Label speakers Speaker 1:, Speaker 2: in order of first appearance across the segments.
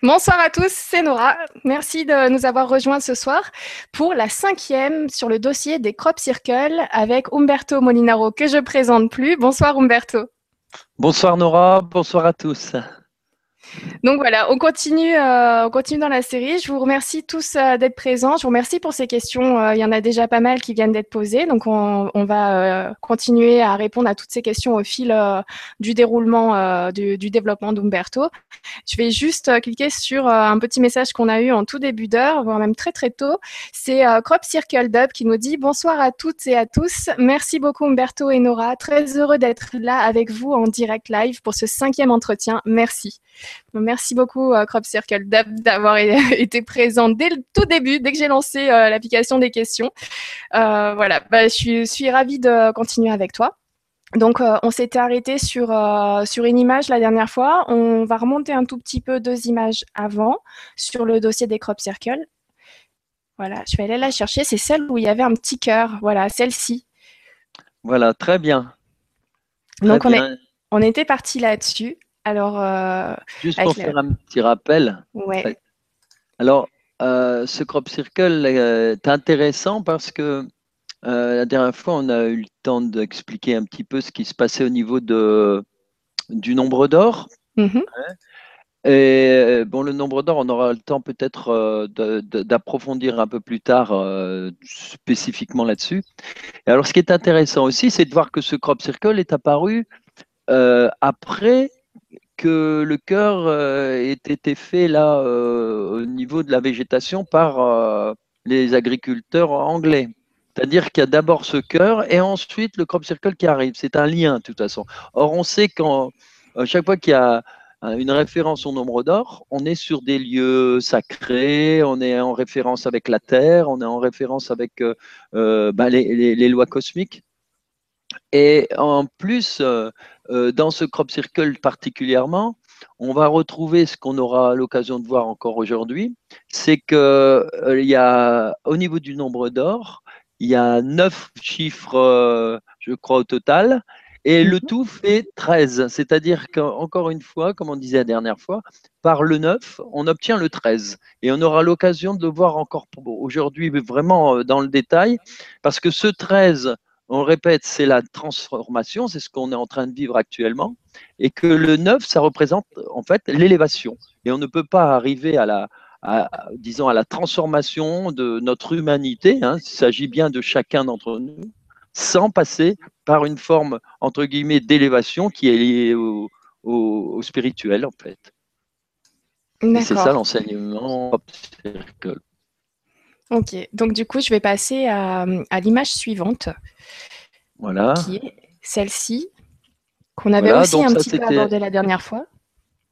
Speaker 1: Bonsoir à tous, c'est Nora. Merci de nous avoir rejoints ce soir pour la cinquième sur le dossier des crop circles avec Umberto Molinaro que je présente plus. Bonsoir Umberto.
Speaker 2: Bonsoir Nora, bonsoir à tous.
Speaker 1: Donc voilà, on continue, euh, on continue dans la série. Je vous remercie tous euh, d'être présents. Je vous remercie pour ces questions. Euh, il y en a déjà pas mal qui viennent d'être posées. Donc on, va continuer à répondre à toutes ces questions au fil du déroulement du, du, développement d'Umberto. Je vais juste cliquer sur un petit message qu'on a eu en tout début d'heure, voire même très très tôt. C'est Crop Circle Dub qui nous dit bonsoir à toutes et à tous. Merci beaucoup Umberto et Nora. Très heureux d'être là avec vous en direct live pour ce cinquième entretien. Merci. Merci beaucoup, euh, Crop Circle, d'avoir été présent dès le tout début, dès que j'ai lancé euh, l'application des questions. Euh, voilà, bah, je suis, ravie de continuer avec toi. Donc, on s'était arrêté sur, sur une image la dernière fois. On va remonter un tout petit peu deux images avant sur le dossier des crop circles. Voilà, je vais aller la chercher. C'est celle où il y avait un petit cœur. Voilà, celle-ci.
Speaker 2: Voilà, très bien.
Speaker 1: Donc, On, est, on était parti là-dessus. Alors,
Speaker 2: euh, juste pour faire un petit rappel.
Speaker 1: Ouais.
Speaker 2: Alors, euh, ce crop circle est intéressant parce que euh, la dernière fois, on a eu le temps d'expliquer un petit peu ce qui se passait au niveau de, du nombre d'or. Hein. Et bon, le nombre d'or, on aura le temps peut-être d'approfondir un peu plus tard spécifiquement là-dessus. Et alors, ce qui est intéressant aussi, c'est de voir que ce crop circle est apparu après que le cœur euh, ait été fait là euh, au niveau de la végétation par euh, les agriculteurs anglais. C'est-à-dire qu'il y a d'abord ce cœur et ensuite le crop circle qui arrive. C'est un lien de toute façon. Or, on sait qu'à chaque fois qu'il y a une référence au nombre d'or, on est sur des lieux sacrés, on est en référence avec la Terre, on est en référence avec bah, les, lois cosmiques. Et en plus, euh, dans ce crop circle particulièrement, on va retrouver ce qu'on aura l'occasion de voir encore aujourd'hui, c'est qu'il euh, y a au niveau du nombre d'or, il y a neuf chiffres, je crois, au total, et le mhm. tout fait 13. C'est-à-dire qu'encore une fois, comme on disait la dernière fois, par le 9, on obtient le 13. Et on aura l'occasion de le voir encore aujourd'hui vraiment dans le détail, parce que ce 13 on répète, c'est la transformation, c'est ce qu'on est en train de vivre actuellement, et que le 9, ça représente en fait l'élévation. Et on ne peut pas arriver à la, disons, à la transformation de notre humanité, hein, il s'agit bien de chacun d'entre nous, sans passer par une forme, entre guillemets, d'élévation qui est liée au, spirituel, en fait. C'est ça l'enseignement
Speaker 1: Ok, donc du coup, je vais passer à, l'image suivante.
Speaker 2: Voilà.
Speaker 1: Qui est celle-ci, qu'on avait aussi un petit peu abordé la dernière fois.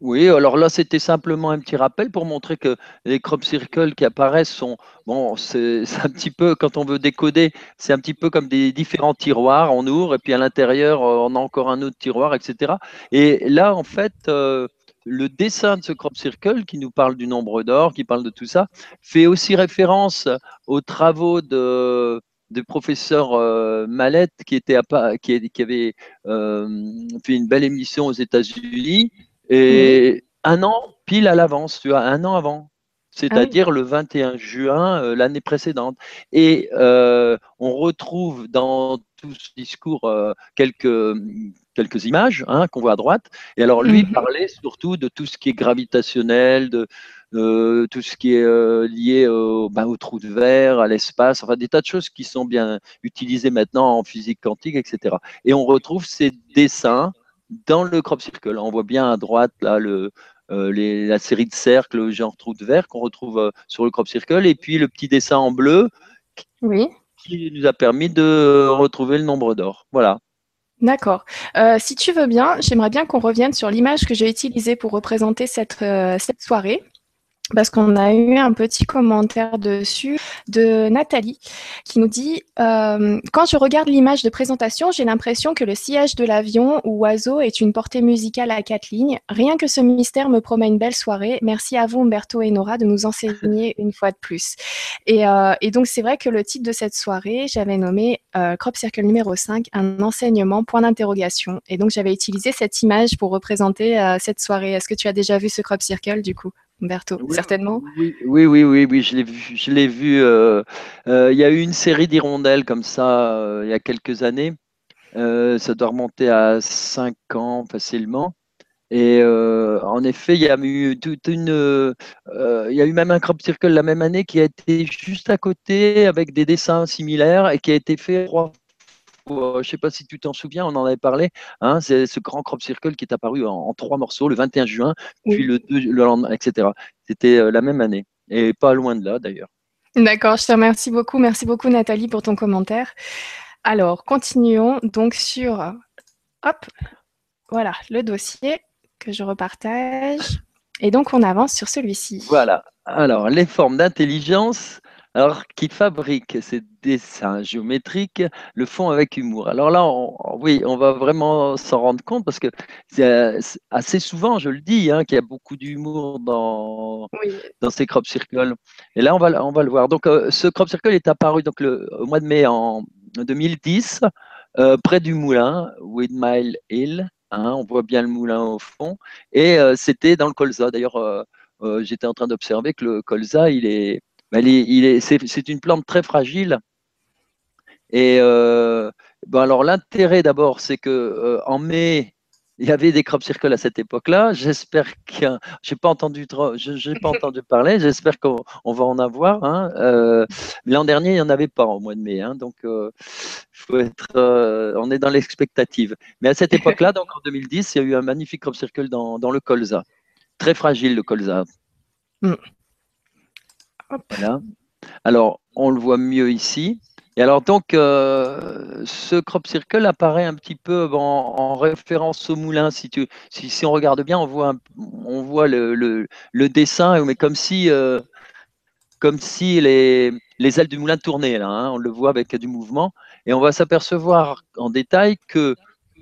Speaker 2: Oui, alors là, c'était simplement un petit rappel pour montrer que les crop circles qui apparaissent sont, bon, c'est un petit peu, quand on veut décoder, c'est un petit peu comme des différents tiroirs, on ouvre, et puis à l'intérieur, on a encore un autre tiroir, etc. Et là, en fait, euh, le dessin de ce crop circle qui nous parle du nombre d'or, qui parle de tout ça, fait aussi référence aux travaux de, professeur euh, Mallette qui, était qui, qui avait euh, fait une belle émission aux États-Unis et un an pile à l'avance, tu un an avant. C'est-à-dire ah le 21 juin euh, l'année précédente. Et on retrouve dans tout ce discours quelques, quelques images hein, qu'on voit à droite. Et alors lui mhm. parlait surtout de tout ce qui est gravitationnel, de euh, tout ce qui est euh, lié au, ben, au, trou de verre, à l'espace, enfin des tas de choses qui sont bien utilisées maintenant en physique quantique, etc. Et on retrouve ces dessins dans le crop circle. On voit bien à droite là le, euh, les, la série de cercles genre trou de verre qu'on retrouve sur le crop circle, et puis le petit dessin en bleu.
Speaker 1: Oui.
Speaker 2: Qui nous a permis de retrouver le nombre d'or. Voilà.
Speaker 1: D'accord. Euh, si tu veux bien, j'aimerais bien qu'on revienne sur l'image que j'ai utilisée pour représenter cette, euh, cette soirée parce qu'on a eu un petit commentaire dessus de Nathalie qui nous dit euh, Quand je regarde l'image de présentation, j'ai l'impression que le sillage de l'avion ou oiseau est une portée musicale à quatre lignes. Rien que ce mystère me promet une belle soirée. Merci à vous, Umberto et Nora, de nous enseigner une fois de plus. Et, euh, et donc, c'est vrai que le titre de cette soirée, j'avais nommé euh, Crop Circle numéro 5, un enseignement, point d'interrogation. Et donc, j'avais utilisé cette image pour représenter cette soirée. Est-ce que tu as déjà vu ce Crop Circle du coup? Umberto, certainement.
Speaker 2: Oui, oui, oui, oui, je l'ai vu. Je l'ai vu. Euh, euh, il y a eu une série d'hirondelles comme ça il y a quelques années. ça doit remonter à 5 ans facilement. Et en effet, il y a eu toute une, il y a eu même un crop circle la même année qui a été juste à côté avec des dessins similaires et qui a été fait trois je ne sais pas si tu t'en souviens, on en avait parlé. Hein, c'est ce grand crop circle qui est apparu en, trois morceaux le 21 juin, puis le, 2, le lendemain, etc. C'était la même année et pas loin de là d'ailleurs.
Speaker 1: D'accord, je te remercie beaucoup. Merci beaucoup Nathalie pour ton commentaire. Alors, continuons donc sur, hop, voilà, le dossier que je repartage. Et donc, on avance sur celui-ci.
Speaker 2: Voilà. Alors, les formes d'intelligence, alors qui fabriquent ces dessins géométriques, le font avec humour. Alors là, oui, on va vraiment s'en rendre compte parce que c'est assez souvent, je le dis, hein, qu'il y a beaucoup d'humour dans, dans ces crop circles. Et là, on va, on va le voir. Donc, euh, ce crop circle est apparu donc, le, au mois de mai en 2010, euh, près du moulin, Windmill Hill. Hein, on voit bien le moulin au fond. Et euh, c'était dans le colza. D'ailleurs, euh, euh, j'étais en train d'observer que le colza, il est, il est, c'est, une plante très fragile. Et ben, alors l'intérêt d'abord, c'est que en mai, il y avait des crop circles à cette époque-là. J'espère que j'ai pas entendu j'ai pas entendu parler. J'espère qu'on va en avoir. Hein. Euh, l'an dernier, il n'y en avait pas au mois de mai, hein. donc euh, faut être, euh, on est dans l'expectative. Mais à cette époque-là, donc en 2010, il y a eu un magnifique crop circle dans, le colza, très fragile le colza. Hmm. Alors, on le voit mieux ici. Et alors donc, euh, ce crop circle apparaît un petit peu en, référence au moulin. Si, tu, si, on regarde bien, on voit, on voit le, le, dessin, mais comme si, euh, comme si les, les, ailes du moulin tournaient. Là, hein. on le voit avec du mouvement. Et on va s'apercevoir en détail que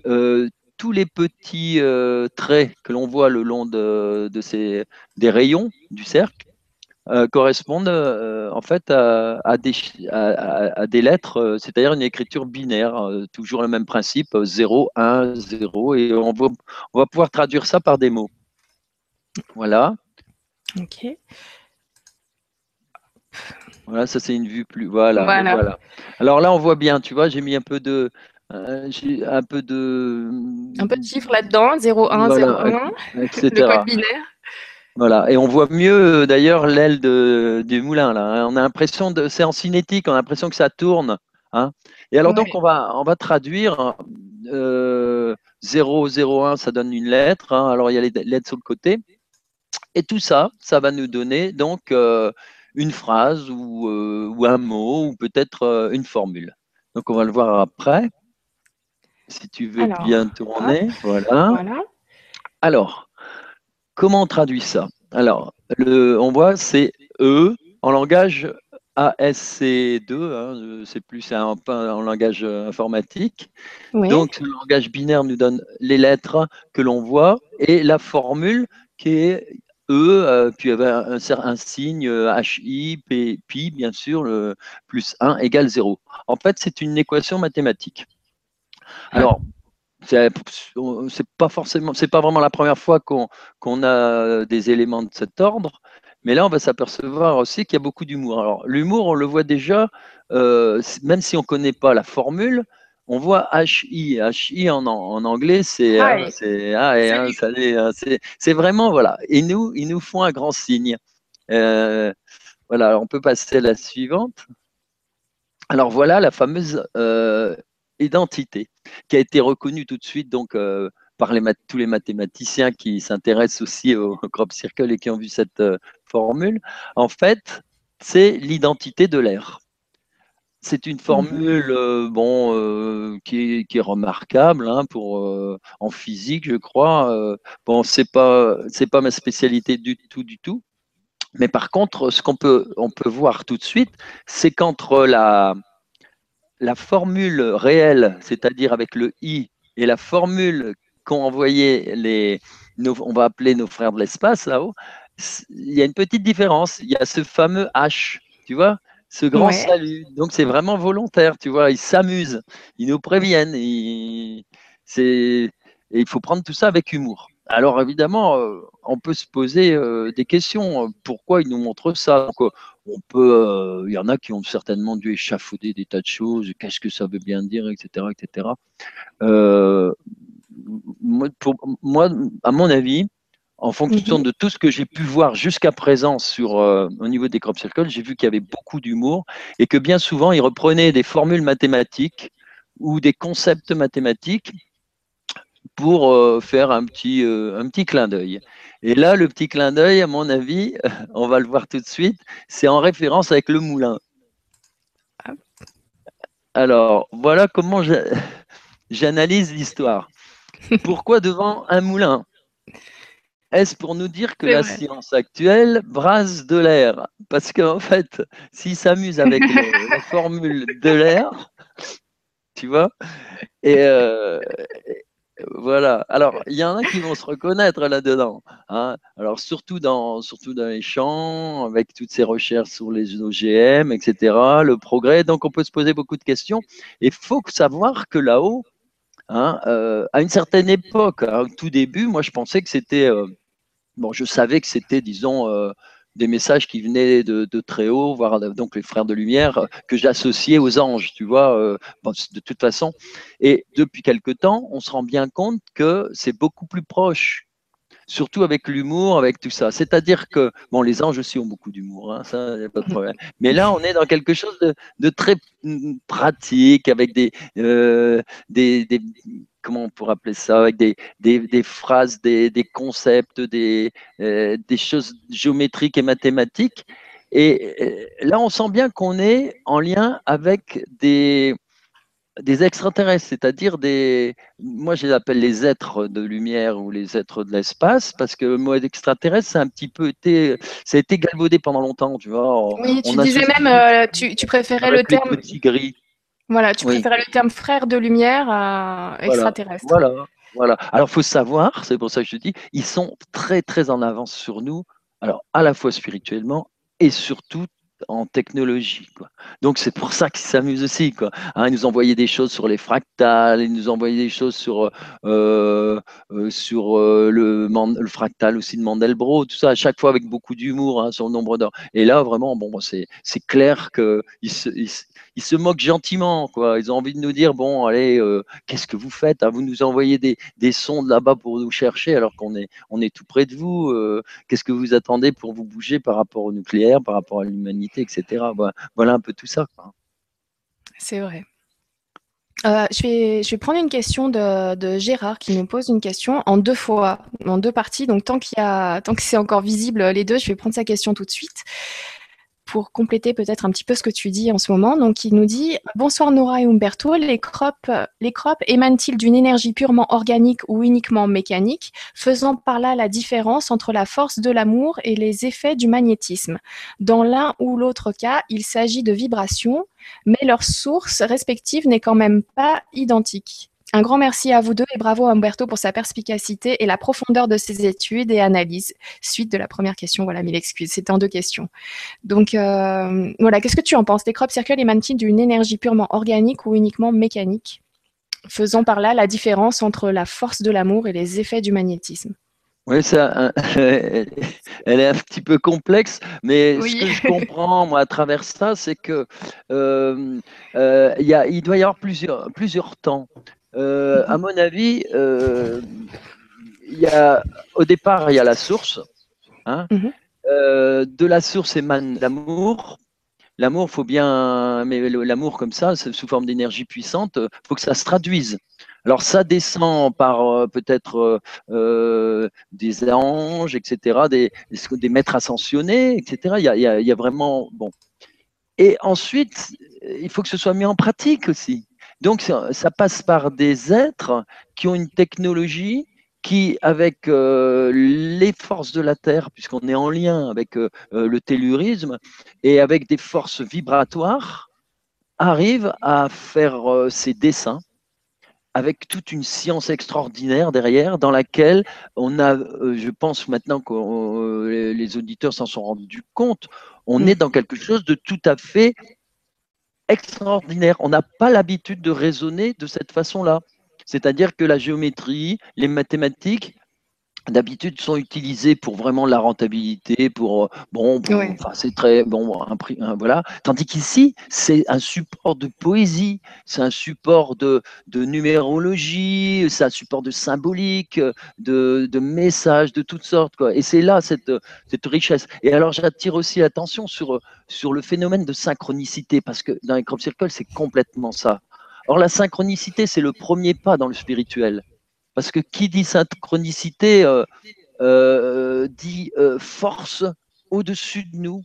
Speaker 2: euh, tous les petits traits que l'on voit le long de, de ces, des rayons du cercle euh, correspondent euh, en fait à, des, à, des, lettres, euh, c'est-à-dire une écriture binaire, toujours le même principe, 0, 1, 0, et on va, on va pouvoir traduire ça par des mots. Voilà.
Speaker 1: Ok.
Speaker 2: Voilà, ça c'est une vue plus. Voilà, voilà, Alors là, on voit bien, tu vois, j'ai mis un peu de. un peu de.
Speaker 1: Un peu de chiffres là-dedans, 0, 1, 0, 1, etc. Le code binaire.
Speaker 2: Voilà, et on voit mieux euh, d'ailleurs l'aile du moulin là. Hein. On a l'impression de, c'est en cinétique, on a l'impression que ça tourne. Hein. Et alors donc on va, on va traduire euh, 0, 0, 1, ça donne une lettre. Hein. Alors il y a les lettres sur le côté. Et tout ça, ça va nous donner donc euh, une phrase ou, euh, ou, un mot ou peut-être une formule. Donc on va le voir après. Si tu veux bien tourner, voilà. voilà. Alors, Comment on traduit ça? Alors, le, on voit c'est E en langage ASC2, hein, c'est plus un, en langage informatique. Donc, le langage binaire nous donne les lettres que l'on voit et la formule qui est E, euh, puis il y avait un, un, signe HI, P, pi, bien sûr, le plus 1 égale 0. En fait, c'est une équation mathématique. Alors, c'est pas forcément, c'est pas vraiment la première fois qu'on a des éléments de cet ordre, mais là on va s'apercevoir aussi qu'il y a beaucoup d'humour. Alors l'humour, on le voit déjà, euh, même si on connaît pas la formule, on voit HI. HI en, en anglais, c'est hein, hein, hein, c'est vraiment voilà. Et nous, ils nous font un grand signe. Euh, voilà, on peut passer à la suivante. Alors voilà la fameuse euh, identité, qui a été reconnue tout de suite donc, euh, par les tous les mathématiciens qui s'intéressent aussi au, crop circle et qui ont vu cette euh, formule. En fait, c'est l'identité de l'air. C'est une formule euh, bon, qui, est, remarquable hein, pour, en physique, je crois. bon, c'est pas c'est pas ma spécialité du tout, du tout. Mais par contre, ce qu'on peut on peut voir tout de suite, c'est qu'entre la la formule réelle, c'est-à-dire avec le i, et la formule qu'ont envoyé les, on va appeler nos frères de l'espace là-haut, il y a une petite différence. Il y a ce fameux H, tu vois, ce grand salut. Donc c'est vraiment volontaire, tu vois. Ils s'amusent, ils nous préviennent. il faut prendre tout ça avec humour. alors évidemment, on peut se poser des questions. Pourquoi ils nous montrent ça? On peut, il y en a qui ont certainement dû échafauder des tas de choses. Qu'est-ce que ça veut bien dire, etc., etc. pour moi, à mon avis, en fonction mhm. de tout ce que j'ai pu voir jusqu'à présent sur, euh, au niveau des crop circles, j'ai vu qu'il y avait beaucoup d'humour et que bien souvent, ils reprenaient des formules mathématiques ou des concepts mathématiques pour euh, faire un petit, euh, un petit clin d'œil. Et là, le petit clin d'œil, à mon avis, on va le voir tout de suite, c'est en référence avec le moulin. Alors, voilà comment j'analyse l'histoire. Pourquoi devant un moulin? Est-ce pour nous dire que la science actuelle brasse de l'air? Parce qu'en fait, s'ils s'amusent avec la formule de l'air, tu vois, et, euh, voilà. Alors, il y en a qui vont se reconnaître là-dedans. Hein. Alors, surtout dans, surtout dans les champs, avec toutes ces recherches sur les OGM, etc., le progrès. Donc, on peut se poser beaucoup de questions. Et il faut savoir que là-haut, hein, euh, à une certaine époque, hein, au tout début, moi, je pensais que c'était euh, bon, je savais que c'était, disons, euh, des messages qui venaient de, très haut, voire donc les frères de lumière, euh, que j'associais aux anges, tu vois, euh, de toute façon. Et depuis quelque temps, on se rend bien compte que c'est beaucoup plus proche surtout avec l'humour, avec tout ça. C'est-à-dire que, bon, les anges aussi ont beaucoup d'humour, hein, ça, n'y a pas de problème. Mais là, on est dans quelque chose de, très mm, pratique, avec des, des, comment on pourrait appeler ça, avec des, des, phrases, des, des concepts, des, euh, des choses géométriques et mathématiques. Et euh, là, on sent bien qu'on est en lien avec des, des extraterrestres, c'est-à-dire des, moi je les appelle les êtres de lumière ou les êtres de l'espace, parce que le mot extraterrestre, c'est un petit peu été, ça a été galvaudé pendant longtemps, tu vois.
Speaker 1: Oui, tu disais même, euh, tu, tu, préférais le terme.
Speaker 2: Petit gris.
Speaker 1: Voilà, tu préférais le terme frère de lumière à extraterrestre.
Speaker 2: Voilà, voilà. Alors, il faut savoir, c'est pour ça que je dis, ils sont très, très en avance sur nous, alors à la fois spirituellement et surtout en technologie. Quoi. Donc c'est pour ça qu'ils s'amusent aussi. Quoi. Hein, ils nous envoyaient des choses sur les fractales, ils nous envoyaient des choses sur, euh, euh, sur euh, le, le, fractal aussi de Mandelbrot, tout ça, à chaque fois avec beaucoup d'humour hein, sur le nombre d'heures. Et là, vraiment, bon, c'est clair qu'ils se moquent gentiment. Quoi. Ils ont envie de nous dire bon, allez, euh, qu'est-ce que vous faites hein? Vous nous envoyez des, des sondes là-bas pour nous chercher alors qu'on est, on est tout près de vous. Euh, qu'est-ce que vous attendez pour vous bouger par rapport au nucléaire, par rapport à l'humanité, etc. Voilà, un peu tout ça.
Speaker 1: C'est vrai. Euh, je, vais, je vais prendre une question de, de, Gérard qui nous pose une question en deux fois, en deux parties. Donc tant qu'il y a, tant que c'est encore visible les deux, je vais prendre sa question tout de suite pour compléter peut-être un petit peu ce que tu dis en ce moment. Donc, il nous dit Bonsoir Nora et Umberto. Les crops, émanent-ils d'une énergie purement organique ou uniquement mécanique, faisant par là la différence entre la force de l'amour et les effets du magnétisme? Dans l'un ou l'autre cas, il s'agit de vibrations, mais leur source respective n'est quand même pas identique. Un grand merci à vous deux et bravo à Umberto pour sa perspicacité et la profondeur de ses études et analyses. Suite de la première question, voilà, mille excuses, c'était en deux questions. Donc euh, voilà, qu'est-ce que tu en penses? Les crop circles émanent-ils d'une énergie purement organique ou uniquement mécanique? Faisons par là la différence entre la force de l'amour et les effets du magnétisme.
Speaker 2: Oui, ça, elle est un petit peu complexe, mais ce que je comprends moi à travers ça, c'est que euh, euh, il doit y avoir plusieurs, plusieurs temps. Euh, à mon avis, euh, y a, au départ, il y a la source. Hein. Mhm. Euh, de la source émane l'amour. L'amour, faut bien, mais l'amour comme ça, sous forme d'énergie puissante, il faut que ça se traduise. Alors ça descend par peut-être des anges, etc., des, des maîtres ascensionnés, etc. Il y, a, il y a vraiment bon. Et ensuite, il faut que ce soit mis en pratique aussi. Donc, ça, passe par des êtres qui ont une technologie qui, avec euh, les forces de la Terre, puisqu'on est en lien avec euh, euh, le tellurisme, et avec des forces vibratoires, arrivent à faire ces dessins avec toute une science extraordinaire derrière, dans laquelle on a, je pense maintenant que les auditeurs s'en sont rendus compte, on mm. est dans quelque chose de tout à fait extraordinaire. On n'a pas l'habitude de raisonner de cette façon-là. C'est-à-dire que la géométrie, les mathématiques, d'habitude sont utilisés pour vraiment la rentabilité, pour euh, bon, enfin, c'est très bon, un prix, voilà. Tandis qu'ici, c'est un support de poésie, c'est un support de, de numérologie, c'est un support de symbolique, de, de messages de toutes sortes, quoi. Et c'est là cette, cette richesse. Et alors, j'attire aussi l'attention sur, sur le phénomène de synchronicité, parce que dans les crop circles, c'est complètement ça. Or, la synchronicité, c'est le premier pas dans le spirituel. Parce que qui dit synchronicité euh, euh, dit euh, force au-dessus de nous,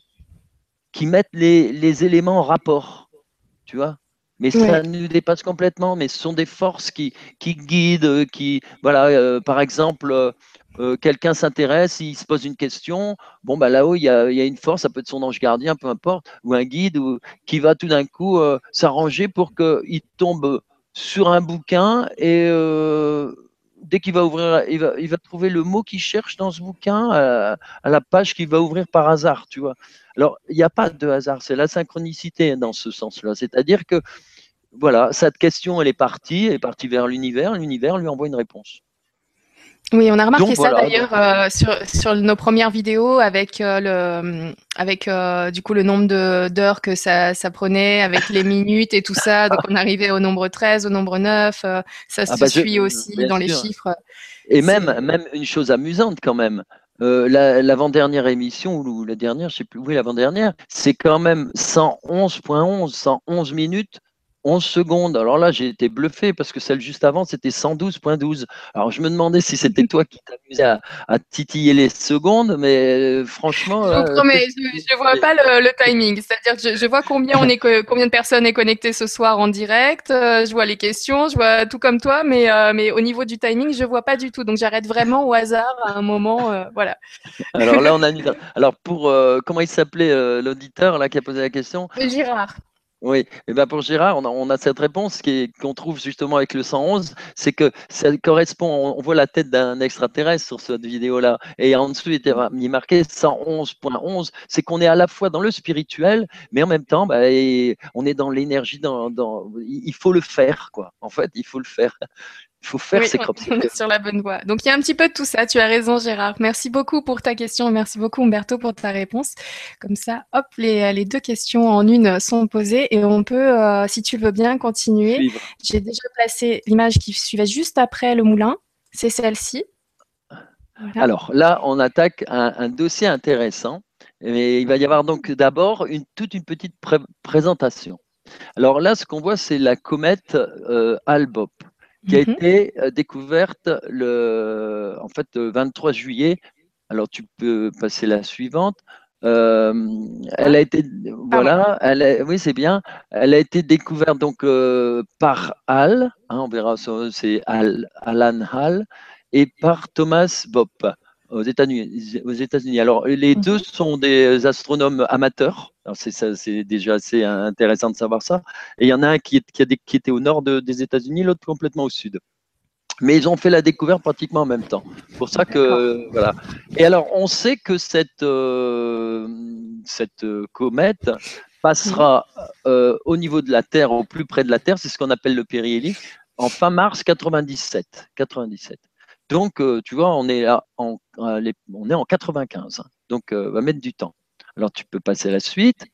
Speaker 2: qui mettent les, éléments en rapport, tu vois. Mais ça nous dépasse complètement. Mais ce sont des forces qui, qui guident, qui, voilà, par exemple, quelqu'un s'intéresse, il se pose une question, bon, bah, là-haut, il y, a, une force, ça peut être son ange gardien, peu importe, ou un guide, ou, qui va tout d'un coup s'arranger pour qu'il tombe sur un bouquin et dès qu'il va ouvrir, il va, trouver le mot qu'il cherche dans ce bouquin à, la page qu'il va ouvrir par hasard, tu vois. Alors, il n'y a pas de hasard, c'est la synchronicité dans ce sens-là. C'est-à-dire que, voilà, cette question, elle est partie, elle est partie vers l'univers, l'univers lui envoie une réponse.
Speaker 1: Oui, on a remarqué ça d'ailleurs euh, sur, sur, nos premières vidéos avec euh, le avec euh, du coup le nombre d'heures que ça, ça, prenait, avec les minutes et tout ça. Donc on arrivait au nombre 13, au nombre 9. ça ah se bah, suit aussi dans les chiffres.
Speaker 2: Et même, même une chose amusante quand même. L'avant-dernière émission, ou la dernière, je sais plus, oui, l'avant-dernière, c'est quand même 111.11, 111 minutes 11 secondes. Alors là, j'ai été bluffé parce que celle juste avant, c'était 112.12. Alors je me demandais si c'était toi qui t'amusais à, titiller les secondes, mais euh, franchement.
Speaker 1: Je, euh, je ne vois pas le, timing. C'est-à-dire que je, vois combien, on est, combien de personnes est connectées ce soir en direct. Euh, je vois les questions, je vois tout comme toi, mais, mais au niveau du timing, je ne vois pas du tout. Donc j'arrête vraiment au hasard à un moment. voilà.
Speaker 2: Alors là, on a Alors pour. comment il s'appelait l'auditeur là qui a posé la question?
Speaker 1: Girard.
Speaker 2: Oui, et ben pour Gérard, on a, cette réponse qu'on trouve justement avec le 111, c'est que ça correspond, on, voit la tête d'un extraterrestre sur cette vidéo-là, et en dessous il était marqué 111.11, c'est qu'on est à la fois dans le spirituel, mais en même temps, bah, on est dans l'énergie, dans, il faut le faire, quoi. En fait, il faut le faire. Il faut faire ces crop
Speaker 1: sur la bonne voie. Donc il y a un petit peu de tout ça. Tu as raison, Gérard. Merci beaucoup pour ta question. Merci beaucoup, Umberto, pour ta réponse. Comme ça, hop, les, les deux questions en une sont posées et on peut, euh, si tu veux bien, continuer. J'ai déjà placé l'image qui suivait juste après le moulin. C'est celle-ci.
Speaker 2: Alors là, on attaque un, dossier intéressant. Et il va y avoir donc d'abord une, toute une petite présentation. Alors là, ce qu'on voit, c'est la comète euh, Albop qui a mhm. été euh, découverte le, en fait, le 23 juillet. Alors, tu peux passer la suivante. Euh, elle a été, voilà, elle oui, c'est bien. Elle a été découverte donc euh, par Hall, hein, on verra, c'est Alan Hall, et par Thomas Bopp aux États-Unis. Alors, les mhm. deux sont des astronomes amateurs. C'est déjà assez intéressant de savoir ça. Et il y en a un qui, qui, a qui était au nord des États-Unis, l'autre complètement au sud. Mais ils ont fait la découverte pratiquement en même temps. Pour ça que voilà. Et alors, on sait que cette euh, cette comète passera euh, au niveau de la Terre, au plus près de la Terre, c'est ce qu'on appelle le périhélie, en fin mars 97. 97. Donc, euh, tu vois, on est, en, on est en 95. Donc, euh, va mettre du temps. Alors, tu peux passer à la suite.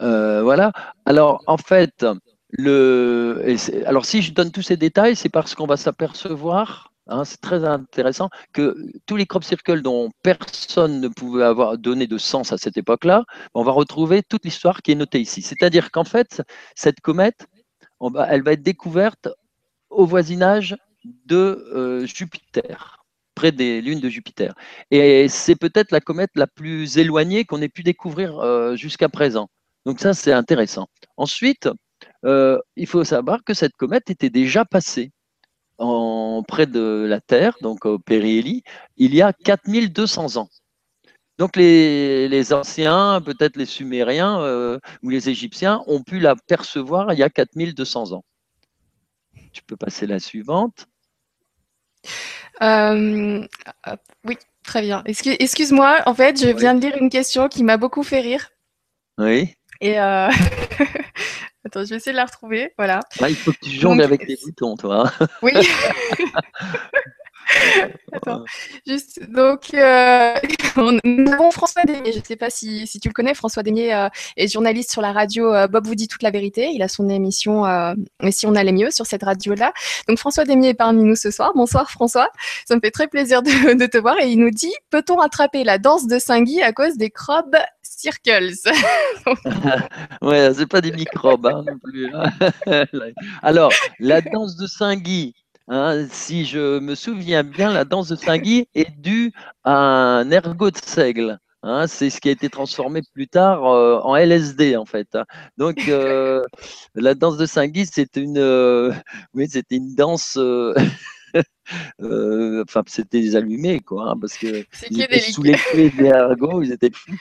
Speaker 2: Euh, voilà. Alors, en fait, le, alors si je donne tous ces détails, c'est parce qu'on va s'apercevoir, hein, c'est très intéressant, que tous les crop circles dont personne ne pouvait avoir donné de sens à cette époque-là, on va retrouver toute l'histoire qui est notée ici. C'est-à-dire qu'en fait, cette comète, elle va être découverte au voisinage de euh, Jupiter, près des lunes de Jupiter. Et c'est peut-être la comète la plus éloignée qu'on ait pu découvrir euh, jusqu'à présent. Donc ça, c'est intéressant. Ensuite, euh, il faut savoir que cette comète était déjà passée près de la Terre, donc au périhélie, il y a 4200 ans. Donc les, les anciens, peut-être les Sumériens ou les Égyptiens, ont pu la percevoir il y a 4200 ans. Tu peux passer la suivante.
Speaker 1: Euh, oui, très bien. Excuse-moi, en fait, je viens de lire une question qui m'a beaucoup fait rire.
Speaker 2: Oui.
Speaker 1: Et euh, attends, je vais essayer de la retrouver. Voilà.
Speaker 2: Il faut que tu jongles avec les boutons, toi.
Speaker 1: oui. Attends, juste, donc, euh, nous avons François Demier. Je ne sais pas si, si, tu le connais. François Demier euh, est journaliste sur la radio euh, Bob vous dit toute la vérité. Il a son émission Et si on allait mieux sur cette radio-là. Donc, François Demier est parmi nous ce soir. Bonsoir, François. Ça me fait très plaisir de, de te voir. Et il nous dit Peut-on attraper la danse de Saint-Guy à cause des crobes circles?
Speaker 2: Ouais, c'est pas des microbes hein, non plus. Hein. Alors, la danse de Saint-Guy. Hein, si je me souviens bien, la danse de Saint-Guy est due à un ergot de seigle. Hein, c'est ce qui a été transformé plus tard euh, en LSD en fait. Hein. Donc euh, la danse de Saint-Guy, c'était une, euh, oui, c'était une danse Euh, enfin, c'était des allumés, quoi, hein, parce que sous les clés des ergots, ils étaient fous.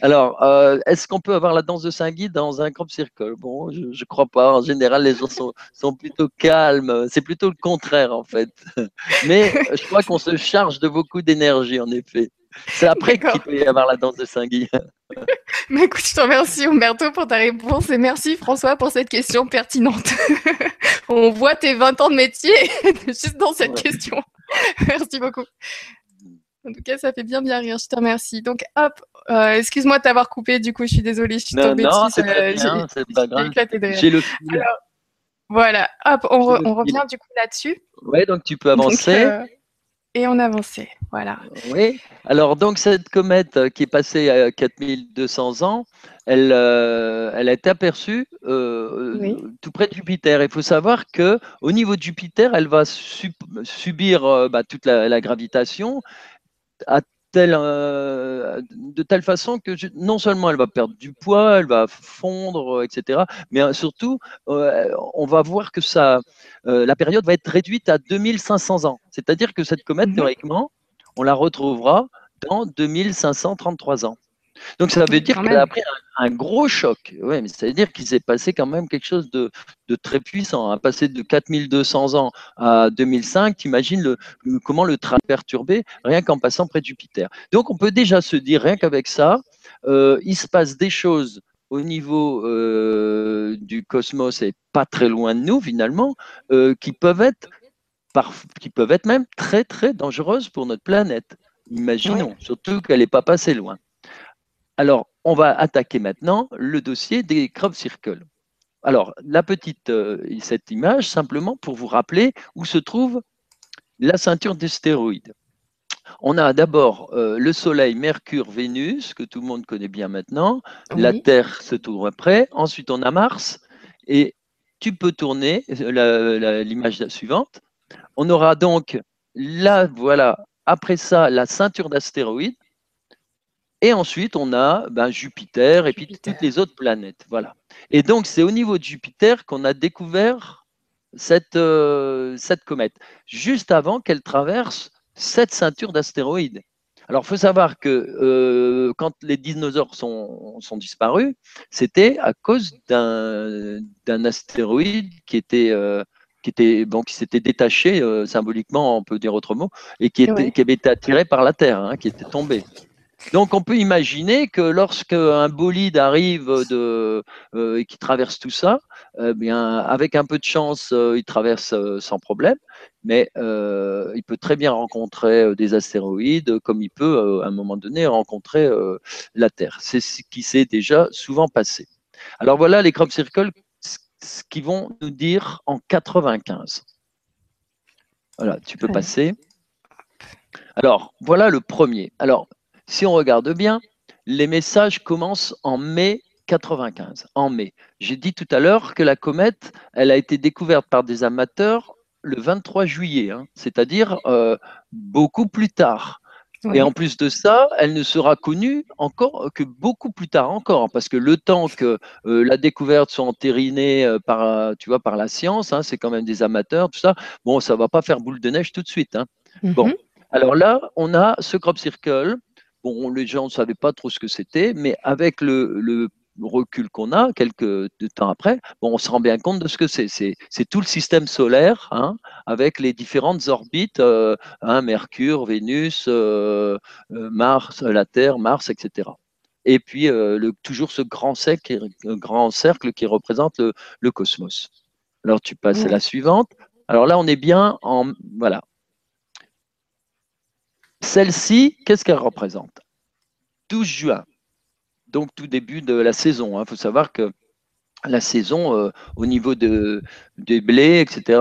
Speaker 2: Alors, euh, est-ce qu'on peut avoir la danse de Saint-Guy dans un crop circle Bon, je ne crois pas. En général, les gens sont, sont plutôt calmes. C'est plutôt le contraire, en fait. Mais je crois qu'on se charge de beaucoup d'énergie, en effet. C'est après qu'il peut y avoir la danse de Saint-Guy.
Speaker 1: Mais écoute, je te remercie Umberto pour ta réponse et merci François pour cette question pertinente. On voit tes 20 ans de métier juste dans cette question. merci beaucoup. En tout cas, ça fait bien bien rire. Je te remercie. Donc, hop, euh, excuse-moi de t'avoir coupé. Du coup, je suis désolée. Je suis tombée
Speaker 2: non, dessus. C'est pas grave. J'ai le fil.
Speaker 1: voilà. Hop, on, revient du coup là-dessus.
Speaker 2: Ouais, donc tu peux avancer. Euh,
Speaker 1: et on avançait. Voilà.
Speaker 2: Oui. Alors, donc, cette comète euh, qui est passée à 4200 ans, elle, euh, elle a été aperçue euh, tout près de Jupiter. Il faut savoir que au niveau de Jupiter, elle va subir bah, toute la, la, gravitation à euh, de telle façon que non seulement elle va perdre du poids, elle va fondre, etc., mais euh, surtout, euh, on va voir que ça, la période va être réduite à 2500 ans. C'est-à-dire que cette comète, mhm. théoriquement, on la retrouvera dans 2533 ans. Donc ça veut dire qu'elle a pris un, gros choc. Oui, mais ça veut dire qu'il s'est passé quand même quelque chose de, très puissant. À passer de 4200 ans à 2005, tu imagines le, comment le train perturbé rien qu'en passant près de Jupiter. Donc on peut déjà se dire, rien qu'avec ça, euh, il se passe des choses au niveau euh, du cosmos et pas très loin de nous finalement, euh, qui peuvent être qui peuvent être même très très dangereuses pour notre planète. Imaginons, surtout qu'elle n'est pas passée loin. Alors, on va attaquer maintenant le dossier des crop circles. Alors, la petite, euh, cette image, simplement pour vous rappeler où se trouve la ceinture d'astéroïdes. On a d'abord euh, le Soleil, Mercure, Vénus, que tout le monde connaît bien maintenant. La Terre se trouve après. Ensuite, on a Mars. Et tu peux tourner euh, l'image suivante. On aura donc là, voilà, après ça, la ceinture d'astéroïdes. Et ensuite, on a ben, Jupiter et puis toutes les autres planètes. Voilà. Et donc, c'est au niveau de Jupiter qu'on a découvert cette, euh, cette comète, juste avant qu'elle traverse cette ceinture d'astéroïdes. Alors, il faut savoir que euh, quand les dinosaures sont, sont disparus, c'était à cause d'un astéroïde qui était, euh, qui était bon, qui s'était détaché symboliquement, on peut dire autrement, et qui, était, qui avait été attiré par la Terre, hein, qui était tombé. Donc on peut imaginer que lorsque un bolide arrive de, euh, et qui traverse tout ça, eh bien avec un peu de chance, euh, il traverse euh, sans problème, mais il peut très bien rencontrer des astéroïdes, comme il peut à un moment donné rencontrer la Terre. C'est ce qui s'est déjà souvent passé. Alors voilà les crop circles ce qu'ils vont nous dire en 95. Voilà, tu peux passer. Alors, voilà le premier. Alors, si on regarde bien, les messages commencent en mai 95. En mai. J'ai dit tout à l'heure que la comète, elle a été découverte par des amateurs le 23 juillet, hein, c'est-à-dire euh, beaucoup plus tard. Et en plus de ça, elle ne sera connue encore que beaucoup plus tard encore, parce que le temps que euh, la découverte soit entérinée euh, par, tu vois, par la science, hein, c'est quand même des amateurs, tout ça. Bon, ça va pas faire boule de neige tout de suite. Hein. Bon, mhm. alors là, on a ce crop circle Bon, les gens ne savaient pas trop ce que c'était, mais avec le, recul qu'on a, quelques temps après, bon, on se rend bien compte de ce que c'est. C'est tout le système solaire, hein, avec les différentes orbites, euh, hein, Mercure, Vénus, euh, euh, Mars, la Terre, Mars, etc. Et puis le, toujours ce grand cercle, grand cercle qui représente le, cosmos. Alors tu passes à la suivante. Alors là, on est bien en voilà. celle-ci, qu'est-ce qu'elle représente? 12 juin, donc tout début de la saison. Il hein. faut savoir que la saison euh, au niveau de, des blés, etc.,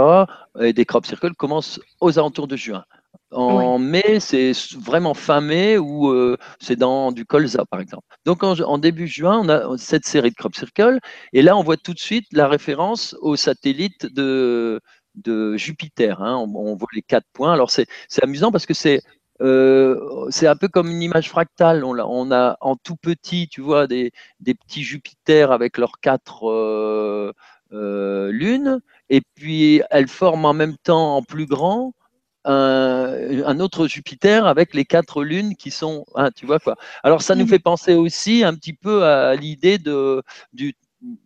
Speaker 2: et des crop circles commence aux alentours de juin. En mai, c'est vraiment fin mai ou euh, c'est dans du colza, par exemple. Donc en, début juin, on a cette série de crop circles. Et là, on voit tout de suite la référence au satellite de, de Jupiter. Hein. On, voit les quatre points. Alors c'est amusant parce que c'est euh, c'est un peu comme une image fractale. On a, on a, en tout petit, tu vois, des, des petits Jupiter avec leurs quatre euh, lunes. Et puis elles forment en même temps en plus grand un, autre Jupiter avec les quatre lunes qui sont, hein, tu vois quoi. Alors ça nous mmh. fait penser aussi un petit peu à l'idée de, du,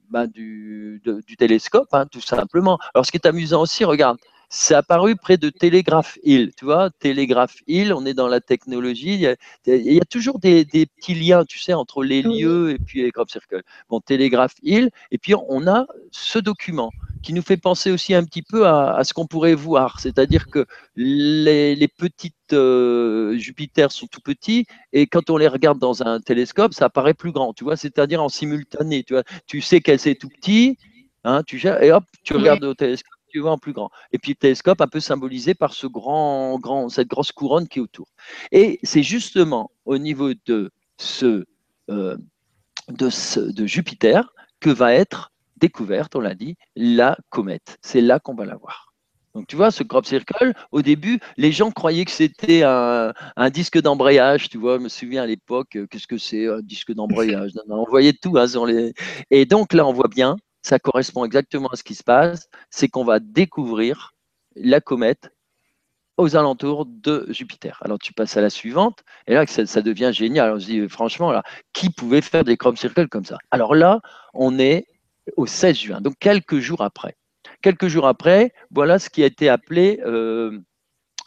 Speaker 2: bah, du, du, télescope, hein, tout simplement. Alors ce qui est amusant aussi, regarde, c'est apparu près de Télégraphe Hill. Tu vois, Télégraphe Hill, on est dans la technologie. Il y a, toujours des, des, petits liens, tu sais, entre les lieux et puis les crop circles. Bon, Télégraphe Hill, et puis on a ce document qui nous fait penser aussi un petit peu à, ce qu'on pourrait voir. C'est-à-dire que les, les petites euh, Jupiter sont tout petits et quand on les regarde dans un télescope, ça apparaît plus grand. Tu vois, c'est-à-dire en simultané. Tu vois, tu sais qu'elle c'est tout petit, hein, tu et hop, tu regardes au télescope tu vois en plus grand. Et puis le télescope un peu symbolisé par ce grand, grand, cette grosse couronne qui est autour. Et c'est justement au niveau de ce, euh, de, ce, de Jupiter que va être découverte, on l'a dit, la comète. C'est là qu'on va la voir. Donc tu vois, ce crop circle, au début, les gens croyaient que c'était un, disque d'embrayage, tu vois, je me souviens à l'époque, euh, qu'est-ce que c'est un disque d'embrayage? On voyait tout hein. Et donc là, on voit bien, ça correspond exactement à ce qui se passe, c'est qu'on va découvrir la comète aux alentours de Jupiter. Alors tu passes à la suivante, et là ça, devient génial. On se dit franchement, qui pouvait faire des crop circles comme ça? Alors là, on est au 16 juin, donc quelques jours après. Quelques jours après, voilà ce qui a été appelé euh,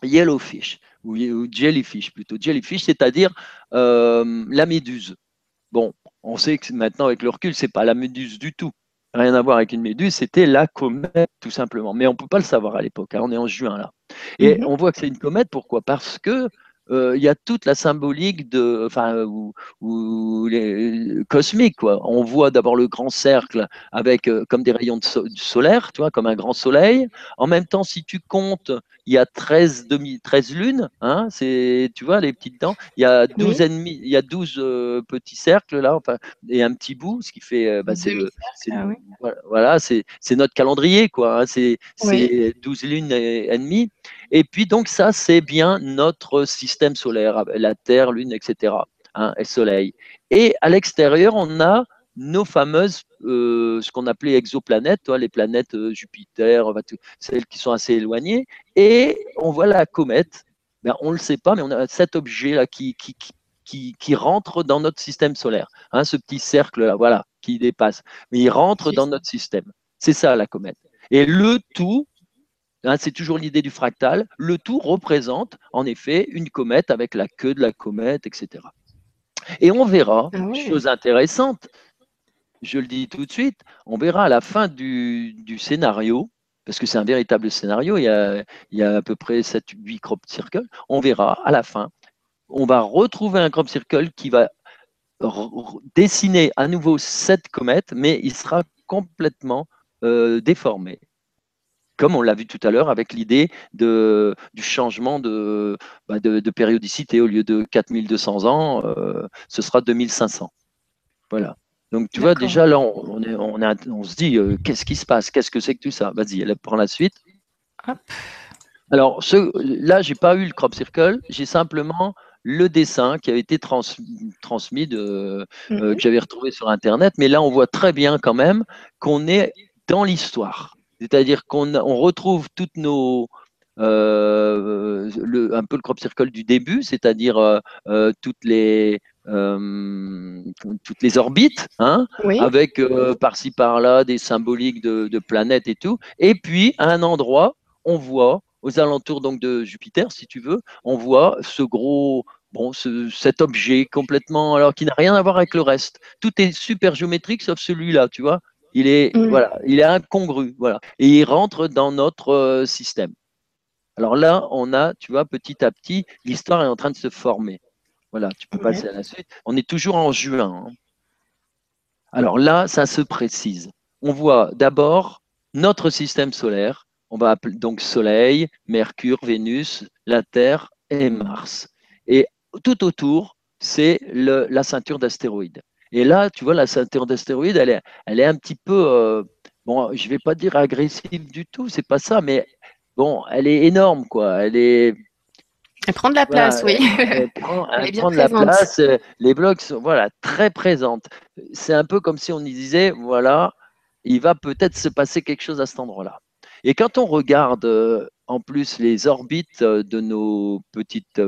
Speaker 2: yellowfish, ou, jellyfish plutôt. Jellyfish, c'est-à-dire euh, la méduse. Bon, on sait que maintenant, avec le recul, c'est pas la méduse du tout. Rien à voir avec une méduse, c'était la comète, tout simplement. Mais on ne peut pas le savoir à l'époque, hein, on est en juin là. Et mhm. on voit que c'est une comète, pourquoi? Parce que euh, il y a toute la symbolique de, enfin, ou, les, cosmique quoi. On voit d'abord le grand cercle avec euh, comme des rayons de solaire, tu vois, comme un grand soleil. En même temps, si tu comptes, il y a 13 demi, 13 lunes, hein, c'est, tu vois, les petites dents. Il y a 12 ennemis, il y a 12 euh, petits cercles là, enfin, et un petit bout, ce qui fait, bah, c'est, ah voilà, c'est, notre calendrier quoi. Hein, c'est, 12 lunes et, et et puis donc ça, c'est bien notre système solaire, la Terre, Lune, etc. Hein, et Soleil. Et à l'extérieur, on a nos fameuses, euh, ce qu'on appelait exoplanètes, les planètes euh, Jupiter, celles qui sont assez éloignées. Et on voit la comète. Ben, on ne le sait pas, mais on a cet objet-là qui, qui, qui, qui, rentre dans notre système solaire. Hein, ce petit cercle-là, voilà, qui dépasse. Mais il rentre dans notre système. C'est ça la comète. Et le tout, Hein, c'est toujours l'idée du fractal. Le tout représente en effet une comète avec la queue de la comète, etc. Et on verra, ah chose intéressante, je le dis tout de suite, on verra à la fin du, scénario, parce que c'est un véritable scénario, il y a, à peu près 7-8 crop circles, on verra à la fin, on va retrouver un crop circle qui va dessiner à nouveau cette comète, mais il sera complètement euh, déformé comme on l'a vu tout à l'heure avec l'idée du changement bah, de, de, périodicité. Au lieu de 4200 ans, euh, ce sera 2500. Voilà. Donc, tu vois, déjà, là, on, est, on, on se dit, euh, qu'est-ce qui se passe? Qu'est-ce que c'est que tout ça? Vas-y, elle prend la suite. Alors, ce, là, j'ai pas eu le crop circle, j'ai simplement le dessin qui a été transmis, de, euh, mhm. que j'avais retrouvé sur Internet. Mais là, on voit très bien quand même qu'on est dans l'histoire. C'est-à-dire qu'on on retrouve toutes nos, euh, le, un peu le crop circle du début, c'est-à-dire euh, euh, toutes les toutes les orbites, hein, avec par-ci par-là des symboliques de, planètes et tout. Et puis à un endroit, on voit aux alentours donc de Jupiter, si tu veux, on voit ce gros bon, cet objet complètement alors qui n'a rien à voir avec le reste. Tout est super géométrique sauf celui-là, tu vois. Il est, mm. voilà, il est incongru. Voilà. Et il rentre dans notre euh, système. Alors là, on a, tu vois, petit à petit, l'histoire est en train de se former. Voilà, tu peux passer à la suite. On est toujours en juin. Hein. Alors là, ça se précise. On voit d'abord notre système solaire. On va appeler donc Soleil, Mercure, Vénus, la Terre et Mars. Et tout autour, c'est la ceinture d'astéroïdes. Et là, tu vois, la ceinture d'astéroïdes, elle est, elle est un petit peu, euh, bon, je ne vais pas dire agressive du tout, c'est pas ça, mais bon, elle est énorme, quoi. Elle est.
Speaker 1: Elle prend de la place, oui.
Speaker 2: Elle, prend, de la place. Euh, les blocs sont voilà, très présentes. C'est un peu comme si on y disait, voilà, il va peut-être se passer quelque chose à cet endroit-là. Et quand on regarde euh, en plus les orbites de nos petites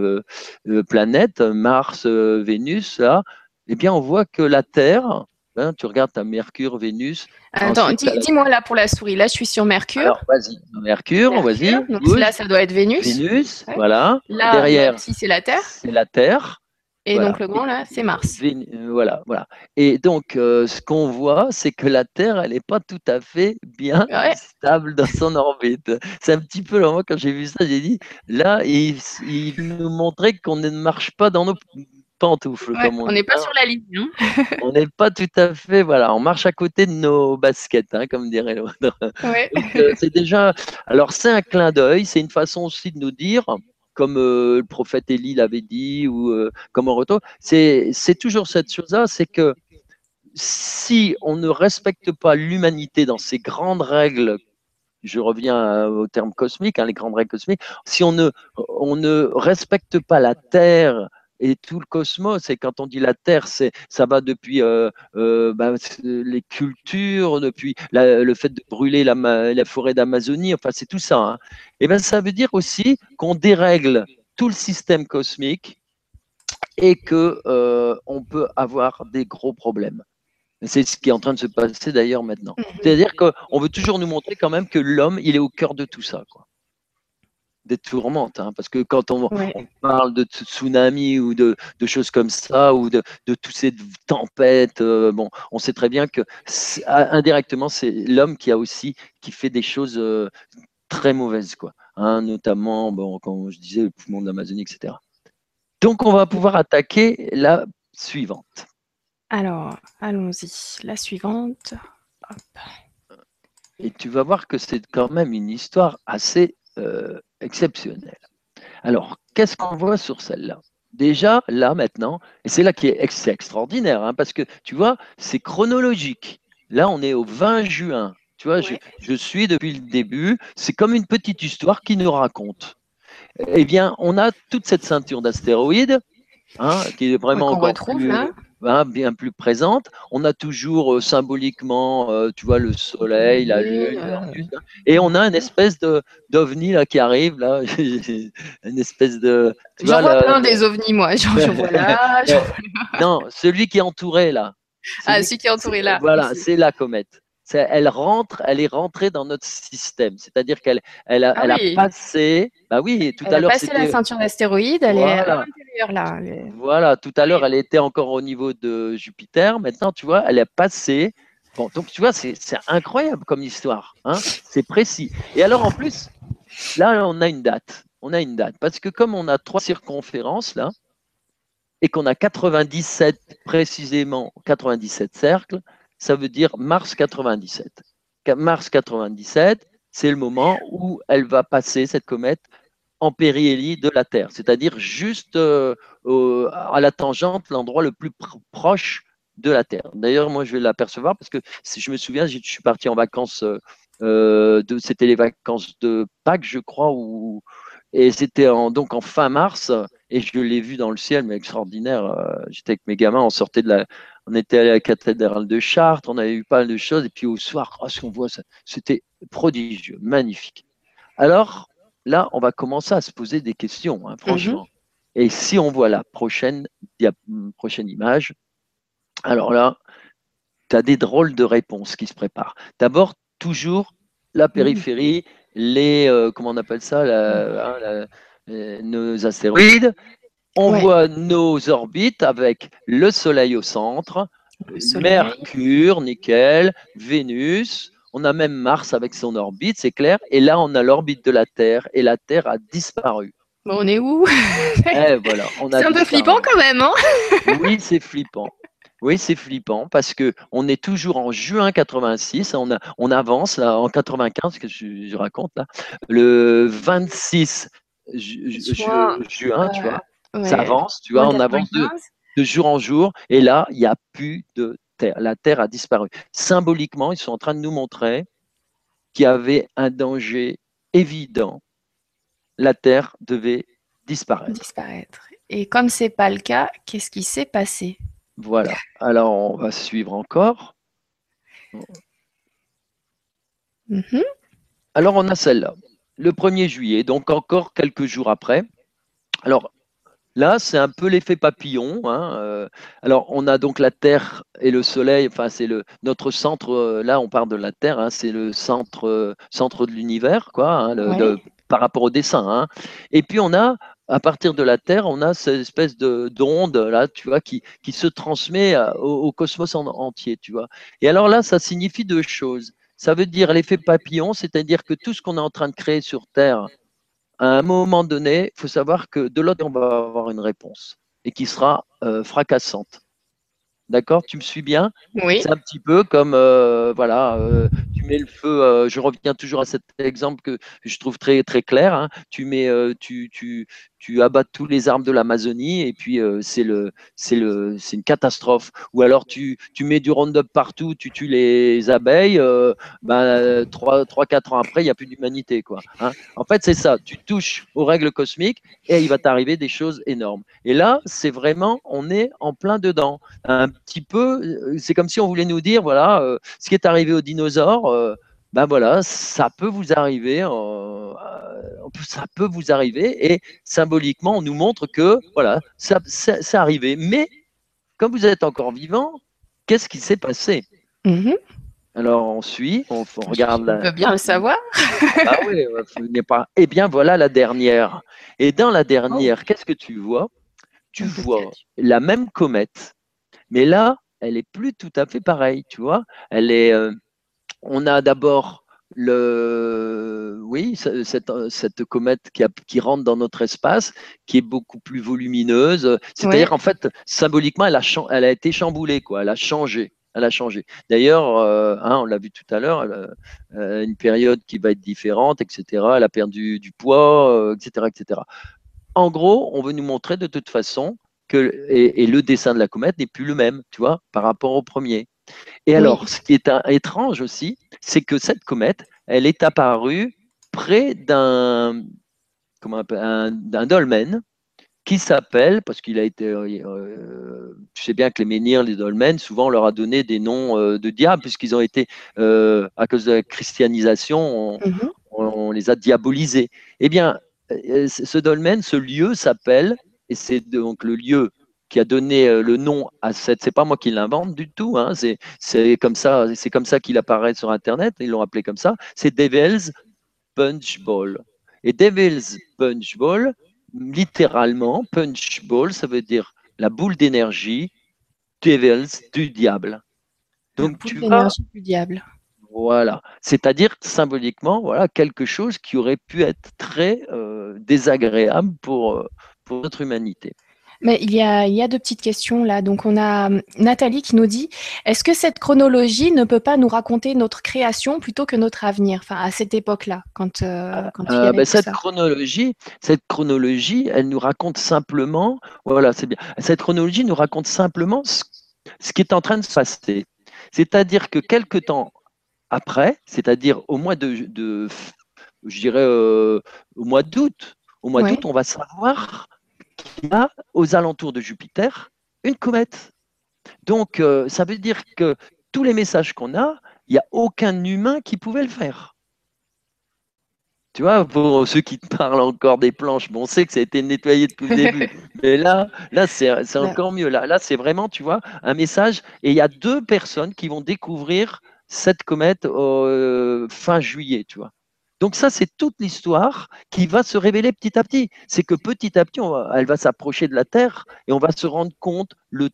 Speaker 2: planètes, Mars, Vénus, là, eh bien, on voit que la Terre, hein, tu regardes ta Mercure, Vénus.
Speaker 1: Attends, dis-moi là pour la souris. Là, je suis sur Mercure. Alors,
Speaker 2: vas-y, Mercure, vas-y.
Speaker 1: Donc là, ça doit être Vénus.
Speaker 2: Vénus, voilà.
Speaker 1: Là, derrière, si c'est la Terre.
Speaker 2: C'est la Terre.
Speaker 1: Et donc le grand là, c'est Mars.
Speaker 2: Euh, voilà, voilà. Et donc euh, ce qu'on voit, c'est que la Terre, elle n'est pas tout à fait bien stable dans son orbite. C'est un petit peu là, moi quand j'ai vu ça, j'ai dit là, il, il nous montrait qu'on ne marche pas dans nos pantoufles.
Speaker 1: on n'est pas hein. sur la ligne. Hein.
Speaker 2: on n'est pas tout à fait, voilà, on marche à côté de nos baskets, hein, comme dirait l'autre. Euh, c'est déjà, alors c'est un clin d'œil, c'est une façon aussi de nous dire, comme euh, le prophète Élie l'avait dit, ou euh, comme retour, c'est toujours cette chose-là, c'est que si on ne respecte pas l'humanité dans ses grandes règles je reviens au terme cosmique, les grandes règles cosmiques, si on ne, on ne respecte pas la Terre et tout le cosmos. Et quand on dit la Terre, c'est ça va depuis euh, euh, bah, les cultures, depuis le fait de brûler la, la forêt d'Amazonie. Enfin, c'est tout ça. Hein. Et ben, ça veut dire aussi qu'on dérègle tout le système cosmique et que euh, on peut avoir des gros problèmes. C'est ce qui est en train de se passer d'ailleurs maintenant. Mmh C'est-à-dire qu'on veut toujours nous montrer quand même que l'homme, il est au cœur de tout ça. Quoi des tourmentes, hein, parce que quand on, parle de tsunami ou de, choses comme ça, ou de, de toutes ces tempêtes, euh, bon, on sait très bien que indirectement, c'est l'homme qui a aussi qui fait des choses euh, très mauvaises, quoi. Hein, notamment, bon, comme je disais, le poumon d'Amazonie, etc. Donc, on va pouvoir attaquer la suivante.
Speaker 1: Alors, allons-y. La suivante.
Speaker 2: Et tu vas voir que c'est quand même une histoire assez euh, exceptionnel. Alors, qu'est-ce qu'on voit sur celle-là? Déjà, là, maintenant, et c'est là qui est, extraordinaire, hein, parce que tu vois, c'est chronologique. Là, on est au 20 juin. Tu vois, je, suis depuis le début. C'est comme une petite histoire qui nous raconte. Eh bien, on a toute cette ceinture d'astéroïdes, hein, qui est vraiment encore plus, Hein, bien plus présente. On a toujours euh, symboliquement, euh, tu vois, le soleil, la lune, hein. et on a une espèce de d'ovni là qui arrive là, une espèce de.
Speaker 1: J'en vois plein des ovnis moi. Vois là.
Speaker 2: non, celui qui est entouré là.
Speaker 1: ah, celui qui est entouré là.
Speaker 2: Voilà, c'est la comète elle rentre, elle est rentrée dans notre système. C'est-à-dire qu'elle elle a, ah passé. Bah oui, tout à l'heure.
Speaker 1: Elle a passé la ceinture d'astéroïdes, elle est à l'intérieur là.
Speaker 2: Voilà, tout à l'heure, elle était encore au niveau de Jupiter. Maintenant, tu vois, elle est passée. Bon, donc tu vois, c'est incroyable comme histoire. Hein c'est précis. Et alors, en plus, là, on a une date. On a une date. Parce que comme on a trois circonférences là, et qu'on a 97, précisément 97 cercles, ça veut dire mars 97. Mars 97, c'est le moment où elle va passer, cette comète, en périhélie de la Terre, c'est-à-dire juste euh, à la tangente, l'endroit le plus proche de la Terre. D'ailleurs, moi, je vais l'apercevoir parce que je me souviens, je suis parti en vacances, euh, de, c'était les vacances de Pâques, je crois, et c'était donc en fin mars, et je l'ai vu dans le ciel, mais extraordinaire. Euh, j'étais avec mes gamins, on sortait de la, on était à la cathédrale de Chartres, on avait eu pas mal de choses, et puis au soir, oh, ce qu'on voit, c'était prodigieux, magnifique. Alors là, on va commencer à se poser des questions, hein, franchement. Mhm. Et si on voit la prochaine, prochaine image, alors là, tu as des drôles de réponses qui se préparent. D'abord, toujours la périphérie, les, euh, comment on appelle ça, hein, euh, nos astéroïdes. On voit nos orbites avec le Soleil au centre, Mercure, nickel, Vénus. On a même Mars avec son orbite, c'est clair. Et là, on a l'orbite de la Terre et la Terre a disparu.
Speaker 1: Bon, on est où?
Speaker 2: Eh, voilà,
Speaker 1: C'est un peu flippant quand même, hein?
Speaker 2: Oui, c'est flippant. Oui, c'est flippant parce que on est toujours en juin 86, on, a, on avance là en 95, que je, raconte là, le 26 juin, tu vois, ça avance, tu vois, on avance de, de, jour en jour, et là, il n'y a plus de terre, la terre a disparu. Symboliquement, ils sont en train de nous montrer qu'il y avait un danger évident, la terre devait disparaître.
Speaker 1: Disparaître. Et comme c'est pas le cas, qu'est-ce qui s'est passé?
Speaker 2: Voilà. Alors, on va suivre encore. Mhm. Alors, on a celle-là. Le 1er juillet, donc encore quelques jours après. Alors, là, c'est un peu l'effet papillon. Hein, euh. alors, on a donc la Terre et le Soleil. Enfin, c'est le notre centre. Euh, là, on parle de la Terre. Hein, c'est le centre, euh, centre de l'univers, quoi, hein, par rapport au dessin. Et puis, on a à partir de la Terre, on a cette espèce de d'onde là, tu vois, qui, qui se transmet au, cosmos en, entier, tu vois. Et alors là, ça signifie deux choses. Ça veut dire l'effet papillon, c'est-à-dire que tout ce qu'on est en train de créer sur Terre, à un moment donné, il faut savoir que de l'autre, on va avoir une réponse et qui sera euh, fracassante. D'accord? Tu me suis bien?
Speaker 1: Oui.
Speaker 2: C'est un petit peu comme, euh, voilà, euh, tu mets le feu, je reviens toujours à cet exemple que je trouve très, très clair. Hein. tu, mets, tu, tu, tu abats tous les arbres de l'Amazonie et puis euh, c'est le, c'est le, c'est une catastrophe. Ou alors tu, tu mets du Roundup partout, tu tues les abeilles, euh, ben, 3, 4 ans après, il n'y a plus d'humanité. Quoi, hein. En fait, c'est ça, tu touches aux règles cosmiques et il va t'arriver des choses énormes. Et là, c'est vraiment, on est en plein dedans. Un petit peu, euh, c'est comme si on voulait nous dire, voilà, ce qui est arrivé aux dinosaures, ben voilà, ça peut vous arriver, euh, ça peut vous arriver, et symboliquement, on nous montre que voilà, ça, c'est arrivé. Mais comme vous êtes encore vivant, qu'est-ce qui s'est passé? Mm-hmm. Alors on suit, on, regarde.
Speaker 1: On peut bien le savoir.
Speaker 2: ah oui, n'est pas. Eh bien voilà la dernière. Et dans la dernière, oh. qu'est-ce que tu vois? Tu vois la même comète, mais là, elle est plus tout à fait pareille, tu vois? Elle est euh, on a d'abord le, oui, cette, comète qui, rentre dans notre espace, qui est beaucoup plus volumineuse. C'est-à-dire, en fait, symboliquement, elle a, elle a été chamboulée, quoi. Elle a changé. Elle a changé. D'ailleurs, euh, hein, on l'a vu tout à l'heure, a une période qui va être différente, etc. Elle a perdu du poids, etc., euh, etc. En gros, on veut nous montrer de toute façon que et le dessin de la comète n'est plus le même, tu vois, par rapport au premier. Et alors, ce qui est étrange aussi, c'est que cette comète, elle est apparue près d'un dolmen qui s'appelle, parce qu'il a été, euh, tu sais bien que les menhirs, les dolmens, souvent on leur a donné des noms euh, de diables, puisqu'ils ont été, euh, à cause de la christianisation, on, les a diabolisés. Eh bien, ce dolmen, ce lieu s'appelle, et c'est donc le lieu qui a donné euh, le nom à cette. C'est pas moi qui l'invente du tout. Hein, c'est comme ça, c'est comme ça qu'il apparaît sur Internet. Ils l'ont appelé comme ça. C'est Devil's Punch Ball. Et Devil's Punch Ball, littéralement, Punch Ball, ça veut dire la boule d'énergie. Devil's du diable.
Speaker 1: Donc tu vois. Du diable.
Speaker 2: Voilà, c'est-à-dire symboliquement, voilà quelque chose qui aurait pu être très euh, désagréable pour, euh, pour notre humanité.
Speaker 1: Mais il y, a, il y a deux petites questions là. Donc on a hum, Nathalie qui nous dit est-ce que cette chronologie ne peut pas nous raconter notre création plutôt que notre avenir? Enfin à cette époque-là, quand, euh, quand il y
Speaker 2: euh, ben, cette chronologie, cette chronologie, elle nous raconte simplement, voilà, c'est bien. Cette chronologie nous raconte simplement ce, qui est en train de se passer. C'est-à-dire que quelque temps après, c'est-à-dire au mois de, de je dirais euh, au mois d'août, au mois d'août, on va savoir il y a aux alentours de Jupiter une comète. Donc, euh, ça veut dire que tous les messages qu'on a, il n'y a aucun humain qui pouvait le faire. Tu vois, pour ceux qui parlent encore des planches, bon, on sait que ça a été nettoyé depuis le début. Mais là, là c'est encore mieux. Là, là c'est vraiment, tu vois, un message. Et il y a deux personnes qui vont découvrir cette comète euh, fin juillet, tu vois. Donc ça, c'est toute l'histoire qui va se révéler petit à petit. C'est que petit à petit, elle va s'approcher de la Terre et on va se rendre compte le,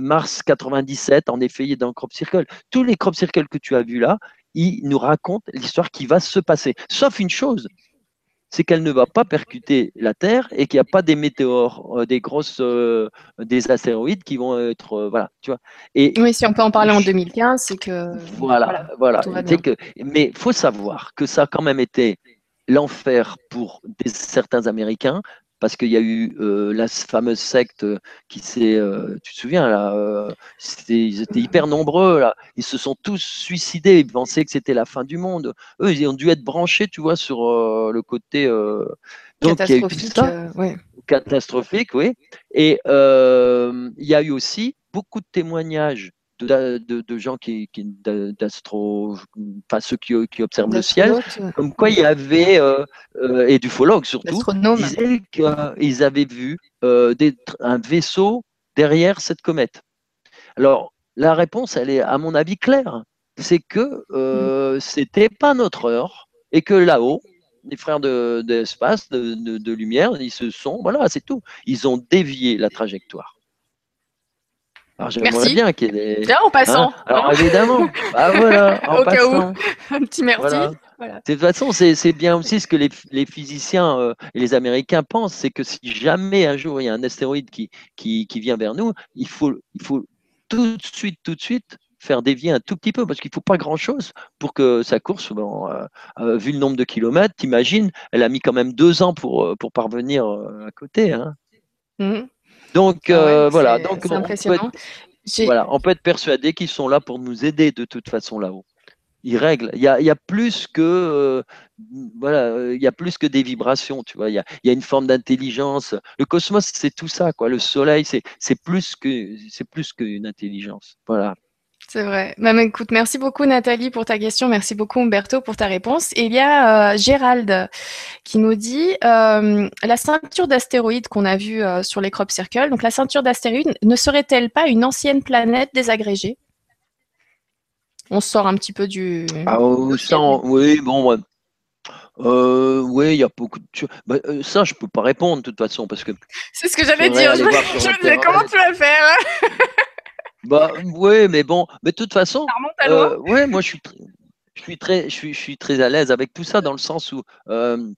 Speaker 2: mars 97, en effet, dans crop circle. Tous les crop circles que tu as vus là, il nous raconte l'histoire qui va se passer. Sauf une chose, c'est qu'elle ne va pas percuter la Terre et qu'il n'y a pas des météores, euh, des grosses, euh, des astéroïdes qui vont être, euh, voilà, tu vois.
Speaker 1: Et oui, si on peut en parler en 2015, c'est que.
Speaker 2: Voilà, voilà. Que, mais faut savoir que ça a quand même été l'enfer pour certains Américains parce qu'il y a eu euh, la fameuse secte qui s'est, euh, tu te souviens là, euh, ils étaient hyper nombreux là, ils se sont tous suicidés, ils pensaient que c'était la fin du monde. Eux, ils ont dû être branchés, tu vois, sur le côté
Speaker 1: donc, catastrophique,
Speaker 2: il catastrophique, oui. Et il y a eu aussi beaucoup de témoignages de, gens qui, d'astro, enfin ceux qui, observent le ciel, comme quoi il y avait, euh, euh, et d'ufologues surtout, ils, ils avaient vu euh, un vaisseau derrière cette comète. Alors, la réponse, elle est à mon avis claire, c'est que mm. c'était pas notre heure et que là-haut, les frères d'espace, de, de, de, lumière, ils se sont, voilà, c'est tout. Ils ont dévié la trajectoire.
Speaker 1: Alors j'aimerais bien qu'il y ait des. en passant. Hein
Speaker 2: alors évidemment. bah voilà. En
Speaker 1: Au cas où. Un petit merci.
Speaker 2: De toute façon, c'est bien aussi ce que les, les physiciens euh, et les Américains pensent, c'est que si jamais un jour il y a un astéroïde qui, qui, qui vient vers nous, il faut, il faut tout de suite, tout de suite faire dévier un tout petit peu parce qu'il ne faut pas grand-chose pour que sa course, bon, euh, euh, vu le nombre de kilomètres, t'imagines, elle a mis quand même deux ans pour, pour parvenir à côté. Hein. Mmh. Donc ah euh, voilà, donc on peut, être, voilà, on peut être persuadé qu'ils sont là pour nous aider de toute façon là-haut. Ils règlent. Il y a, il y a plus que euh, voilà, il y a plus que des vibrations, tu vois. Il y a, il y a une forme d'intelligence. Le cosmos, c'est tout ça, quoi. Le soleil, c'est c'est plus que c'est plus qu'une intelligence. Voilà.
Speaker 1: C'est vrai. Bah, écoute, merci beaucoup Nathalie pour ta question. Merci beaucoup Umberto pour ta réponse. Et il y a euh, Gérald qui nous dit euh, la ceinture d'astéroïdes qu'on a vue euh, sur les crop circles. Donc la ceinture d'astéroïdes ne serait-elle pas une ancienne planète désagrégée? On sort un petit peu du.
Speaker 2: Ah oui, bon. oui, il y a beaucoup de bah, ça, je peux pas répondre de toute façon parce que.
Speaker 1: C'est ce que j'allais dire. Je, me disais comment tu vas faire?
Speaker 2: Bah oui, mais bon, mais de toute façon, euh, ouais, moi je suis, je suis très, je suis, je suis très à l'aise avec tout ça dans le sens où euh,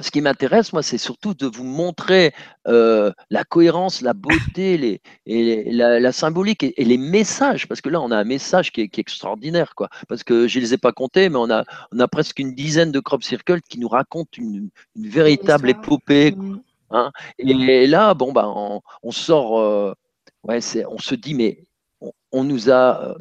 Speaker 2: ce qui m'intéresse, moi, c'est surtout de vous montrer euh, la cohérence, la beauté, les, et la, symbolique et, les messages, parce que là, on a un message qui est, extraordinaire, quoi. Parce que je ne les ai pas comptés, mais on a, on a presque une dizaine de crop circles qui nous racontent une, une véritable épopée. Mmh. Hein. Et, là, bon, bah, on, on sort, ouais, on se dit, mais on nous a euh,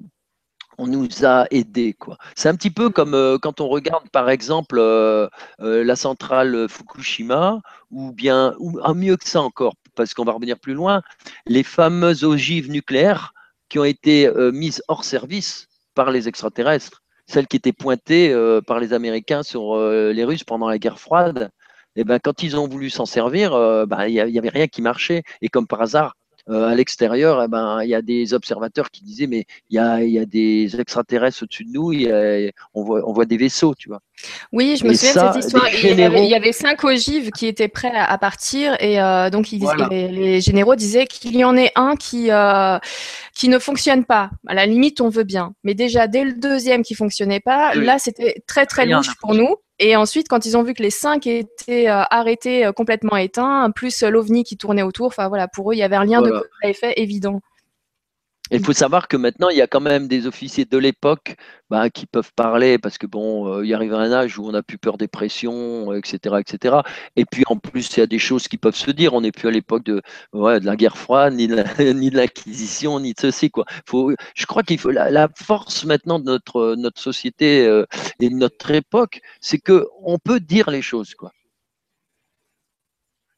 Speaker 2: on nous a aidés. C'est un petit peu comme euh, quand on regarde par exemple euh, la centrale Fukushima, ou bien, ou ah, mieux que ça encore, parce qu'on va revenir plus loin, les fameuses ogives nucléaires qui ont été mises hors service par les extraterrestres, celles qui étaient pointées par les Américains sur les Russes pendant la guerre froide. Et eh ben, quand ils ont voulu s'en servir, ben, il n'y avait rien qui marchait. Et comme par hasard, euh, à l'extérieur, eh ben, il y a des observateurs qui disaient mais il y a, y a, des extraterrestres au-dessus de nous, on, voit, on voit des vaisseaux, tu vois.
Speaker 1: Oui, je me souviens de cette histoire. Il, y avait, cinq ogives qui étaient prêts à, partir et euh, donc les, généraux disaient qu'il y en ait un qui euh, qui ne fonctionne pas. À la limite, on veut bien, mais déjà dès le deuxième qui fonctionnait pas, là c'était très très louche pour nous. Et ensuite, quand ils ont vu que les cinq étaient euh, arrêtés, complètement éteints, plus l'ovni qui tournait autour, enfin voilà, pour eux, il y avait un lien de cause à effet évident.
Speaker 2: Il faut savoir que maintenant, il y a quand même des officiers de l'époque bah, qui peuvent parler parce que bon, euh, il arrive un âge où on n'a plus peur des pressions, etc., etc. Et puis en plus, il y a des choses qui peuvent se dire. On n'est plus à l'époque de, de la guerre froide, ni de l'inquisition, ni de ceci. Quoi. Faut, je crois qu'il faut la, force maintenant de notre, notre société euh, et de notre époque, c'est que on peut dire les choses. Quoi.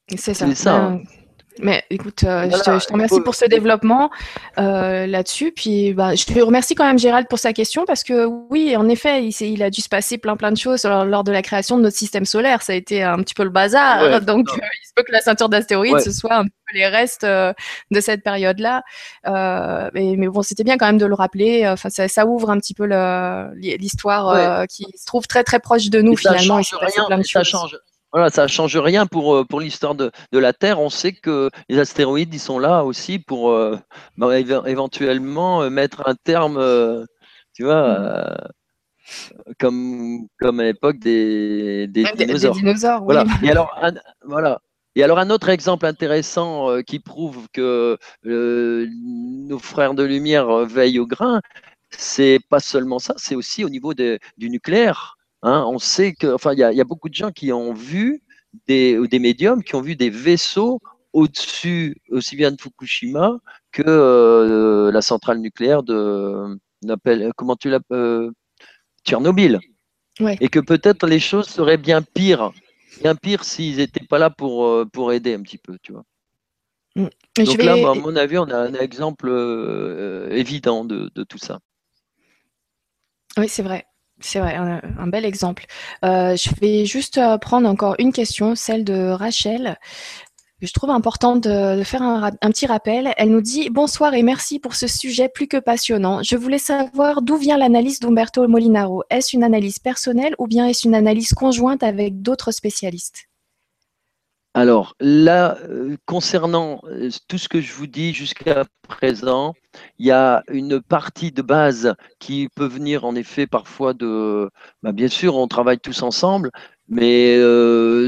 Speaker 1: C'est ça. ça. Hein. Mais écoute, euh, je, te, remercie pour ce développement euh, là-dessus. Puis bah, je te remercie quand même Gérald pour sa question parce que oui, en effet, il, il a dû se passer plein plein de choses lors, de la création de notre système solaire. Ça a été un petit peu le bazar. donc euh, il se peut que la ceinture d'astéroïdes ce soit un peu les restes de cette période-là. Mais, mais, bon, c'était bien quand même de le rappeler. Enfin, ça, ça, ouvre un petit peu l'histoire qui se trouve très très proche de nous finalement.
Speaker 2: Ça change rien, ça change voilà, ça ne change rien pour, euh, pour l'histoire de, de, la Terre. On sait que les astéroïdes, ils sont là aussi pour euh, bah, éventuellement euh, mettre un terme, tu vois. comme, comme à l'époque des, des,
Speaker 1: dinosaures.
Speaker 2: voilà. Et alors, un, voilà. Et alors un autre exemple intéressant euh, qui prouve que euh, nos frères de lumière veillent au grain, c'est pas seulement ça, c'est aussi au niveau du nucléaire. Hein. On sait que, enfin, il y, y, a beaucoup de gens qui ont vu des, des médiums qui ont vu des vaisseaux au-dessus, aussi bien de Fukushima que euh, la centrale nucléaire de, comment tu l'appelles, euh, Tchernobyl. Et que peut-être les choses seraient bien pires, bien pires s'ils n'étaient pas là pour, euh, pour aider un petit peu, tu vois. Mm. Donc là, à mon avis, on a un exemple évident de, tout ça.
Speaker 1: Oui, c'est vrai. C'est vrai, un, bel exemple. je vais juste prendre encore une question, celle de Rachel je trouve important de, faire un, petit rappel. Elle nous dit Bonsoir et merci pour ce sujet plus que passionnant. Je voulais savoir d'où vient l'analyse d'Umberto Molinaro. Est-ce une analyse personnelle ou bien est-ce une analyse conjointe avec d'autres spécialistes?
Speaker 2: Alors là, euh, concernant euh, tout ce que je vous dis jusqu'à présent, il y a une partie de base qui peut venir en effet parfois de, bah, bien sûr, on travaille tous ensemble, mais euh,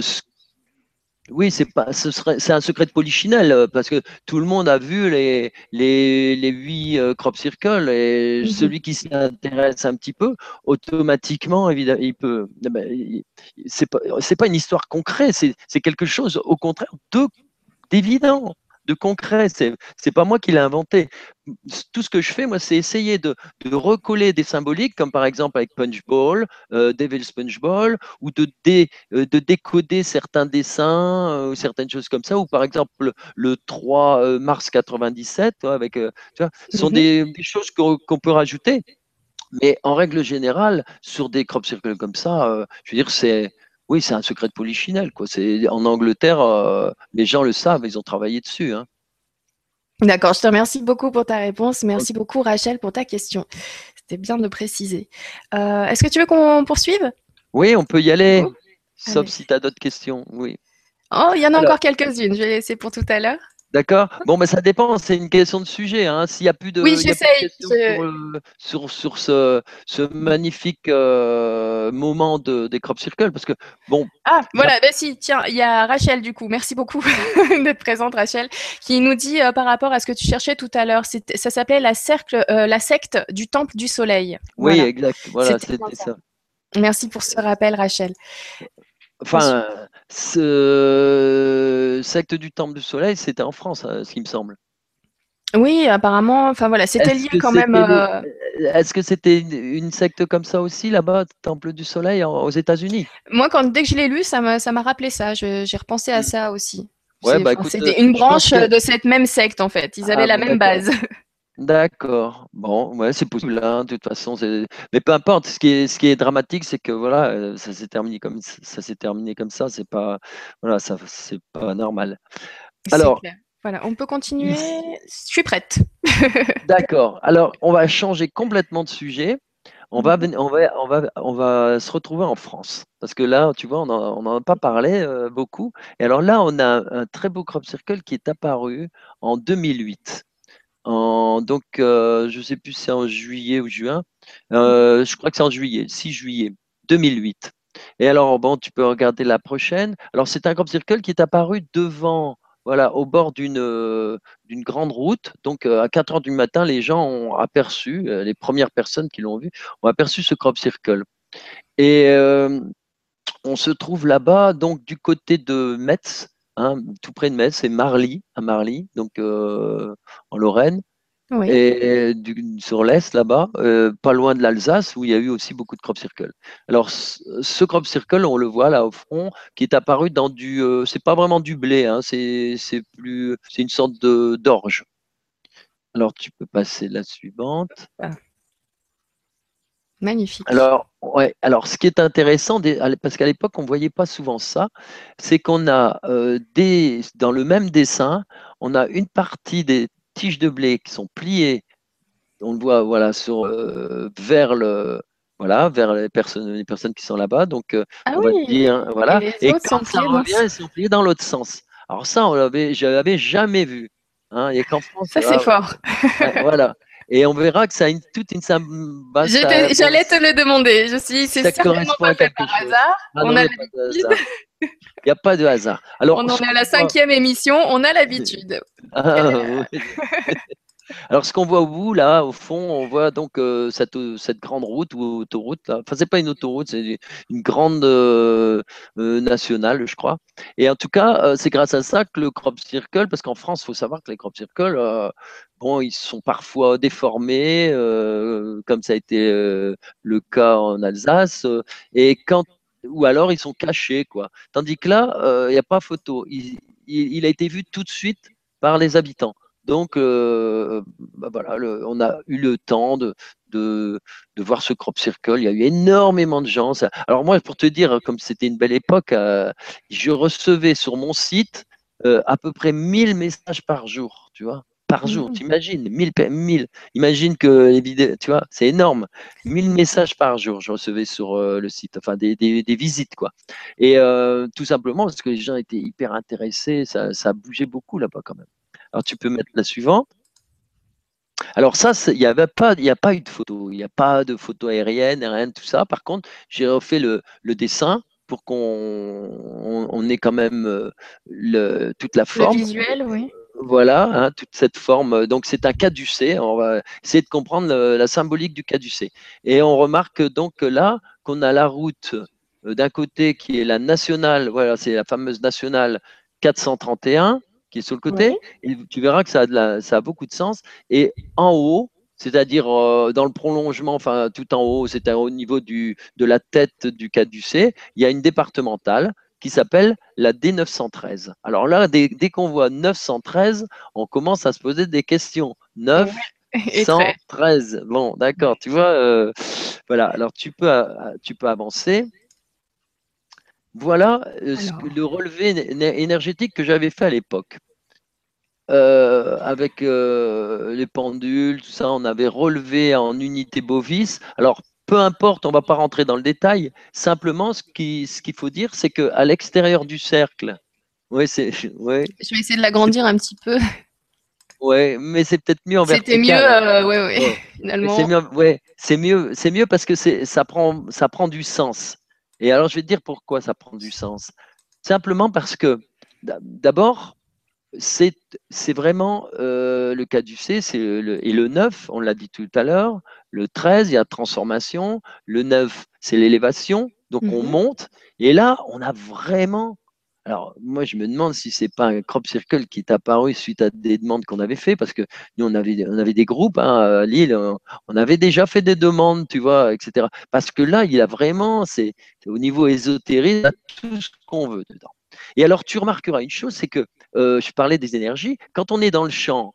Speaker 2: oui, c'est pas, ce serait, c'est un secret de polichinelle euh, parce que tout le monde a vu les les, les huit euh, crop circles et mhm. celui qui s'intéresse un petit peu, automatiquement, évidemment, il peut. Eh ben, c'est pas, c'est pas une histoire concrète, c'est, c'est quelque chose, au contraire, de d'évident de concret. C'est n'est pas moi qui l'ai inventé. Tout ce que je fais, moi, c'est essayer de, recoller des symboliques, comme par exemple avec Punchball, euh, Devil's Punchball, ou de, euh, de décoder certains dessins, euh, certaines choses comme ça, ou par exemple le, 3 euh, mars 97, avec, tu vois, ce sont mhm. des, choses qu'on peut rajouter. Mais en règle générale, sur des crop circles comme ça, je veux dire, c'est oui, c'est un secret de polichinelle. Quoi. En Angleterre, euh, les gens le savent, ils ont travaillé dessus. Hein.
Speaker 1: D'accord, je te remercie beaucoup pour ta réponse. Merci beaucoup Rachel pour ta question. C'était bien de préciser. Euh, est-ce que tu veux qu'on poursuive?
Speaker 2: Oui, on peut y aller. Sauf si tu as d'autres questions. Oui.
Speaker 1: Oh, il y en a encore quelques-unes. Je vais laisser pour tout à l'heure.
Speaker 2: D'accord? Bon, mais ça dépend, c'est une question de sujet. Hein. S'il n'y a plus de,
Speaker 1: oui, j'essaye.
Speaker 2: Euh, sur, sur, ce, ce magnifique euh, moment de, des crop circles, parce que bon.
Speaker 1: Ah, voilà, ben si, tiens, il y a Rachel du coup. Merci beaucoup d'être présente, Rachel, qui nous dit euh, par rapport à ce que tu cherchais tout à l'heure, ça s'appelait la, cercle, la secte du Temple du Soleil.
Speaker 2: Oui, exact. Voilà, c'était ça.
Speaker 1: Merci pour ce rappel, Rachel.
Speaker 2: Enfin, ce secte du Temple du Soleil, c'était en France, hein, ce qui me semble.
Speaker 1: Oui, apparemment. Enfin voilà, c'était lié quand même. Euh,
Speaker 2: est-ce que c'était une, secte comme ça aussi là-bas, Temple du Soleil, aux États-Unis?
Speaker 1: Moi, quand dès que je l'ai lu, ça m'a rappelé ça. J'ai repensé à mm. ça aussi.
Speaker 2: Ouais, bah,
Speaker 1: c'était une branche de cette même secte en fait. Ils avaient ah, la même base.
Speaker 2: D'accord. Bon, ouais, c'est possible. Hein, de toute façon, mais peu importe. Ce qui est, ce qui est dramatique, c'est que voilà, euh, ça s'est terminé comme ça s'est terminé comme ça. C'est pas, voilà, ça, c'est pas normal. Alors,
Speaker 1: voilà, on peut continuer. Je suis prête.
Speaker 2: D'accord. Alors, on va changer complètement de sujet. On va, mhm. on va, on va, on va se retrouver en France. Parce que là, tu vois, on n'en a pas parlé euh, beaucoup. Et alors là, on a un très beau crop circle qui est apparu en 2008 donc, euh, je ne sais plus si c'est en juillet ou juin. Euh, je crois que c'est en juillet, 6 juillet 2008. Et alors, bon, tu peux regarder la prochaine. Alors, c'est un crop circle qui est apparu devant, voilà, au bord d'une euh, grande route. Donc, à 4 heures du matin, les gens ont aperçu, les premières personnes qui l'ont vu, ont aperçu ce crop circle. Et on se trouve là-bas, donc du côté de Metz, Hein, tout près de Metz, c'est Marly, à Marly, donc euh, en Lorraine. Et sur l'est, là-bas, euh, pas loin de l'Alsace, où il y a eu aussi beaucoup de crop circle. Alors, ce crop circle, on le voit là au front, qui est apparu dans du. Euh, c'est pas vraiment du blé, hein, c'est plus, c'est une sorte d'orge. Alors, tu peux passer la suivante. Ah.
Speaker 1: Magnifique.
Speaker 2: Alors, ouais, alors, ce qui est intéressant, parce qu'à l'époque, on ne voyait pas souvent ça, c'est qu'on a euh, des, dans le même dessin, on a une partie des tiges de blé qui sont pliées, on le voit voilà, sur, euh, vers, le, voilà, vers les personnes, les personnes qui sont là-bas. Donc, euh,
Speaker 1: ah on va dire,
Speaker 2: voilà. Et, quand ça revient, elles sont pliées dans l'autre sens. Alors, ça, je ne l'avais jamais vu. Hein,
Speaker 1: ça, c'est fort.
Speaker 2: voilà. Et on verra que ça a une, toute une
Speaker 1: bah, J'allais te le demander. Je suis, c'est certainement pas fait par hasard. Ah on a
Speaker 2: Il n'y a pas de hasard.
Speaker 1: Alors, on en est à la cinquième émission, on a l'habitude. Ah,
Speaker 2: Alors, ce qu'on voit au bout, là, au fond, on voit donc euh, cette, cette, grande route ou autoroute. Là. Enfin, c'est pas une autoroute, c'est une grande euh, euh, nationale, je crois. Et en tout cas, c'est grâce à ça que le crop circle, parce qu'en France, il faut savoir que les crop circles, bon, ils sont parfois déformés, comme ça a été le cas en Alsace. et quand ou alors ils sont cachés, quoi. Tandis que là, il n'y a pas photo. il a été vu tout de suite par les habitants. Donc, euh, bah voilà, on a eu le temps de, de, voir ce crop circle. Il y a eu énormément de gens. Alors moi, pour te dire, comme c'était une belle époque, euh, je recevais sur mon site euh, à peu près 1000 messages par jour, tu vois par jour, mmh. t'imagines, 1000, 1000. Imagine que les vidéos, tu vois, c'est énorme. 1000 messages par jour, je recevais sur le site, enfin des, visites, quoi. Et tout simplement parce que les gens étaient hyper intéressés, ça, ça a bougé beaucoup là-bas quand même. Alors tu peux mettre la suivante. Alors ça, il n'y a pas eu de photo, il n'y a pas de photo aérienne, rien de tout ça. Par contre, j'ai refait le, dessin pour qu'on ait quand même euh, le, toute la forme.
Speaker 1: Le visuel, oui.
Speaker 2: Voilà, hein, toute cette forme. Donc c'est un caducé. On va essayer de comprendre la symbolique du caducé. Et on remarque donc là qu'on a la route euh, d'un côté qui est la nationale, voilà, c'est la fameuse nationale 431, qui est sur le côté, et tu verras que ça a, ça a beaucoup de sens. Et en haut, c'est-à-dire euh, dans le prolongement, enfin tout en haut, c'est au niveau du, de la tête du caducé, il y a une départementale qui s'appelle la D913. Alors là, dès, qu'on voit 913, on commence à se poser des questions. 913. Bon, d'accord, tu vois, euh, voilà, alors tu peux, tu peux avancer. Voilà euh, le relevé énergétique que j'avais fait à l'époque. Euh, avec euh, les pendules, tout ça, on avait relevé en unité bovis. Alors, peu importe, on ne va pas rentrer dans le détail. Simplement, ce qu'il ce faut dire, c'est qu'à l'extérieur du cercle, ouais, c'est, ouais.
Speaker 1: Je vais essayer de l'agrandir un petit peu.
Speaker 2: Ouais, mais c'est peut-être mieux en
Speaker 1: C'était mieux, euh, ouais, ouais, finalement.
Speaker 2: C'est mieux, ouais, c'est mieux, c'est mieux parce que ça prend, ça prend du sens. Et alors, je vais te dire pourquoi ça prend du sens. Simplement parce que, d'abord, c'est vraiment euh, le cas du C, le, et le 9, on l'a dit tout à l'heure, le 13, il y a transformation, le 9, c'est l'élévation, donc on mmh monte, et là, on a vraiment alors, moi, je me demande si c'est pas un crop circle qui est apparu suite à des demandes qu'on avait fait, parce que nous, on avait, on avait des groupes hein, à Lille, on, avait déjà fait des demandes, tu vois, etc. Parce que là, il a vraiment, c'est au niveau ésotérique, il a tout ce qu'on veut dedans. Et alors, tu remarqueras une chose, c'est que euh, je parlais des énergies. Quand on est dans le champ,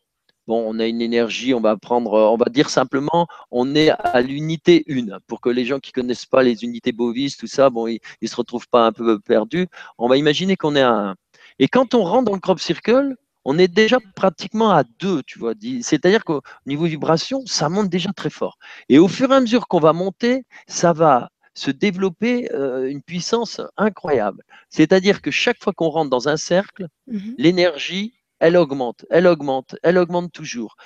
Speaker 2: on a une énergie, on va prendre, on va dire simplement, on est à l'unité 1. Pour que les gens qui connaissent pas les unités bovis, tout ça, bon, ils ne se retrouvent pas un peu perdus. On va imaginer qu'on est à 1. Et quand on rentre dans le crop circle, on est déjà pratiquement à 2, tu vois. C'est-à-dire qu'au niveau vibration, ça monte déjà très fort. Et au fur et à mesure qu'on va monter, ça va se développer euh, une puissance incroyable. C'est-à-dire que chaque fois qu'on rentre dans un cercle, mmh l'énergie, elle augmente, elle augmente, elle augmente toujours.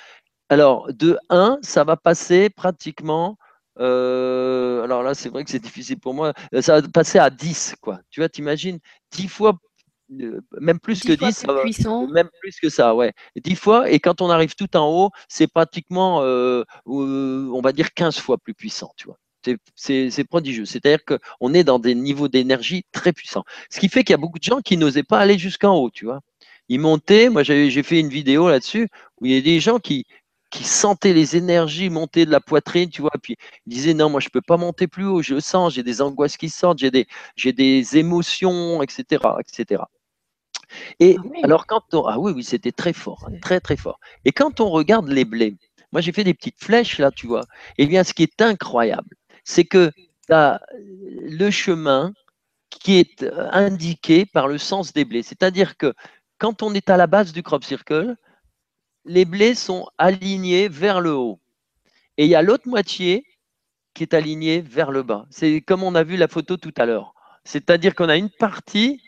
Speaker 2: Alors, de 1, ça va passer pratiquement. Euh, alors là, c'est vrai que c'est difficile pour moi. Euh, ça va passer à 10, quoi. Tu vois, t'imagines 10 fois même plus que 10, ça même plus que ça, ouais. 10 fois, et quand on arrive tout en haut, c'est pratiquement, on va dire 15 fois plus puissant, tu vois. C'est prodigieux. C'est-à-dire qu'on est dans des niveaux d'énergie très puissants. Ce qui fait qu'il y a beaucoup de gens qui n'osaient pas aller jusqu'en haut, tu vois. Ils montaient, moi j'ai fait une vidéo là-dessus, où il y a des gens qui, qui sentaient les énergies monter de la poitrine, tu vois, puis ils disaient non, moi je ne peux pas monter plus haut, je le sens, j'ai des angoisses qui sortent, j'ai des, des émotions, etc., etc. Et ah alors quand on, ah oui, oui, c'était très fort, très très fort. Et quand on regarde les blés, moi j'ai fait des petites flèches là, tu vois. Et eh bien, ce qui est incroyable, c'est que tu as le chemin qui est euh, indiqué par le sens des blés. C'est-à-dire que quand on est à la base du crop circle, les blés sont alignés vers le haut. Et il y a l'autre moitié qui est alignée vers le bas. C'est comme on a vu la photo tout à l'heure. C'est-à-dire qu'on a une partie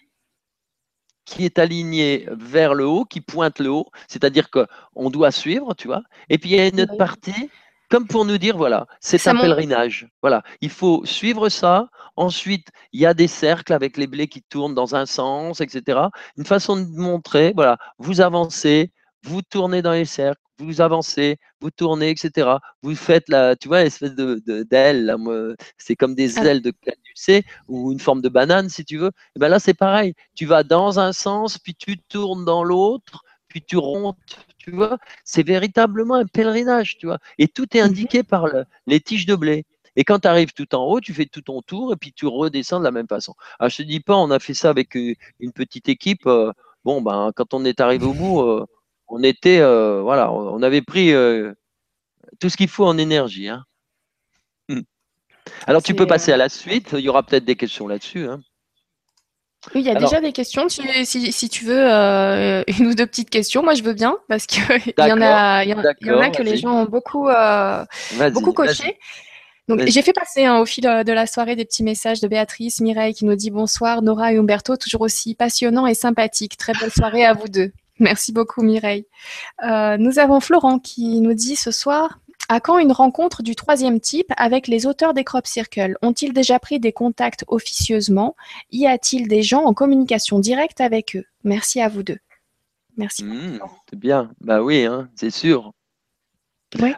Speaker 2: qui est aligné vers le haut, qui pointe le haut, c'est-à-dire qu'on doit suivre, tu vois. Et puis il y a une autre partie, comme pour nous dire, voilà, c'est un pèlerinage. Voilà, il faut suivre ça. Ensuite, il y a des cercles avec les blés qui tournent dans un sens, etc. Une façon de montrer, voilà, vous avancez, vous tournez dans les cercles, vous avancez, vous tournez, etc. Vous faites la, tu vois, espèce de d'aile, c'est comme des ah. ailes de caducée ou une forme de banane, si tu veux. Et ben là, c'est pareil. Tu vas dans un sens, puis tu tournes dans l'autre, puis tu remontes, tu vois. C'est véritablement un pèlerinage, tu vois. Et tout est mmh indiqué par les tiges de blé. Et quand tu arrives tout en haut, tu fais tout ton tour et puis tu redescends de la même façon. Alors, ah, je te dis pas, on a fait ça avec euh, une petite équipe. Euh, bon, ben, quand on est arrivé au bout, euh, on était, euh, voilà, on avait pris tout ce qu'il faut en énergie. Hein. Hmm. Alors, tu peux passer à la suite. Il y aura peut-être des questions là-dessus. Hein.
Speaker 1: Oui, il y a déjà des questions. si, tu veux euh, une ou deux petites questions, moi je veux bien parce qu'il y en a, y, en, a que les gens ont beaucoup, beaucoup coché. Donc j'ai fait passer hein, au fil de la soirée des petits messages de Béatrice, Mireille qui nous dit bonsoir, Nora et Umberto, toujours aussi passionnant et sympathique. Très belle soirée à vous deux. Merci beaucoup Mireille. Euh, nous avons Florent qui nous dit ce soir à quand une rencontre du troisième type avec les auteurs des Crop Circle Ont-ils déjà pris des contacts officieusement? Y a-t-il des gens en communication directe avec eux? Merci à vous deux. Merci.
Speaker 2: Mmh, c'est bien. Bah oui, hein, c'est sûr.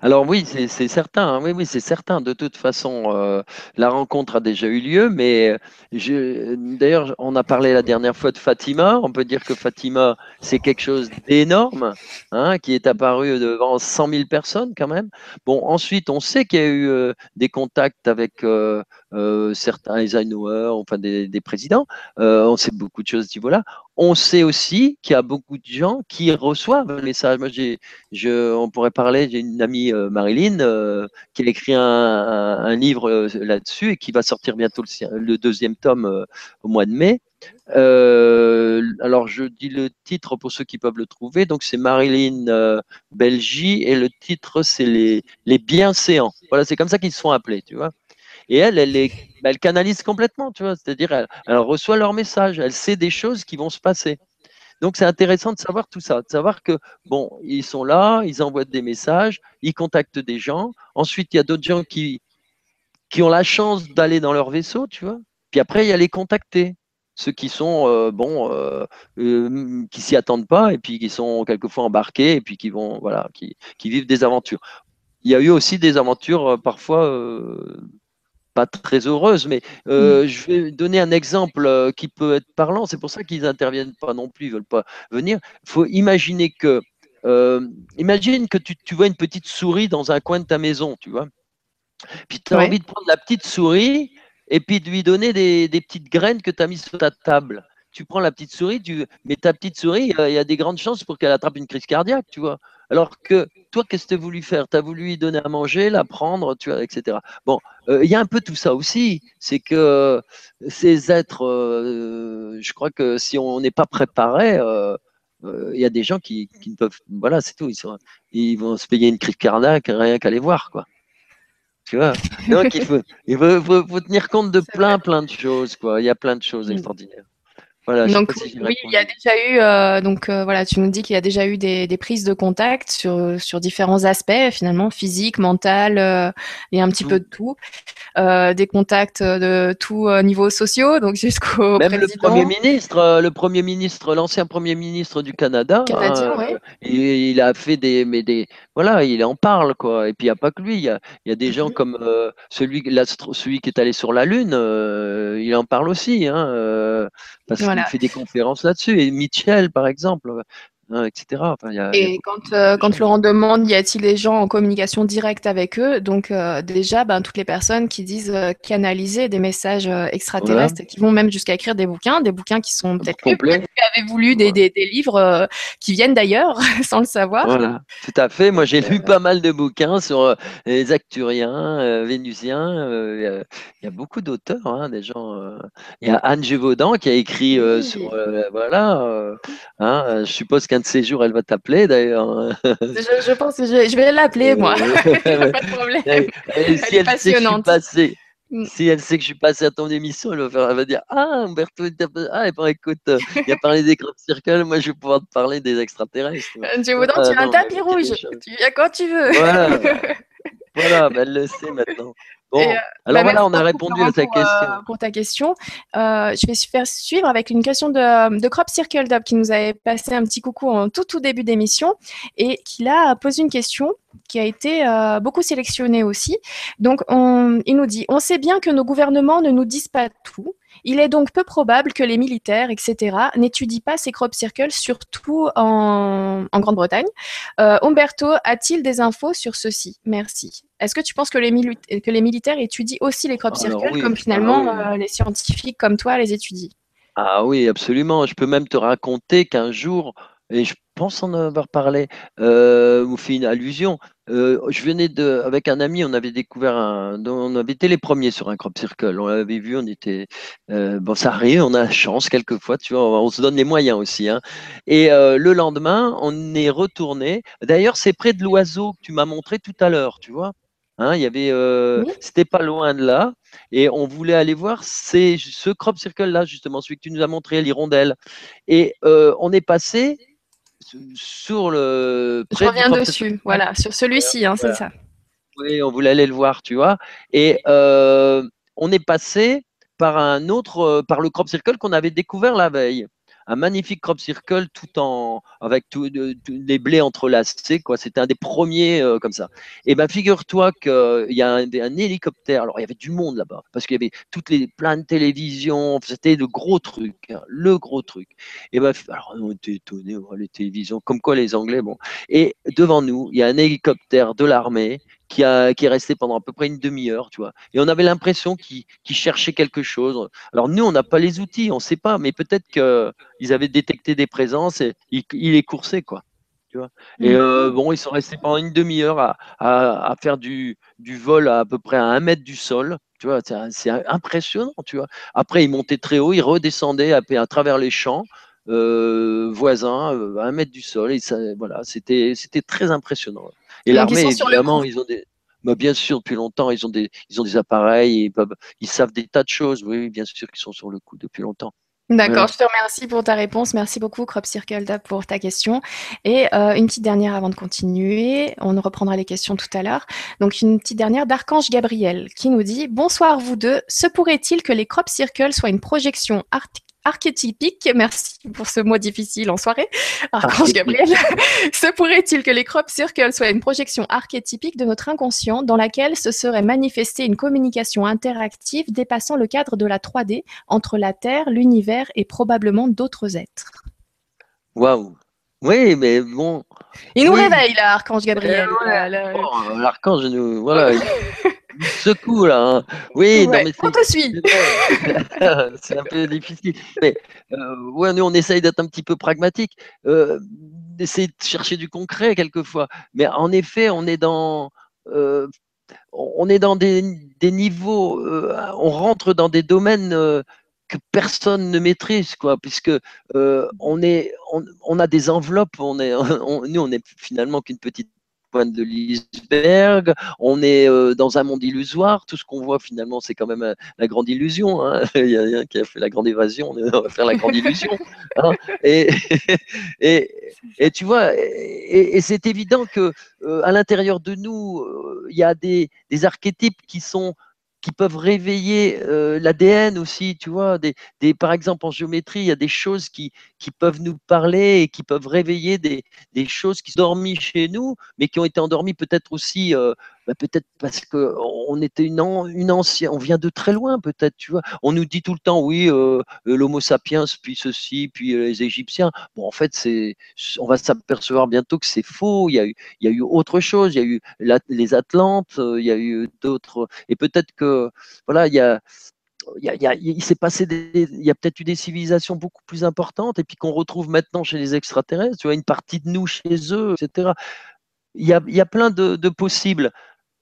Speaker 2: Alors oui, c'est certain. Hein. Oui, oui, c'est certain. De toute façon, euh, la rencontre a déjà eu lieu, mais d'ailleurs, on a parlé la dernière fois de Fatima. On peut dire que Fatima, c'est quelque chose d'énorme, hein, qui est apparu devant 100 000 personnes quand même. Bon, ensuite, on sait qu'il y a eu euh, des contacts avec euh, certains Eisenhower, enfin des, présidents. on sait beaucoup de choses à ce niveau-là. On sait aussi qu'il y a beaucoup de gens qui reçoivent un message. Moi, je, on pourrait parler, j'ai une amie euh, Marilyn euh, qui a écrit un, livre euh, là-dessus et qui va sortir bientôt le, deuxième tome au mois de mai. alors, je dis le titre pour ceux qui peuvent le trouver. Donc, c'est Marilyn Belgie et le titre, c'est les, les bienséants. Voilà, c'est comme ça qu'ils se font appeler, tu vois. Et elle, elle, canalise complètement, tu vois. C'est-à-dire, elle, reçoit leur message, elle sait des choses qui vont se passer. Donc, c'est intéressant de savoir tout ça, de savoir que, bon, ils sont là, ils envoient des messages, ils contactent des gens. Ensuite, il y a d'autres gens qui, qui ont la chance d'aller dans leur vaisseau, tu vois. Puis après, il y a les contacter ceux qui sont euh, bon, euh, euh, qui s'y attendent pas et puis qui sont quelquefois embarqués et puis qui vont voilà, qui, vivent des aventures. Il y a eu aussi des aventures parfois pas très heureuse, mais euh, mm. je vais donner un exemple euh, qui peut être parlant. C'est pour ça qu'ils n'interviennent pas non plus, ils veulent pas venir. Il faut imaginer que, euh, imagine que tu, vois une petite souris dans un coin de ta maison, tu vois. Puis tu as envie de prendre la petite souris et puis de lui donner des, des petites graines que tu as mises sur ta table. Tu prends la petite souris, tu, mais ta petite souris, il y a des grandes chances pour qu'elle attrape une crise cardiaque, tu vois. Alors que toi, qu'est-ce que tu as voulu faire? Tu as voulu lui donner à manger, la prendre, tu vois, etc. Bon, euh, il y a un peu tout ça aussi. C'est que ces êtres, euh, je crois que si on n'est pas préparé, euh, il y a des gens qui, ne peuvent. Voilà, c'est tout. Ils, vont se payer une crise cardiaque rien qu'à les voir, quoi. Tu vois? Donc il faut, il faut, tenir compte de plein, plein de choses, quoi. Il y a plein de choses mm.
Speaker 1: Donc oui, il y a déjà eu euh, donc euh, voilà, tu nous dis qu'il y a déjà eu des, prises de contact sur sur différents aspects finalement physique, mental euh, et un petit peu de tout, des contacts de tout niveau sociaux donc jusqu'au
Speaker 2: même le premier ministre, le premier ministre, l'ancien premier ministre du Canada,
Speaker 1: hein,
Speaker 2: il, a fait des mais des voilà, il en parle quoi. Et puis il n'y a pas que lui, il y a, y a des gens mhm. comme celui celui qui est allé sur la lune, il en parle aussi hein, parce il fait des conférences là-dessus. Et Mitchell, par exemple, Hein, etc.
Speaker 1: et quand, euh, quand Laurent demande y a-t-il des gens en communication directe avec eux, donc euh, déjà ben, toutes les personnes qui disent euh, canaliser des messages extraterrestres, qui vont même jusqu'à écrire des bouquins, des bouquins qui sont peut-être plus, peut avez voulu des, des, des, livres qui viennent d'ailleurs sans le savoir.
Speaker 2: Voilà, tout à fait. Moi j'ai lu pas mal de bouquins sur les acturiens, vénusiens. Il y, a beaucoup d'auteurs, hein, des gens. Il y a Anne Gévaudan qui a écrit sur voilà. Hein, je suppose qu'un de ces jours, elle va t'appeler d'ailleurs.
Speaker 1: je, pense que je, vais l'appeler, moi. pas de problème.
Speaker 2: elle, est passionnante. Mm. Si elle sait que je suis passé à ton émission, elle va, dire Ah, Umberto, ah, et écoute, euh, il a parlé des crop circles, moi je vais pouvoir te parler des extraterrestres.
Speaker 1: Euh, tu, ah, tu as un tapis rouge, tu viens quand tu veux.
Speaker 2: Voilà, voilà bah, elle le sait maintenant. Bon, euh, alors bah, voilà, on a répondu à ta question.
Speaker 1: pour ta question, je vais faire suivre avec une question de, de Crop Circle Dub qui nous avait passé un petit coucou en tout tout début d'émission et qui a posé une question qui a été euh, beaucoup sélectionné aussi. Donc, il nous dit, on sait bien que nos gouvernements ne nous disent pas tout. Il est donc peu probable que les militaires, etc., n'étudient pas ces crop circles, surtout en, Grande-Bretagne. Euh, Umberto, a-t-il des infos sur ceci? Merci. Est-ce que tu penses que les, que les, militaires étudient aussi les crop circles, comme finalement euh, les scientifiques comme toi les étudient?
Speaker 2: Ah oui, absolument. Je peux même te raconter qu'un jour, et je pense en avoir parlé, euh, ou fait une allusion. Euh, je venais de, avec un ami, on avait découvert un, on avait été les premiers sur un crop circle. On l'avait vu, on était, euh, bon, ça arrive, on a la chance quelquefois, tu vois, on, se donne les moyens aussi. Hein. Et le lendemain, on est retourné. D'ailleurs, c'est près de l'oiseau que tu m'as montré tout à l'heure, tu vois. Hein, il y avait, c'était pas loin de là, et on voulait aller voir c'est ce crop circle là justement, celui que tu nous as montré, l'hirondelle. Et on est passé sur le.
Speaker 1: Je reviens dessus, voilà, sur celui-ci, hein, c'est ça.
Speaker 2: Oui, on voulait aller le voir, tu vois. Et euh, on est passé par un autre, euh, par le crop circle qu'on avait découvert la veille un magnifique crop circle tout en avec tous les blés entrelacés quoi. C'était un des premiers euh, comme ça. Et ben figure-toi qu'il y a un, hélicoptère. Alors il y avait du monde là-bas parce qu'il y avait toutes les plein de télévisions. C'était le gros truc, hein, le gros truc. Et ben alors on était étonnés voir les télévisions comme quoi les Anglais bon. Et devant nous il y a un hélicoptère de l'armée qui, a, qui est resté pendant à peu près une demi-heure, tu vois. Et on avait l'impression qu'il cherchait quelque chose. Alors nous, on n'a pas les outils, on ne sait pas, mais peut-être qu'ils avaient détecté des présences et il, il est coursé, quoi. Tu vois et euh, mm. bon, ils sont restés pendant une demi-heure à, à, faire du, du, vol à, à peu près à un mètre du sol. Tu vois, c'est impressionnant, tu vois. Après, ils montaient très haut, ils redescendaient à, à travers les champs. Euh, voisins, euh, à un mètre du sol, et ça, voilà, c'était très impressionnant. Et l'armée, évidemment, ils ont des. Bah, bien sûr, depuis longtemps, ils ont des, ils ont des appareils, ils, peuvent, ils savent des tas de choses. Oui, bien sûr qu'ils sont sur le coup depuis longtemps.
Speaker 1: D'accord, je te remercie pour ta réponse. Merci beaucoup, Crop Circle pour ta question. Et euh, une petite dernière avant de continuer. On reprendra les questions tout à l'heure. Donc, une petite dernière d'Archange Gabriel qui nous dit Bonsoir, vous deux. Se pourrait-il que les Crop Circles soient une projection art archétypique, merci pour ce mot difficile en soirée, Archange Gabriel, se pourrait-il que les crop circles soient une projection archétypique de notre inconscient dans laquelle se serait manifestée une communication interactive dépassant le cadre de la 3D entre la Terre, l'univers et probablement d'autres êtres?
Speaker 2: Waouh. Oui, mais bon...
Speaker 1: Il nous réveille là, Archange Gabriel.
Speaker 2: Oh, l'archange nous... Voilà. secoue là. Hein. Oui,
Speaker 1: non, mais on te suit.
Speaker 2: c'est un peu difficile. Mais euh, ouais, nous on essaye d'être un petit peu pragmatique, euh, d'essayer de chercher du concret quelquefois. Mais en effet, on est dans, euh, on est dans des, des niveaux, on rentre dans des domaines que personne ne maîtrise, quoi, puisque on est, on, on, a des enveloppes, on est, on, nous on est finalement qu'une petite pointe de l'iceberg, on est euh, dans un monde illusoire, tout ce qu'on voit finalement c'est quand même euh, la grande illusion, hein. il y a un qui a fait la grande évasion, on va faire la grande illusion. Hein. et, tu vois, et, c'est évident que euh, à l'intérieur de nous, il y a des archétypes qui sont qui peuvent réveiller euh, l'ADN aussi, tu vois. Des, des, par exemple, en géométrie, il y a des choses qui, qui peuvent nous parler et qui peuvent réveiller des, des choses qui sont dormies chez nous, mais qui ont été endormies peut-être aussi euh, bah, peut-être parce que on était une, ancienne, on vient de très loin peut-être, tu vois. On nous dit tout le temps, oui, euh, euh, l'Homo sapiens, puis ceci, puis euh, les Égyptiens. Bon, en fait, c'est, on va s'apercevoir bientôt que c'est faux. Il y a eu, il y a eu autre chose. Il y a eu les Atlantes, il y a eu d'autres, et peut-être que, voilà, il y a il, y a, il, y a, il s'est passé il y a peut-être eu des civilisations beaucoup plus importantes et puis qu'on retrouve maintenant chez les extraterrestres, tu vois, une partie de nous chez eux, etc. Il y a, il y a plein de possibles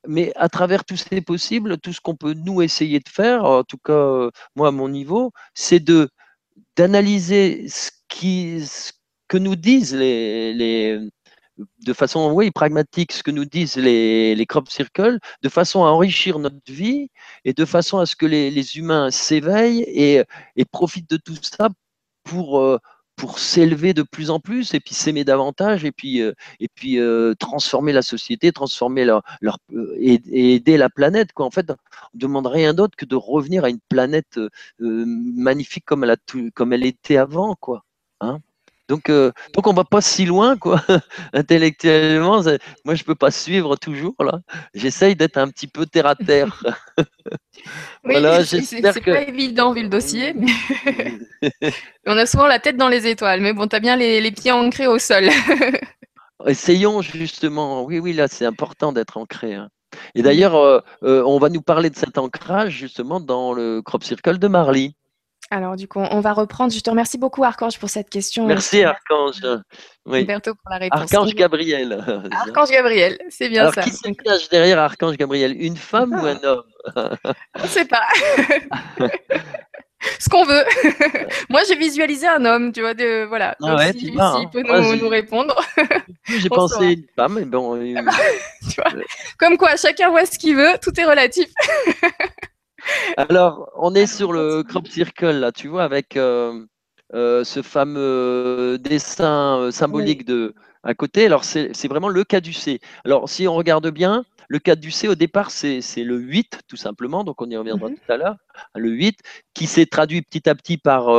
Speaker 2: mais à travers tous ces possibles, tout ce qu'on peut nous essayer de faire, en tout cas euh, moi à mon niveau, c'est de d'analyser ce que nous disent les, les de façon oui, pragmatique ce que nous disent les, les crop circles, de façon à enrichir notre vie et de façon à ce que les, les humains s'éveillent et, et, profitent de tout ça pour, euh, pour s'élever de plus en plus et puis s'aimer davantage et puis, euh, et puis euh, transformer la société, transformer leur, et, aider la planète. Quoi. En fait, on ne demande rien d'autre que de revenir à une planète magnifique comme elle, comme elle était avant. Quoi. Hein donc, euh, donc on va pas si loin, quoi. Intellectuellement, moi je peux pas suivre toujours là. J'essaye d'être un petit peu terre à terre.
Speaker 1: oui, voilà, c'est pas évident vu le dossier, mais on a souvent la tête dans les étoiles. Mais bon, tu as bien les, les, pieds ancrés au sol.
Speaker 2: Essayons justement. Oui, oui, là c'est important d'être ancré. Hein. Et d'ailleurs, euh, euh, on va nous parler de cet ancrage justement dans le crop circle de Marly.
Speaker 1: Alors, du coup, on va reprendre. Je te remercie beaucoup, Archange, pour cette question.
Speaker 2: Merci, Archange.
Speaker 1: Oui. pour la réponse.
Speaker 2: Archange Gabriel.
Speaker 1: Archange Gabriel, c'est bien ça.
Speaker 2: Qui se cache derrière Archange Gabriel? Une femme ou un homme?
Speaker 1: On ne sait pas. Ce qu'on veut. Moi, j'ai visualisé un homme, tu vois, de, voilà.
Speaker 2: Ah ouais,
Speaker 1: si,
Speaker 2: hein.
Speaker 1: peut nous, nous, répondre.
Speaker 2: J'ai pensé une femme, mais bon.
Speaker 1: tu vois, comme quoi, chacun voit ce qu'il veut, tout est relatif.
Speaker 2: Alors, on est sur le crop circle, là, tu vois, avec euh, euh, ce fameux dessin euh, symbolique de à côté. Alors, c'est vraiment le caducé. Alors, si on regarde bien, le caducé, au départ, c'est le 8, tout simplement. Donc, on y reviendra mhm. tout à l'heure. Le 8, qui s'est traduit petit à petit par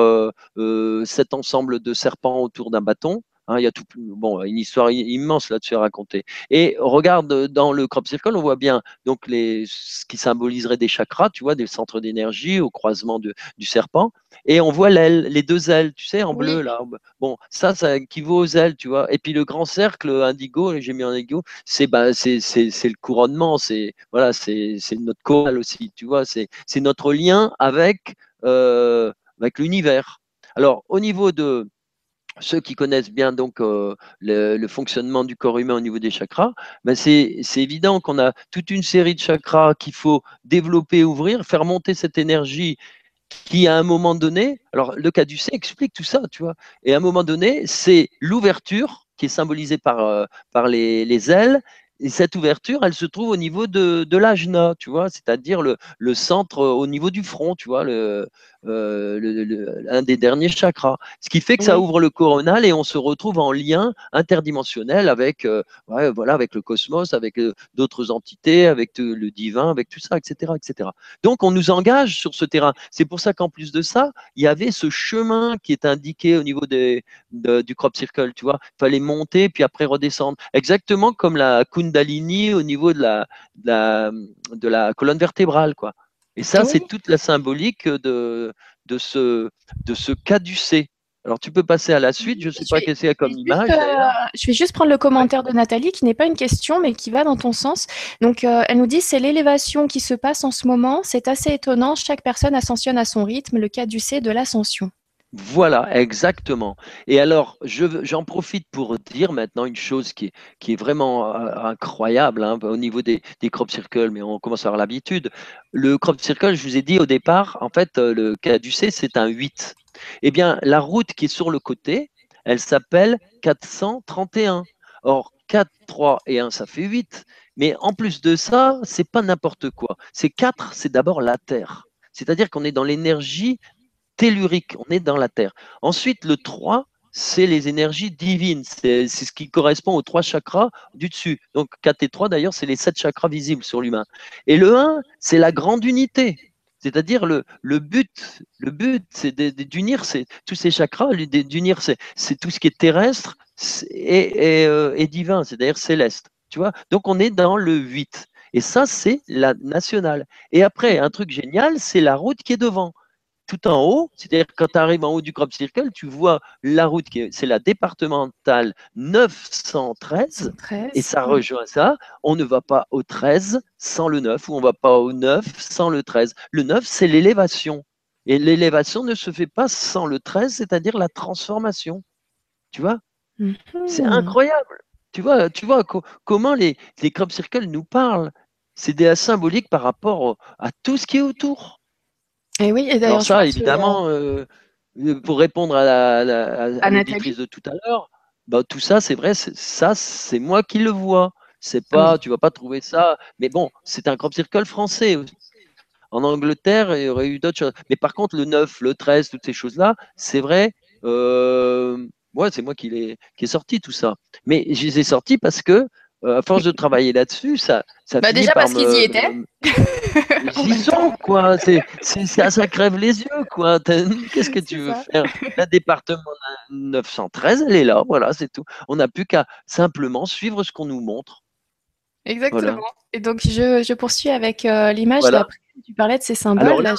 Speaker 2: cet ensemble de serpents autour d'un bâton. Hein, il y a tout, bon, une histoire immense là-dessus à raconter. Et regarde dans le crop circle, on voit bien donc les, ce qui symboliserait des chakras, tu vois, des centres d'énergie au croisement de, du serpent. Et on voit l'aile, les deux ailes, tu sais, en bleu là. Bon, ça, ça équivaut aux ailes, tu vois. Et puis le grand cercle indigo, j'ai mis en indigo, c'est bah, c'est le couronnement, c'est voilà, c'est notre chorale aussi, tu vois. C'est notre lien avec euh, avec l'univers. Alors au niveau de ceux qui connaissent bien donc euh, le, fonctionnement du corps humain au niveau des chakras, ben c'est évident qu'on a toute une série de chakras qu'il faut développer, ouvrir, faire monter cette énergie qui à un moment donné, alors le cas du C explique tout ça, tu vois, et à un moment donné, c'est l'ouverture qui est symbolisée par, euh, par les, les ailes et cette ouverture, elle se trouve au niveau de, de l'ajna, tu vois, c'est-à-dire le, le, centre au niveau du front, tu vois, le, euh, un des derniers chakras. Ce qui fait que ça ouvre le coronal et on se retrouve en lien interdimensionnel avec, euh, ouais, voilà, avec le cosmos, avec euh, d'autres entités, avec le divin, avec tout ça, etc., etc. Donc on nous engage sur ce terrain. C'est pour ça qu'en plus de ça, il y avait ce chemin qui est indiqué au niveau des, du crop circle, tu vois. Il fallait monter puis après redescendre. Exactement comme la Kundalini au niveau de la, de la, colonne vertébrale, quoi. Et ça, c'est toute la symbolique de, de ce, de ce caducé. Alors, tu peux passer à la suite. Je ne sais pas qu'est-ce qu'il y a comme image.
Speaker 1: Euh, je vais juste prendre le commentaire de Nathalie, qui n'est pas une question, mais qui va dans ton sens. Donc, euh, elle nous dit c'est l'élévation qui se passe en ce moment. C'est assez étonnant. Chaque personne ascensionne à son rythme. Le caducé de l'ascension.
Speaker 2: Voilà, exactement. Et alors, j'en profite pour dire maintenant une chose qui est, qui est vraiment euh, incroyable hein, au niveau des, des, crop circles, mais on commence à avoir l'habitude. Le crop circle, je vous ai dit au départ, en fait, euh, le caducé, c'est un 8. Eh bien, la route qui est sur le côté, elle s'appelle 431. Or, 4, 3 et 1, ça fait 8. Mais en plus de ça, c'est pas n'importe quoi. C'est 4, c'est d'abord la Terre. C'est-à-dire qu'on est dans l'énergie tellurique, on est dans la Terre. Ensuite, le 3, c'est les énergies divines, c'est ce qui correspond aux trois chakras du dessus. Donc 4 et 3, d'ailleurs, c'est les sept chakras visibles sur l'humain. Et le 1, c'est la grande unité. C'est-à-dire le, le but, le but, c'est d'unir tous ces chakras, d'unir c'est tout ce qui est terrestre et, et, euh, et divin, c'est-à-dire céleste. Tu vois? Donc on est dans le 8. Et ça, c'est la nationale. Et après, un truc génial, c'est la route qui est devant tout en haut, c'est-à-dire quand tu arrives en haut du crop circle, tu vois la route qui c'est la départementale 913 et ça rejoint ça. On ne va pas au 13 sans le 9 ou on ne va pas au 9 sans le 13. Le 9, c'est l'élévation. Et l'élévation ne se fait pas sans le 13, c'est-à-dire la transformation. Tu vois? C'est mhm. incroyable. Tu vois, tu vois comment les, les crop circles nous parlent. C'est des symboliques par rapport à tout ce qui est autour.
Speaker 1: Et oui,
Speaker 2: Alors ça, évidemment, euh, euh, pour répondre à la, à, de tout à l'heure, bah, tout ça, c'est vrai, ça, c'est moi qui le vois. C'est pas, tu vas pas trouver ça. Mais bon, c'est un crop circle français. En Angleterre, il y aurait eu d'autres choses. Mais par contre, le 9, le 13, toutes ces choses-là, c'est vrai. Euh, ouais, c'est moi qui, ai, qui ai sorti tout ça. Mais je les ai sortis parce que euh, à force de travailler là-dessus, ça, ça
Speaker 1: bah déjà parce qu'ils y étaient.
Speaker 2: Ils y sont, quoi. C'est, ça, ça crève les yeux, quoi. Qu'est-ce que tu veux faire? La département 913, elle est là, voilà, c'est tout. On n'a plus qu'à simplement suivre ce qu'on nous montre.
Speaker 1: Exactement. Et donc, je, je poursuis avec euh, l'image d'après. Tu parlais de ces symboles. Alors, là,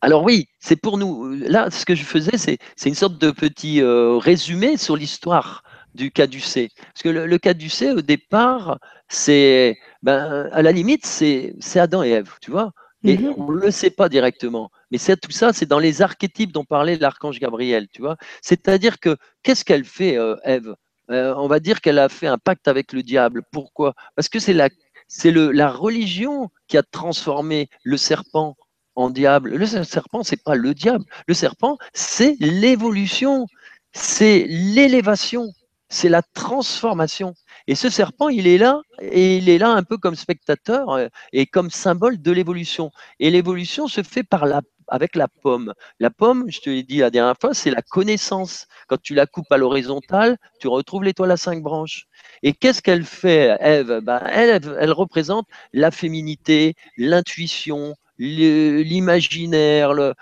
Speaker 2: alors oui, c'est pour nous. Là, ce que je faisais, c'est, c'est une sorte de petit euh, résumé sur l'histoire du caducé. Parce que le, le caducé, au départ, c'est, ben, à la limite, c'est, Adam et Ève, tu vois. Et mhm. on ne le sait pas directement. Mais c'est tout ça, c'est dans les archétypes dont parlait l'archange Gabriel, tu vois. C'est-à-dire que qu'est-ce qu'elle fait, euh, Ève? Euh, On va dire qu'elle a fait un pacte avec le diable. Pourquoi? Parce que c'est la, c'est la religion qui a transformé le serpent en diable. Le serpent, c'est pas le diable. Le serpent, c'est l'évolution, c'est l'élévation c'est la transformation. Et ce serpent, il est là, et il est là un peu comme spectateur euh, et comme symbole de l'évolution. Et l'évolution se fait par la, avec la pomme. La pomme, je te l'ai dit la dernière fois, c'est la connaissance. Quand tu la coupes à l'horizontale, tu retrouves l'étoile à cinq branches. Et qu'est-ce qu'elle fait, Ève? Ben, elle, elle représente la féminité, l'intuition, l'imaginaire, le,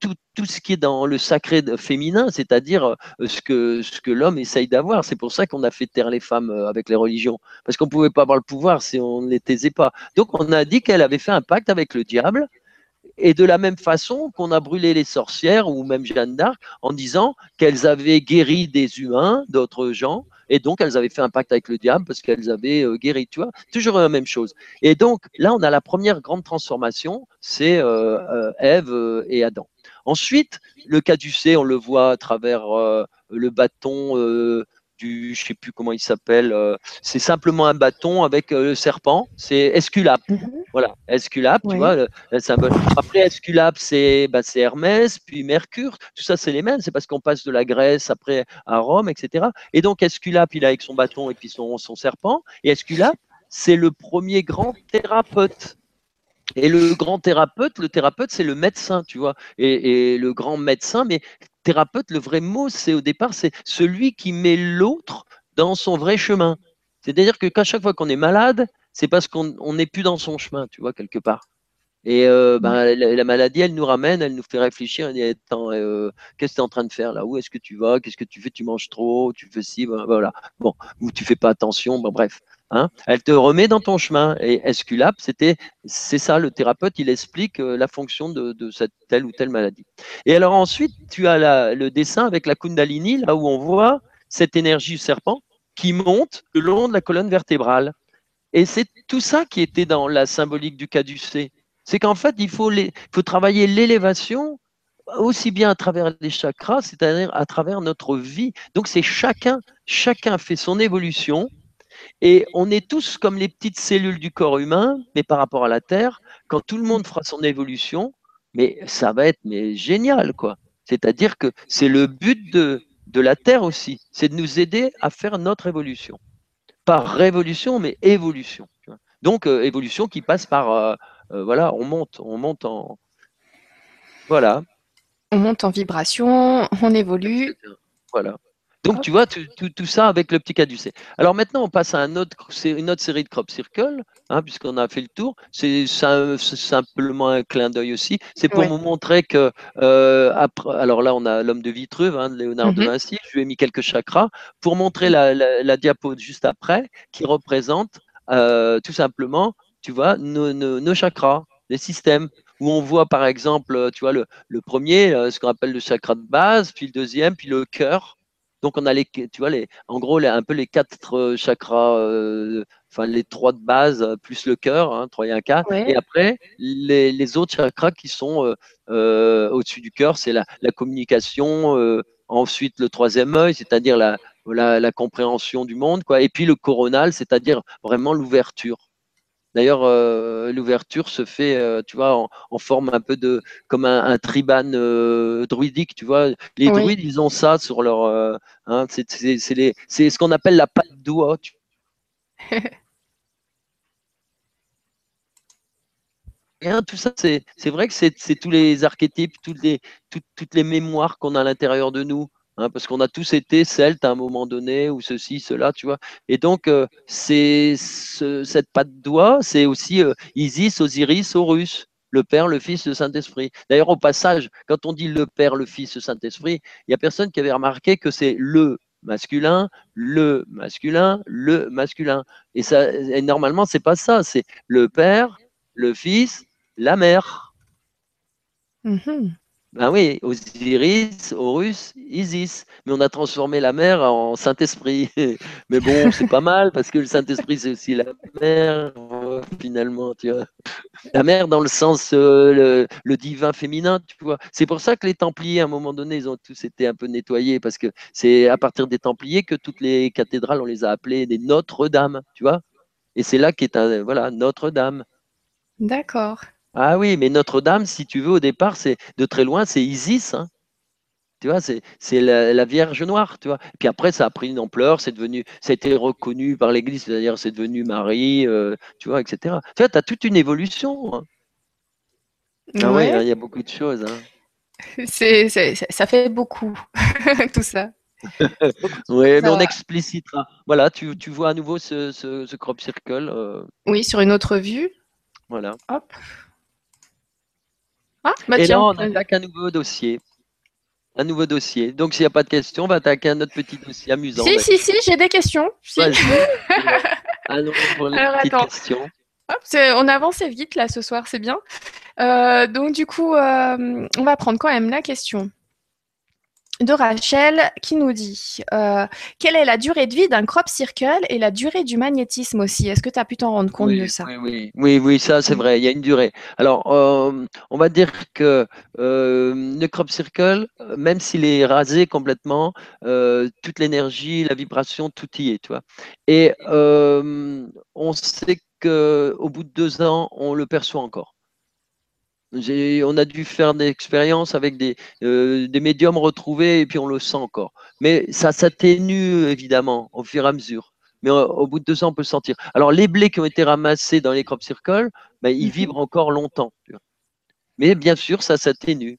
Speaker 2: tout, tout, ce qui est dans le sacré féminin, c'est-à-dire euh, ce que, ce que l'homme essaye d'avoir. C'est pour ça qu'on a fait taire les femmes euh, avec les religions, parce qu'on ne pouvait pas avoir le pouvoir si on ne les taisait pas. Donc on a dit qu'elle avait fait un pacte avec le diable, et de la même façon qu'on a brûlé les sorcières ou même Jeanne d'Arc en disant qu'elles avaient guéri des humains, d'autres gens, et donc elles avaient fait un pacte avec le diable parce qu'elles avaient euh, guéri, tu vois, toujours la même chose. Et donc là, on a la première grande transformation, c'est euh, euh, Ève et Adam. Ensuite, le caducé, on le voit à travers le bâton du, je sais plus comment il s'appelle, c'est simplement un bâton avec le serpent, c'est Esculape. Mhm. Voilà, Esculape, tu vois, le, symbole. Après, Esculape, c'est bah, Hermès, puis Mercure, tout ça, c'est les mêmes, c'est parce qu'on passe de la Grèce après à Rome, etc. Et donc, Esculape, il a avec son bâton et puis son, son serpent, et Esculape, c'est le premier grand thérapeute. Et le grand thérapeute, le thérapeute, c'est le médecin, tu vois, et, le grand médecin, mais thérapeute, le vrai mot, c'est au départ, c'est celui qui met l'autre dans son vrai chemin. C'est-à-dire que qu'à chaque fois qu'on est malade, c'est parce qu'on n'est plus dans son chemin, tu vois, quelque part. Et euh, ben, la, maladie, elle nous ramène, elle nous fait réfléchir. Elle dit, euh, qu'est-ce que tu es en train de faire là? Où est-ce que tu vas? Qu'est-ce que tu fais? Tu manges trop? Tu fais ci? Ben, Voilà. Bon, ou tu fais pas attention? Ben, bref. Hein, elle te remet dans ton chemin. Et Esculap, c'était, c'est ça, le thérapeute, il explique euh, la fonction de, cette telle ou telle maladie. Et alors ensuite, tu as le dessin avec la Kundalini, là où on voit cette énergie serpent qui monte le long de la colonne vertébrale. Et c'est tout ça qui était dans la symbolique du caducé. C'est qu'en fait, il faut, faut travailler l'élévation aussi bien à travers les chakras, c'est-à-dire à travers notre vie. Donc c'est chacun, chacun fait son évolution et on est tous comme les petites cellules du corps humain, mais par rapport à la Terre, quand tout le monde fera son évolution, mais ça va être mais génial, quoi. C'est-à-dire que c'est le but de, de la Terre aussi, c'est de nous aider à faire notre évolution. Pas révolution, mais évolution. Donc, euh, évolution qui passe par, euh, euh, voilà, on monte, on monte en, voilà.
Speaker 1: On monte en vibration, on évolue.
Speaker 2: Voilà. Donc, tu vois, tout, ça avec le petit caducé. Alors maintenant, on passe à un autre, une autre série de crop circle, hein, puisqu'on a fait le tour. C'est simplement un clin d'œil aussi. C'est pour vous montrer que, euh, après, alors là, on a l'homme de Vitruve, hein, de Léonard de mhm. Vinci. Je lui ai mis quelques chakras pour montrer la, la, diapo juste après, qui représente euh, tout simplement, tu vois, nos, nos, chakras, les systèmes où on voit par exemple, tu vois, le, le premier, euh, ce qu'on appelle le chakra de base, puis le deuxième, puis le cœur, donc on a les, tu vois, les, en gros, un peu les quatre euh, chakras, euh, enfin les trois de base euh, plus le cœur, hein, 3 et 1 4. Et après, les, autres chakras qui sont au-dessus du cœur, c'est la, communication. ensuite, le troisième œil, c'est-à-dire la, la, compréhension du monde, quoi. Et puis le coronal, c'est-à-dire vraiment l'ouverture. D'ailleurs, l'ouverture se fait, tu vois, en, forme un peu de comme un, tribane druidique, tu vois. Les druides, ils ont ça sur leur, hein, c'est ce qu'on appelle la patte doigt. tout ça, c'est vrai que c'est tous les archétypes, toutes les, toutes les mémoires qu'on a à l'intérieur de nous. Hein, parce qu'on a tous été celtes à un moment donné, ou ceci, cela, tu vois. Et donc, euh, c'est cette patte doigt, c'est aussi euh, Isis, Osiris, Horus, le Père, le Fils, le Saint-Esprit. D'ailleurs, au passage, quand on dit le Père, le Fils, le Saint-Esprit, il n'y a personne qui avait remarqué que c'est le masculin, le masculin, le masculin. Et, ça, et normalement, c'est pas ça, c'est le Père, le Fils, la mère. Mm-hmm. Ben oui, Osiris, Horus, Isis. Mais on a transformé la mer en Saint-Esprit. Mais bon, c'est pas mal parce que le Saint-Esprit, c'est aussi la mer, finalement, tu vois. La mer dans le sens, euh, le, divin féminin, tu vois. C'est pour ça que les Templiers, à un moment donné, ils ont tous été un peu nettoyés parce que c'est à partir des Templiers que toutes les cathédrales, on les a appelées des Notre-Dame, tu vois. Et c'est là qu'est voilà, Notre-Dame.
Speaker 1: D'accord.
Speaker 2: Ah oui, mais Notre-Dame, si tu veux, au départ, c'est de très loin, c'est Isis. Hein. Tu vois, c'est la, Vierge Noire, tu vois. Puis après, ça a pris une ampleur, c'est devenu, ça a été reconnu par l'Église, c'est-à-dire c'est devenu Marie, euh, tu vois, etc. Tu vois, tu as toute une évolution. Hein. Ah oui, hein, il y a beaucoup de choses.
Speaker 1: C'est, ça fait beaucoup, tout ça.
Speaker 2: oui, mais on explicitera. Voilà, tu, vois à nouveau ce, crop circle. Euh.
Speaker 1: Oui, sur une autre vue.
Speaker 2: Voilà.
Speaker 1: Hop.
Speaker 2: Ah, bah Et là, on attaque un nouveau dossier. Un nouveau dossier. Donc, s'il n'y a pas de questions, on va attaquer un autre petit dossier amusant.
Speaker 1: Si, si, si, j'ai des questions. Si.
Speaker 2: Alors, pour les petites questions.
Speaker 1: on avance vite là ce soir, c'est bien. Euh, donc du coup, euh, on va prendre quand même la question de Rachel qui nous dit euh, quelle est la durée de vie d'un crop circle et la durée du magnétisme aussi? Est-ce que tu as pu t'en rendre compte de ça?
Speaker 2: oui, oui, oui, ça c'est vrai, il y a une durée. Alors, euh, on va dire que euh, le crop circle, même s'il est rasé complètement, toute l'énergie, la vibration, tout y est, tu vois. Et on sait qu'au bout de deux ans, on le perçoit encore on a dû faire des expériences avec des, euh, des, médiums retrouvés et puis on le sent encore. Mais ça s'atténue évidemment au fur et à mesure. Mais au, bout de deux ans, on peut le sentir. Alors, les blés qui ont été ramassés dans les crop circles, ben, ils mhm. vibrent encore longtemps. Mais bien sûr, ça s'atténue.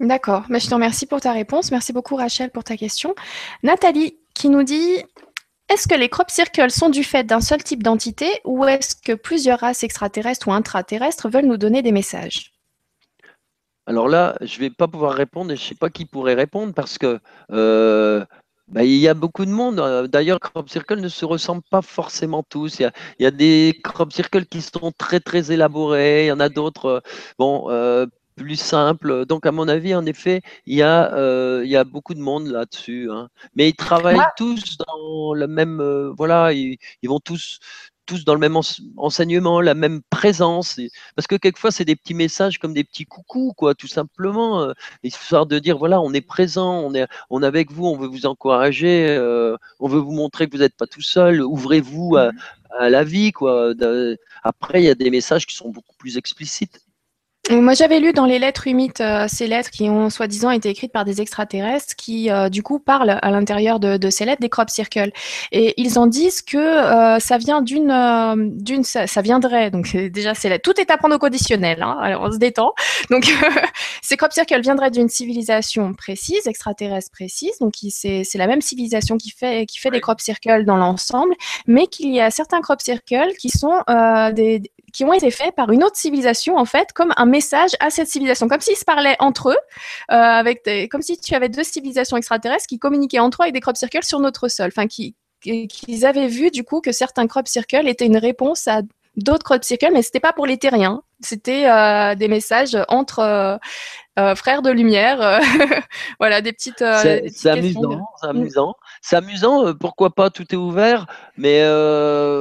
Speaker 1: D'accord. Mais je te remercie pour ta réponse. Merci beaucoup, Rachel, pour ta question. Nathalie qui nous dit est-ce que les crop circles sont du fait d'un seul type d'entité ou est-ce que plusieurs races extraterrestres ou intraterrestres veulent nous donner des messages?
Speaker 2: Alors là, je ne vais pas pouvoir répondre et je ne sais pas qui pourrait répondre parce que euh, bah, il y a beaucoup de monde. D'ailleurs, crop circles ne se ressemblent pas forcément tous. Il y a, des crop circles qui sont très très élaborés. Il y en a d'autres, euh, bon, euh, plus simple. Donc, à mon avis, en effet, il y a, euh, il y a beaucoup de monde là-dessus. Hein. Mais ils travaillent tous dans le même. Euh, voilà, ils, vont tous tous dans le même enseignement, la même présence. Parce que quelquefois, c'est des petits messages comme des petits coucous, quoi, tout simplement. Euh, histoire de dire, voilà, on est présent, on est, on est avec vous, on veut vous encourager, on veut vous montrer que vous n'êtes pas tout seul, ouvrez-vous à, mmh à, la vie, quoi. Après, il y a des messages qui sont beaucoup plus explicites.
Speaker 1: Moi, j'avais lu dans les lettres humides euh, ces lettres qui ont soi-disant été écrites par des extraterrestres qui, euh, du coup, parlent à l'intérieur de, ces lettres des crop circles. Et ils en disent que euh, ça vient d'une, d'une, ça, viendrait. Donc déjà, c'est. Tout est à prendre au conditionnel. Hein, alors, on se détend. Donc, ces crop circles viendraient d'une civilisation précise, extraterrestre précise. Donc, c'est, c'est la même civilisation qui fait, qui fait des crop circles dans l'ensemble, mais qu'il y a certains crop circles qui sont des qui ont été faits par une autre civilisation, en fait, comme un message à cette civilisation, comme s'ils se parlaient entre eux, euh, avec des, comme si tu avais deux civilisations extraterrestres qui communiquaient entre eux avec des crop circles sur notre sol, enfin, qui, qu'ils avaient vu du coup que certains crop circles étaient une réponse à d'autres crop circles, mais c'était pas pour les terriens. C'était euh, des messages entre euh, euh, frères de lumière. voilà, des petites.
Speaker 2: c'est amusant, c'est amusant. C'est amusant, pourquoi pas, tout est ouvert, mais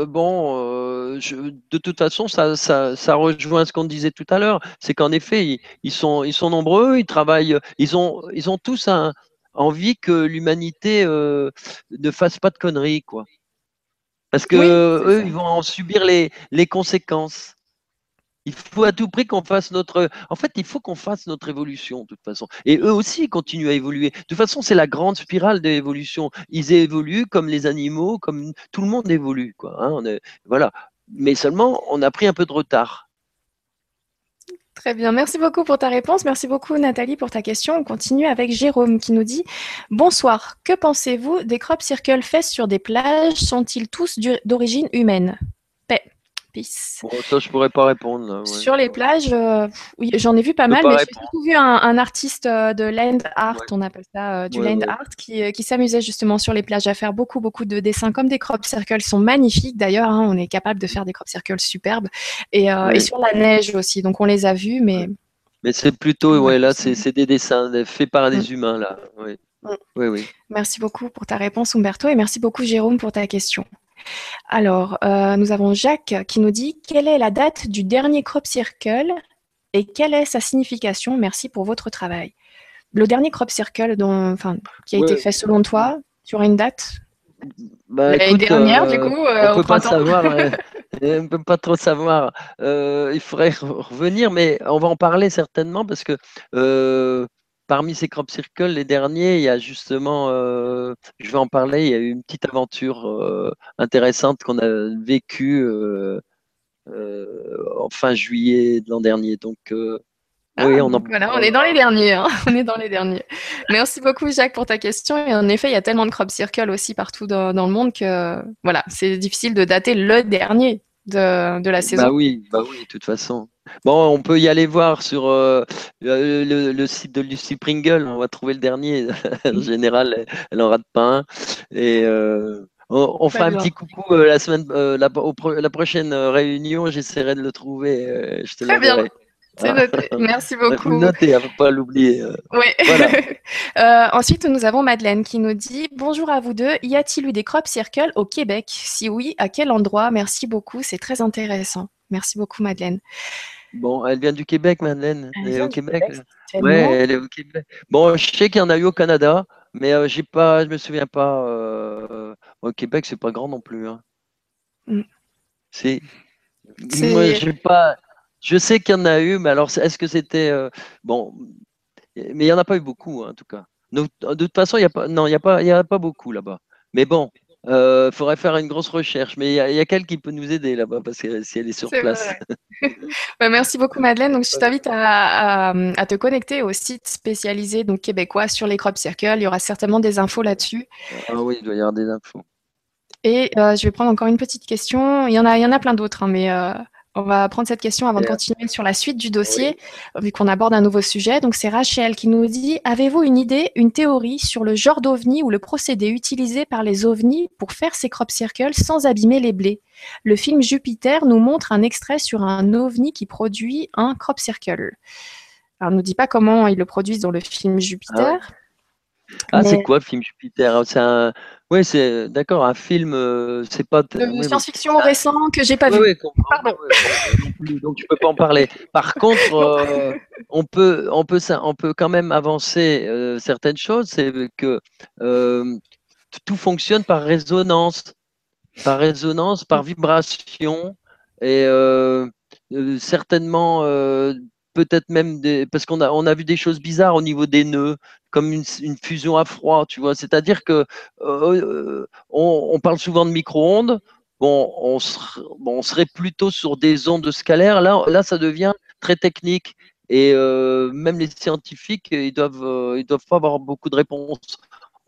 Speaker 2: bon, de toute façon, ça, ça, rejoint ce qu'on disait tout à l'heure. C'est qu'en effet, ils, sont, ils sont nombreux, ils travaillent, ils ont, ils ont tous un, envie que l'humanité ne fasse pas de conneries, quoi. Parce que eux, ils vont en subir les, les conséquences. Il faut à tout prix qu'on fasse notre. En fait, il faut qu'on fasse notre évolution, de toute façon. Et eux aussi ils continuent à évoluer. De toute façon, c'est la grande spirale de l'évolution. Ils évoluent comme les animaux, comme tout le monde évolue. Quoi, hein. on est... Voilà. Mais seulement, on a pris un peu de retard.
Speaker 1: Très bien, merci beaucoup pour ta réponse. Merci beaucoup Nathalie pour ta question. On continue avec Jérôme qui nous dit Bonsoir, que pensez-vous des crop circles faits sur des plages? Sont-ils tous d'origine humaine? Paix
Speaker 2: ça, je pourrais pas répondre.
Speaker 1: Sur les plages, euh, oui, j'en ai vu pas mal, mais j'ai surtout vu un, artiste euh, de land art, on appelle ça euh, du land art, qui, qui s'amusait justement sur les plages à faire beaucoup, beaucoup de dessins, comme des crop circles sont magnifiques d'ailleurs. Hein, on est capable de faire des crop circles superbes et, et, sur la neige aussi. Donc on les a vus, mais.
Speaker 2: Mais c'est plutôt, ouais, là, c'est des dessins faits par des mm. humains là. Mm. Oui, oui.
Speaker 1: Merci beaucoup pour ta réponse, Umberto, et merci beaucoup, Jérôme, pour ta question. Alors, euh, nous avons Jacques qui nous dit quelle est la date du dernier crop circle et quelle est sa signification? Merci pour votre travail. Le dernier crop circle dont, qui a été fait selon toi, tu auras une date?
Speaker 2: Bah, L'année dernière, du euh, coup, euh, on peut pas savoir. on peut pas trop savoir. il faudrait revenir, mais on va en parler certainement parce que Parmi ces crop circles, les derniers, il y a justement, euh, je vais en parler, il y a eu une petite aventure euh, intéressante qu'on a vécue euh, en fin juillet de l'an dernier. Donc,
Speaker 1: ah, oui, on en Voilà, on est dans les derniers. Hein. on est dans les derniers. Merci beaucoup, Jacques, pour ta question. Et en effet, il y a tellement de crop circles aussi partout dans, le monde que voilà, c'est difficile de dater le dernier de, de la bah saison.
Speaker 2: Bah oui, bah oui, de toute façon. Bon, on peut y aller voir sur euh, le, site de Lucy Pringle. On va trouver le dernier. en général, elle n'en rate pas un. Et euh, on, fera un petit coucou euh, la semaine, la, la, prochaine réunion. J'essaierai de le trouver. je te
Speaker 1: Très bien. C'est noté. Merci beaucoup.
Speaker 2: Noté, ne faut pas l'oublier.
Speaker 1: Oui. ensuite, nous avons Madeleine qui nous dit Bonjour à vous deux. Y a-t-il eu des crop circles au Québec? Si oui, à quel endroit? Merci beaucoup. C'est très intéressant. Merci beaucoup, Madeleine.
Speaker 2: Bon, elle vient du Québec, Madeleine. Elle est au Québec. ouais, elle est au Québec. Bon, je sais qu'il y en a eu au Canada, mais euh, j'ai pas, je me souviens pas. Euh, au Québec, c'est pas grand non plus. Hein. Mm. C'est. Moi, j'ai pas. Je sais qu'il y en a eu, mais alors, est-ce que c'était euh, bon Mais il n'y en a pas eu beaucoup, hein, en tout cas. de toute façon, il y a pas. Non, il y a pas. Il y a pas beaucoup là-bas. Mais bon, il euh, faudrait faire une grosse recherche, mais il y, a, quelqu'un qui peut nous aider là-bas parce que si elle est sur place.
Speaker 1: Bah, merci beaucoup Madeleine. Donc je t'invite à, te connecter au site spécialisé donc québécois sur les crop circles. Il y aura certainement des infos là-dessus.
Speaker 2: Ah oui, il doit y avoir des infos.
Speaker 1: Et euh, je vais prendre encore une petite question. Il y en a, il y en a plein d'autres, hein, mais euh, on va prendre cette question avant de continuer sur la suite du dossier, vu qu'on aborde un nouveau sujet. Donc, c'est Rachel qui nous dit Avez-vous une idée, une théorie sur le genre d'ovni ou le procédé utilisé par les ovnis pour faire ces crop circles sans abîmer les blés? Le film Jupiter nous montre un extrait sur un ovni qui produit un crop circle. Alors, on ne nous dit pas comment ils le produisent dans le film Jupiter.
Speaker 2: Ah, c'est quoi le film Jupiter? C'est un, oui, c'est d'accord, un film, euh, c'est pas.
Speaker 1: De science-fiction récent que j'ai pas vu. Pardon.
Speaker 2: donc tu peux pas en parler. Par contre, euh, on peut, on peut, on peut quand même avancer euh, certaines choses. C'est que tout fonctionne par résonance, par résonance, par vibration, et certainement peut-être même des, parce qu'on a, on a vu des choses bizarres au niveau des nœuds, comme une, fusion à froid, tu vois. C'est-à-dire que euh, euh, on, parle souvent de micro-ondes. Bon on, serait, plutôt sur des ondes scalaires. Là, là, ça devient très technique. Et euh, même les scientifiques, ils doivent, ils doivent pas avoir beaucoup de réponses.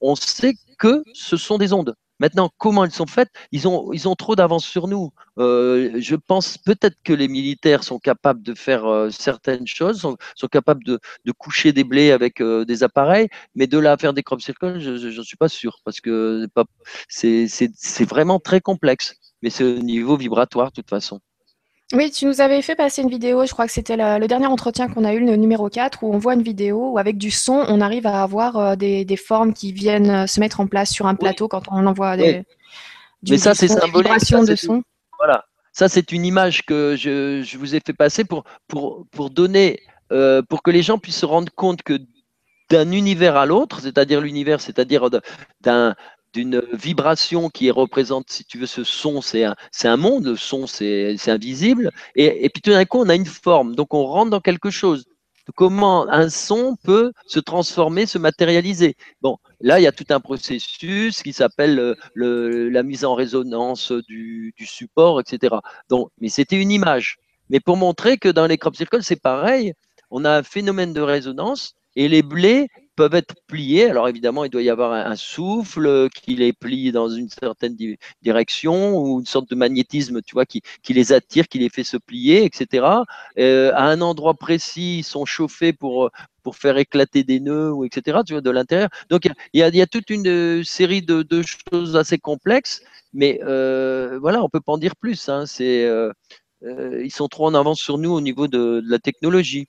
Speaker 2: On sait que ce sont des ondes. Maintenant, comment elles sont faites ils ont, ils ont trop d'avance sur nous. Euh, je pense peut-être que les militaires sont capables de faire euh, certaines choses, sont, capables de, coucher des blés avec euh, des appareils, mais de là faire des crop circles, je n'en suis pas sûr, parce que c'est vraiment très complexe. Mais c'est au niveau vibratoire, de toute façon.
Speaker 1: Oui, tu nous avais fait passer une vidéo, je crois que c'était le, dernier entretien qu'on a eu, le numéro 4, où on voit une vidéo où avec du son, on arrive à avoir euh, des, formes qui viennent euh, se mettre en place sur un plateau quand on envoie des,
Speaker 2: Mais ça, c'est symbolique. de son. Voilà, ça c'est une image que je, vous ai fait passer pour, pour, pour donner, euh, pour que les gens puissent se rendre compte que d'un univers à l'autre, c'est-à-dire l'univers, c'est-à-dire d'un d'une vibration qui représente, si tu veux, ce son, c'est un, un, monde, le son, c'est invisible, et, et, puis tout d'un coup, on a une forme, donc on rentre dans quelque chose. Comment un son peut se transformer, se matérialiser? Bon, là, il y a tout un processus qui s'appelle la mise en résonance du, du support, etc. Donc, mais c'était une image. Mais pour montrer que dans les crop circles, c'est pareil, on a un phénomène de résonance et les blés peuvent être pliés. Alors évidemment, il doit y avoir un, souffle qui les plie dans une certaine direction ou une sorte de magnétisme, tu vois, qui, les attire, qui les fait se plier, etc. Euh, à un endroit précis, ils sont chauffés pour pour faire éclater des nœuds ou etc. Tu vois, de l'intérieur. Donc il y, a, toute une série de, choses assez complexes, mais euh, voilà, on peut pas en dire plus. Hein. C'est euh, ils sont trop en avance sur nous au niveau de la technologie.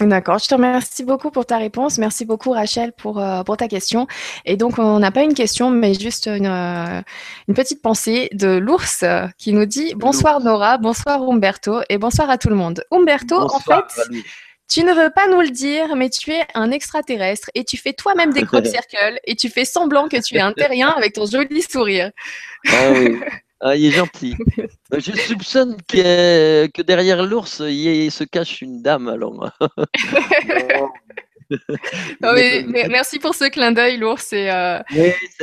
Speaker 1: D'accord, je te remercie beaucoup pour ta réponse. Merci beaucoup Rachel pour, euh, pour ta question. Et donc on n'a pas une question, mais juste une, euh, une petite pensée de l'ours qui nous dit bonsoir Nora, bonsoir Umberto et bonsoir à tout le monde. Umberto, en fait, tu ne veux pas nous le dire, mais tu es un extraterrestre et tu fais toi-même des crop circles et tu fais semblant que tu es un terrien avec ton joli sourire.
Speaker 2: Ah oui. Ah, il est gentil. Je soupçonne que derrière l'ours, il se cache une dame, alors.
Speaker 1: merci pour ce clin d'œil, l'ours.
Speaker 2: Euh,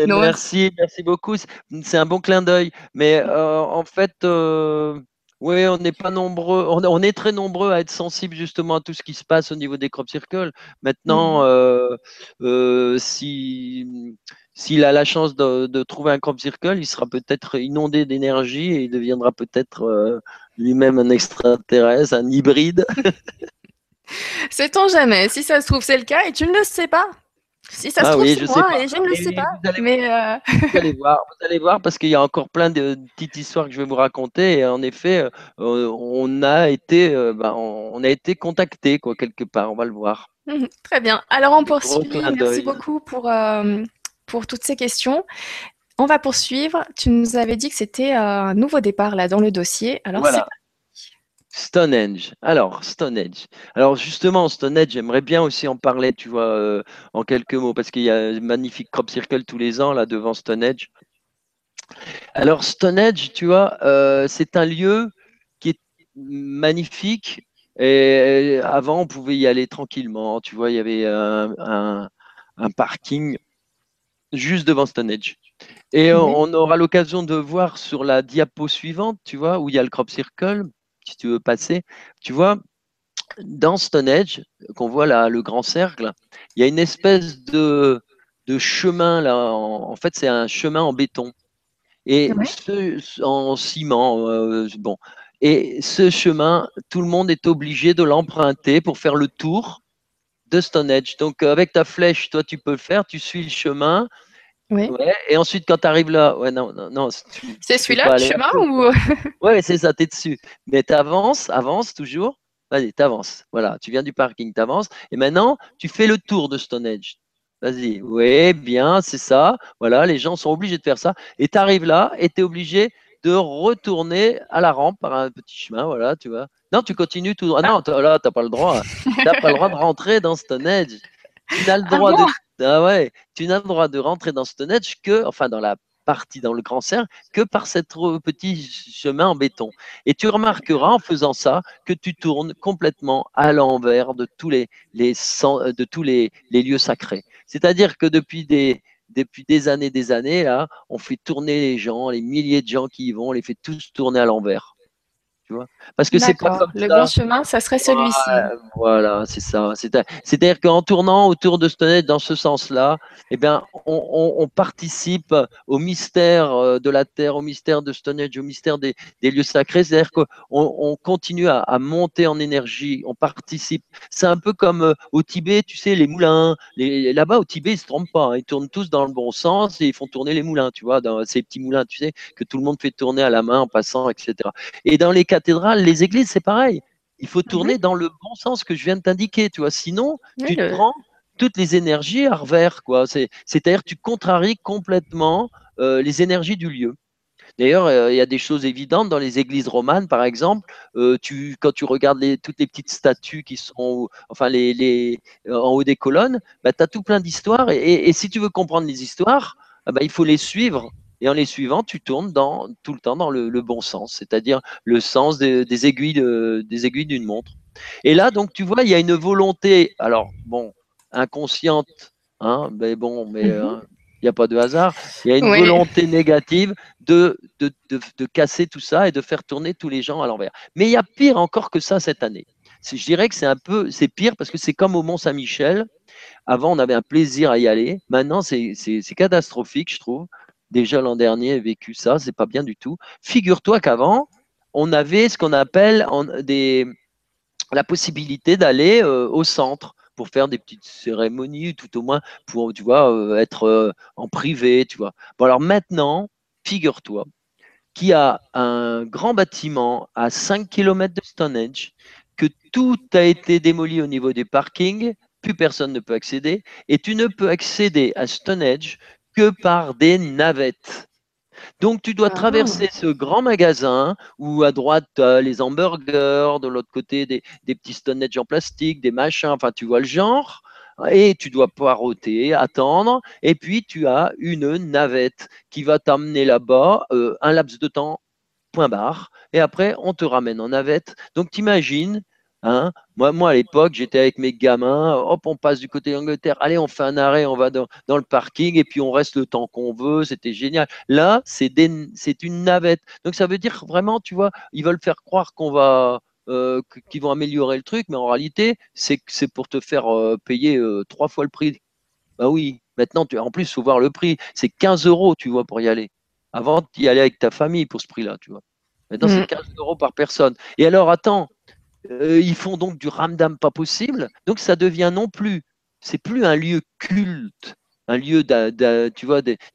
Speaker 2: merci, merci beaucoup. C'est un bon clin d'œil. Mais euh, en fait, euh, oui, on n'est pas nombreux. On, est très nombreux à être sensibles justement à tout ce qui se passe au niveau des crop circles. Maintenant, mmh. si s'il a la chance de, trouver un crop circle, il sera peut-être inondé d'énergie et il deviendra peut-être euh, lui-même un extraterrestre, un hybride.
Speaker 1: Sait-on jamais Si ça se trouve, c'est le cas et tu ne le sais pas. Si ça se ah trouve, c'est moi et je ne le sais pas.
Speaker 2: Vous allez, mais euh, vous, allez voir, vous allez voir parce qu'il y a encore plein de petites histoires que je vais vous raconter. Et en effet, euh, on a été, ben, on a été contacté quoi quelque part. On va le voir.
Speaker 1: Très bien. Alors on poursuit. Merci beaucoup pour pour toutes ces questions. On va poursuivre. Tu nous avais dit que c'était un nouveau départ là dans le dossier. Alors voilà.
Speaker 2: Stonehenge. Alors, Stonehenge. Alors, justement, Stonehenge, j'aimerais bien aussi en parler, tu vois, euh, en quelques mots, parce qu'il y a un magnifique crop circle tous les ans, là, devant Stonehenge. Alors, Stonehenge, tu vois, euh, c'est un lieu qui est magnifique. Et avant, on pouvait y aller tranquillement. Tu vois, il y avait un parking juste devant Stonehenge. Et on aura l'occasion de voir sur la diapo suivante, tu vois, où il y a le crop circle, si tu veux passer, tu vois, dans Stonehenge, qu'on voit là, le grand cercle, il y a une espèce de, de chemin là, en, fait c'est un chemin en béton. Et ce, en ciment, euh, bon. Et ce chemin, tout le monde est obligé de l'emprunter pour faire le tour de Stonehenge. Donc, avec ta flèche, toi, tu peux le faire, tu suis le chemin, oui. et ensuite, quand tu arrives là, ouais, non, non, non.
Speaker 1: C'est celui-là, le chemin ou
Speaker 2: Ouais, c'est ça, tu es dessus. Mais tu avances, avance toujours. Vas-y, tu avances. Voilà, tu viens du parking, tu avances. Et maintenant, tu fais le tour de Stonehenge. Vas-y, oui, bien, c'est ça. Voilà, les gens sont obligés de faire ça. Et tu arrives là et tu es obligé de retourner à la rampe par un petit chemin. Voilà, tu vois. Non, tu continues tout droit. Non, là, tu n'as pas le droit. tu n'as pas le droit de rentrer dans Stonehenge. Tu n'as le ah droit de ah ouais, tu n'as le droit de rentrer dans Stonehenge que, enfin dans la partie dans le grand cercle que par ce petit chemin en béton. Et tu remarqueras en faisant ça que tu tournes complètement à l'envers de tous les, les, de tous les, les lieux sacrés. C'est-à-dire que depuis des, depuis des années, des années, là, on fait tourner les gens, les milliers de gens qui y vont, on les fait tous tourner à l'envers.
Speaker 1: Parce que c'est pas comme Le bon chemin, ça serait celui-ci.
Speaker 2: Voilà, c'est ça. C'est-à-dire qu'en tournant autour de Stonehenge dans ce sens-là, eh bien, on, participe au mystère euh, de la terre, au mystère de Stonehenge, au mystère des, lieux sacrés. C'est-à-dire qu'on on continue à, monter en énergie, on participe. C'est un peu comme euh, au Tibet, tu sais, les moulins. Là-bas, au Tibet, ils se trompent pas. Hein. ils tournent tous dans le bon sens et ils font tourner les moulins, tu vois, dans ces petits moulins, tu sais, que tout le monde fait tourner à la main en passant, etc. Et dans les cathédrales, les églises, c'est pareil. Il faut tourner dans le bon sens que je viens de t'indiquer, tu vois. Sinon, tu prends toutes les énergies à revers, quoi. C'est-à-dire tu contraries complètement euh, les énergies du lieu. D'ailleurs, euh, il y a des choses évidentes dans les églises romanes, par exemple. Euh, tu, quand tu regardes les, toutes les petites statues qui sont, enfin, les, les en haut des colonnes, bah, tu as tout plein d'histoires. Et, si tu veux comprendre les histoires, ah bah, il faut les suivre. Et en les suivant, tu tournes dans, tout le temps dans le, bon sens, c'est-à-dire le sens des, aiguilles des aiguilles d'une montre. Et là, donc, tu vois, il y a une volonté, alors, bon, inconsciente, hein, mais bon, mais mhm. hein, il n'y a pas de hasard. Il y a une volonté négative de de, de, casser tout ça et de faire tourner tous les gens à l'envers. Mais il y a pire encore que ça cette année. Je dirais que c'est un peu, c'est pire parce que c'est comme au Mont-Saint-Michel. Avant, on avait un plaisir à y aller. Maintenant, c'est catastrophique, je trouve. Déjà l'an dernier, vécu ça, c'est pas bien du tout. Figure-toi qu'avant, on avait ce qu'on appelle la possibilité d'aller euh, au centre pour faire des petites cérémonies, tout au moins pour, euh, être euh, en privé, tu vois. Bon, alors maintenant, figure-toi qu'il y a un grand bâtiment à 5 km de Stonehenge, que tout a été démoli au niveau des parkings, plus personne ne peut accéder, et tu ne peux accéder à Stonehenge que par des navettes. Donc, tu dois ah. traverser ce grand magasin où à droite, tu as les hamburgers, de l'autre côté, des, petits Stonehenge en plastique, des machins, enfin, tu vois le genre. Et tu dois poireauter, attendre. Et puis, tu as une navette qui va t'amener là-bas euh, un laps de temps, point barre. Et après, on te ramène en navette. Donc, t'imagines, Hein moi, moi, à l'époque, j'étais avec mes gamins, hop, on passe du côté d'Angleterre, allez, on fait un arrêt, on va dans, le parking et puis on reste le temps qu'on veut, c'était génial. Là, c'est une navette. Donc ça veut dire vraiment, tu vois, ils veulent faire croire qu'on va, euh, qu'ils vont améliorer le truc, mais en réalité, c'est pour te faire euh, payer euh, trois fois le prix. Bah oui, maintenant, tu, en plus, il faut voir le prix. C'est 15 euros, tu vois, pour y aller. Avant, tu y allais avec ta famille pour ce prix-là, tu vois. Maintenant, c'est 15 mmh. euros par personne. Et alors, attends, euh, ils font donc du ramdam pas possible. Donc ça devient non plus, c'est plus un lieu culte, un lieu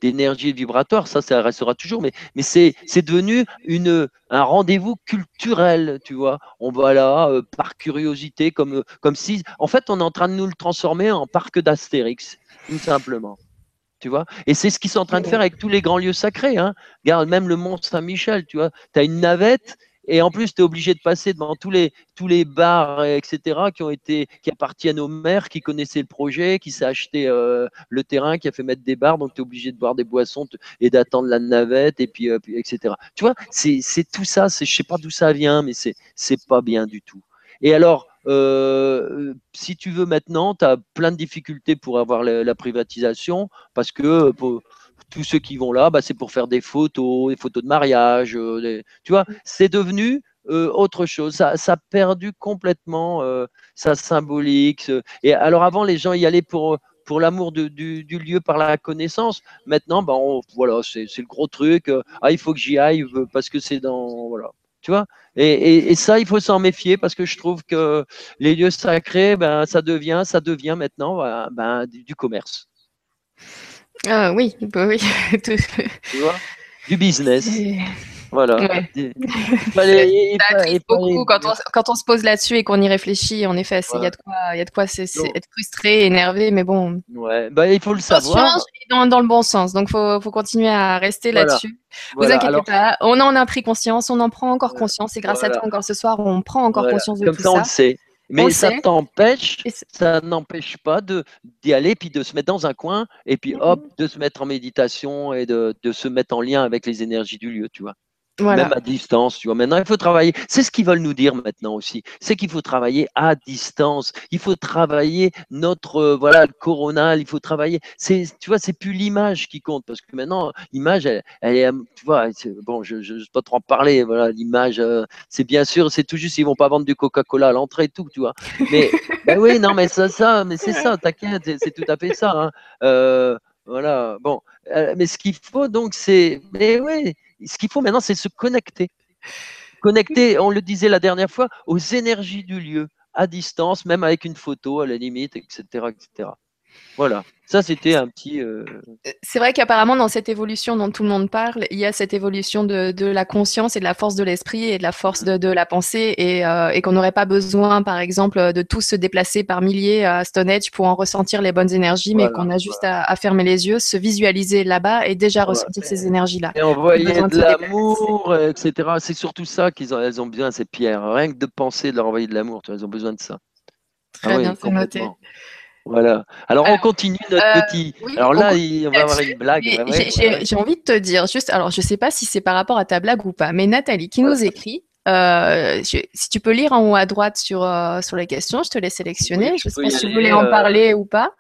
Speaker 2: d'énergie vibratoire, ça, ça restera toujours, mais, mais c'est, devenu une, un rendez-vous culturel, tu vois. On va là euh, par curiosité, comme, comme si, en fait, on est en train de nous le transformer en parc d'Astérix, tout simplement. Tu vois et c'est ce qu'ils sont en train de faire avec tous les grands lieux sacrés. Hein. Regarde, même le Mont Saint-Michel, tu vois. Tu as une navette et en plus, tu es obligé de passer devant tous les, tous les bars, etc., qui ont été, qui appartiennent aux maires, qui connaissaient le projet, qui s'est acheté euh, le terrain, qui a fait mettre des bars. Donc, tu es obligé de boire des boissons et d'attendre la navette, et puis, euh, etc. Tu vois, c'est tout ça. Je sais pas d'où ça vient, mais c'est pas bien du tout. Et alors, euh, si tu veux maintenant, tu as plein de difficultés pour avoir la, privatisation parce que tous ceux qui vont là, bah, c'est pour faire des photos, des photos de mariage. Euh, tu vois, c'est devenu euh, autre chose. Ça, a perdu complètement euh, sa symbolique. Et alors avant, les gens y allaient pour pour l'amour du, lieu par la connaissance. Maintenant, bah, voilà, c'est le gros truc. ah, il faut que j'y aille parce que c'est dans. Tu vois et, ça, il faut s'en méfier parce que je trouve que les lieux sacrés, ben, ça devient, ça devient maintenant ben, du commerce.
Speaker 1: Ah oui, bah oui.
Speaker 2: tu vois Du business. Voilà.
Speaker 1: Ouais. Il beaucoup quand on, quand on, se pose là-dessus et qu'on y réfléchit. En effet, il y a de quoi, y a de quoi être frustré, énervé, mais bon.
Speaker 2: Ouais, bah, il faut le savoir.
Speaker 1: Dans, dans le bon sens, donc faut, faut continuer à rester là-dessus. Vous inquiétez pas, on en a pris conscience, on en prend encore conscience, et grâce à toi encore ce soir, on prend encore conscience de
Speaker 2: Comme
Speaker 1: tout
Speaker 2: ça.
Speaker 1: Comme
Speaker 2: ça, on le sait. Mais ça t'empêche, ça n'empêche pas d'y aller, puis de se mettre dans un coin, et puis hop, de se mettre en méditation et de, de se mettre en lien avec les énergies du lieu, tu vois. Même à distance, tu vois. Maintenant, il faut travailler. C'est ce qu'ils veulent nous dire maintenant aussi. C'est qu'il faut travailler à distance. Il faut travailler notre, euh, voilà, le coronal. Il faut travailler. C'est, tu vois, c'est plus l'image qui compte parce que maintenant, l'image, elle, est, tu vois, bon, je ne pas trop en parler. Voilà, l'image, euh, c'est bien sûr, c'est tout juste, ils vont pas vendre du Coca-Cola à l'entrée et tout, tu vois. Mais, ben oui, non, mais ça, ça, mais c'est ça, t'inquiète, c'est tout à fait ça. Hein. Euh, voilà, bon. mais ce qu'il faut donc, c'est, mais oui, ce qu'il faut maintenant, c'est se connecter. Connecter, on le disait la dernière fois, aux énergies du lieu, à distance, même avec une photo à la limite, etc. etc. Voilà. Ça, c'était un petit.
Speaker 1: Euh, c'est vrai qu'apparemment, dans cette évolution dont tout le monde parle, il y a cette évolution de, de la conscience et de la force de l'esprit et de la force de, de la pensée, et, euh, et qu'on n'aurait pas besoin, par exemple, de tous se déplacer par milliers à Stonehenge pour en ressentir les bonnes énergies, mais qu'on a juste à, fermer les yeux, se visualiser là-bas et déjà ressentir ces énergies-là.
Speaker 2: Et envoyer de, l'amour, etc. C'est surtout ça qu'elles ont, elles ont besoin, ces pierres. Rien que de penser, de leur envoyer de l'amour, elles ont besoin de ça.
Speaker 1: Très ah bien, c'est noté.
Speaker 2: Voilà. Alors, on continue notre euh, petit. alors là, on, va avoir une blague.
Speaker 1: J'ai envie de te dire, juste, alors je ne sais pas si c'est par rapport à ta blague ou pas, mais Nathalie qui nous écrit. Euh, si tu peux lire en haut à droite sur, euh, sur les questions, je te laisse sélectionner. je ne sais pas si tu voulais en parler ou pas.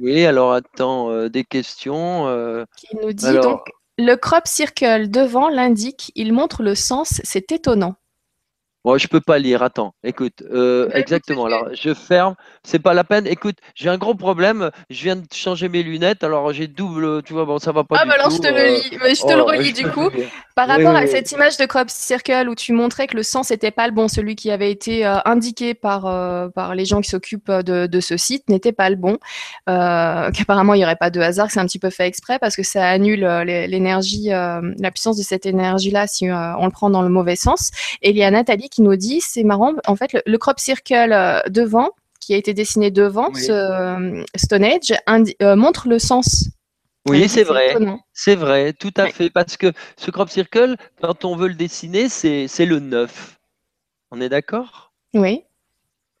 Speaker 2: Oui, alors attends, des questions.
Speaker 1: Qui nous dit donc le crop circle devant l'indique, il montre le sens, c'est étonnant.
Speaker 2: Bon, je peux pas lire. Attends, écoute, euh, exactement. Alors, je ferme. C'est pas la peine. Écoute, j'ai un gros problème. Je viens de changer mes lunettes. Alors, j'ai double. Tu vois, bon, ça va pas.
Speaker 1: Ah, bah alors je te le euh, lis. je te le relis du coup. Par rapport à cette image de crop circle où tu montrais que le sens n'était pas le bon, celui qui avait été euh, indiqué par par les gens qui s'occupent de, de, ce site n'était pas le bon. Qu'apparemment il n'y aurait pas de hasard, c'est un petit peu fait exprès parce que ça annule l'énergie, la puissance de cette énergie-là si on le prend dans le mauvais sens. Et il y a Nathalie qui nous dit, c'est marrant, en fait, le, crop circle euh, devant, qui a été dessiné devant ce euh, Stone Age, euh, montre le sens.
Speaker 2: Oui, c'est vrai. C'est vrai, tout à fait. Parce que ce crop circle, quand on veut le dessiner, c'est le 9. On est d'accord?
Speaker 1: Oui.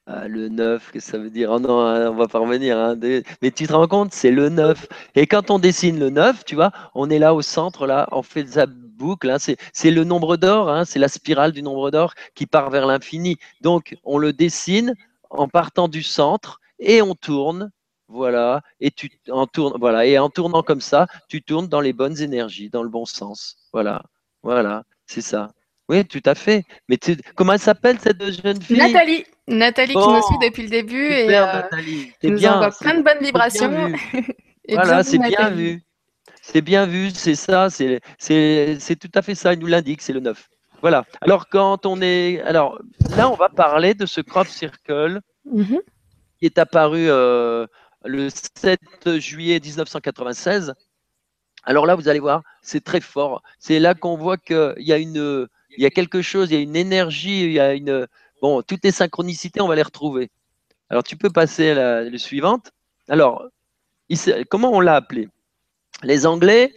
Speaker 2: Ah, le 9, que ça veut dire Oh non, hein, on va pas revenir. Hein, mais tu te rends compte, c'est le 9. Et quand on dessine le 9, tu vois, on est là au centre, là, on fait sa boucle. Hein, c'est le nombre d'or, hein, c'est la spirale du nombre d'or qui part vers l'infini. Donc, on le dessine en partant du centre et on tourne. Voilà, et tu en tournes, voilà, et en tournant comme ça, tu tournes dans les bonnes énergies, dans le bon sens. Voilà, voilà, c'est ça. Oui, tout à fait. Mais comment elle s'appelle cette jeune fille?
Speaker 1: Nathalie. Nathalie qui nous suit depuis le début et euh, nous bien, envoie plein de bonnes vibrations.
Speaker 2: voilà, c'est bien vu. C'est bien vu, c'est ça, c'est tout à fait ça, il nous l'indique, c'est le 9. Voilà. Alors, quand on est. Alors, là, on va parler de ce crop circle mhm. qui est apparu euh, le 7 juillet 1996. Alors là, vous allez voir, c'est très fort. C'est là qu'on voit qu'il y a une il y a quelque chose, il y a une énergie, il y a une. Bon, toutes les synchronicités, on va les retrouver. Alors, tu peux passer à la, suivante. Alors, comment on l'a appelé? Les Anglais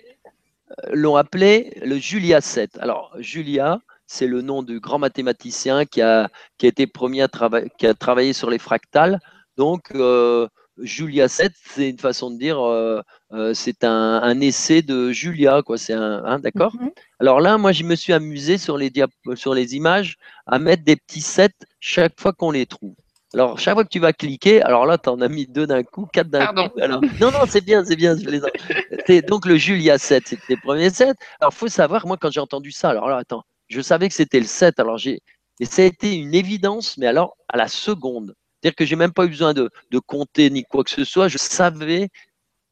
Speaker 2: euh, l'ont appelé le Julia 7. Alors, Julia, c'est le nom du grand mathématicien qui a, qui a été premier à travailler, qui a travaillé sur les fractales. Donc, euh, Julia 7, c'est une façon de dire, euh, euh, c'est un, essai de Julia, quoi. C'est un, hein, d'accord? Mhm. Alors là, moi, je me suis amusé sur les sur les images à mettre des petits 7 chaque fois qu'on les trouve. Alors, chaque fois que tu vas cliquer, alors là, tu en as mis deux d'un coup, quatre d'un coup. Alors, non, non, c'est bien, c'est bien. Je les... donc, le Julia 7, c'était les premiers 7. Alors, il faut savoir, moi, quand j'ai entendu ça, alors là, attends, je savais que c'était le 7. Alors, j'ai. Et ça a été une évidence, mais alors, à la seconde. C'est-à-dire que j'ai même pas eu besoin de, compter ni quoi que ce soit. Je savais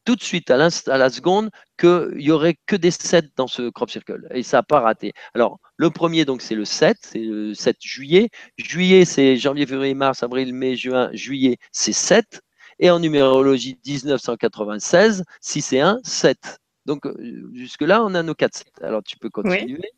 Speaker 2: tout de suite, à, à la seconde, qu'il n'y aurait que des 7 dans ce crop circle. Et ça n'a pas raté. Alors, le premier, donc, c'est le 7, c'est le 7 juillet. Juillet, c'est janvier, février, mars, avril, mai, juin. Juillet, c'est 7. Et en numérologie 1996, 6 et 1, 7. Donc, euh, jusque-là, on a nos 4 7. Alors, tu peux continuer.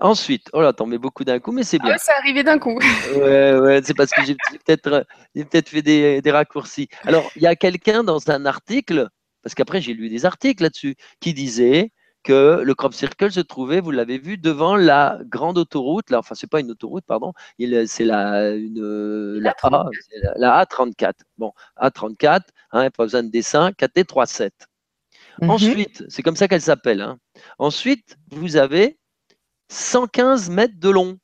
Speaker 2: Ensuite, oh là, t'en mets beaucoup d'un coup, mais c'est bien. Ah
Speaker 1: ouais, c'est arrivé d'un coup.
Speaker 2: ouais, ouais, c'est parce que j'ai peut-être peut fait des, des, raccourcis. Alors, il y a quelqu'un dans un article, parce qu'après j'ai lu des articles là-dessus, qui disait que le crop circle se trouvait, vous l'avez vu, devant la grande autoroute. Là, enfin, c'est pas une autoroute, pardon. C'est la, une, la, A, la, A34. Bon, A34, hein, pas besoin de dessin, KT37. Mhm. Ensuite, c'est comme ça qu'elle s'appelle. Hein. Ensuite, vous avez 115 mètres de long.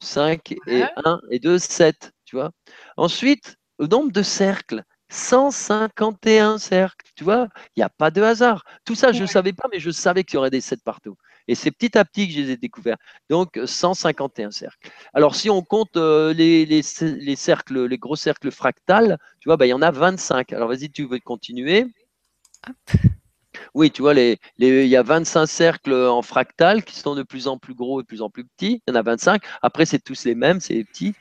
Speaker 2: 5 et 1 et 2, 7. Tu vois Ensuite, le nombre de cercles. 151 cercles, tu vois, il n'y a pas de hasard. Tout ça, je ne savais pas, mais je savais qu'il y aurait des 7 partout. Et c'est petit à petit que je les ai découverts. Donc, 151 cercles. Alors, si on compte euh, les, les, les, cercles, les gros cercles fractales, tu vois, bah, il y en a 25. Alors, vas-y, tu veux continuer? Hop. Oui, tu vois, il y a 25 cercles en fractal qui sont de plus en plus gros et de plus en plus petits. Il y en a 25. Après, c'est tous les mêmes, c'est les petits.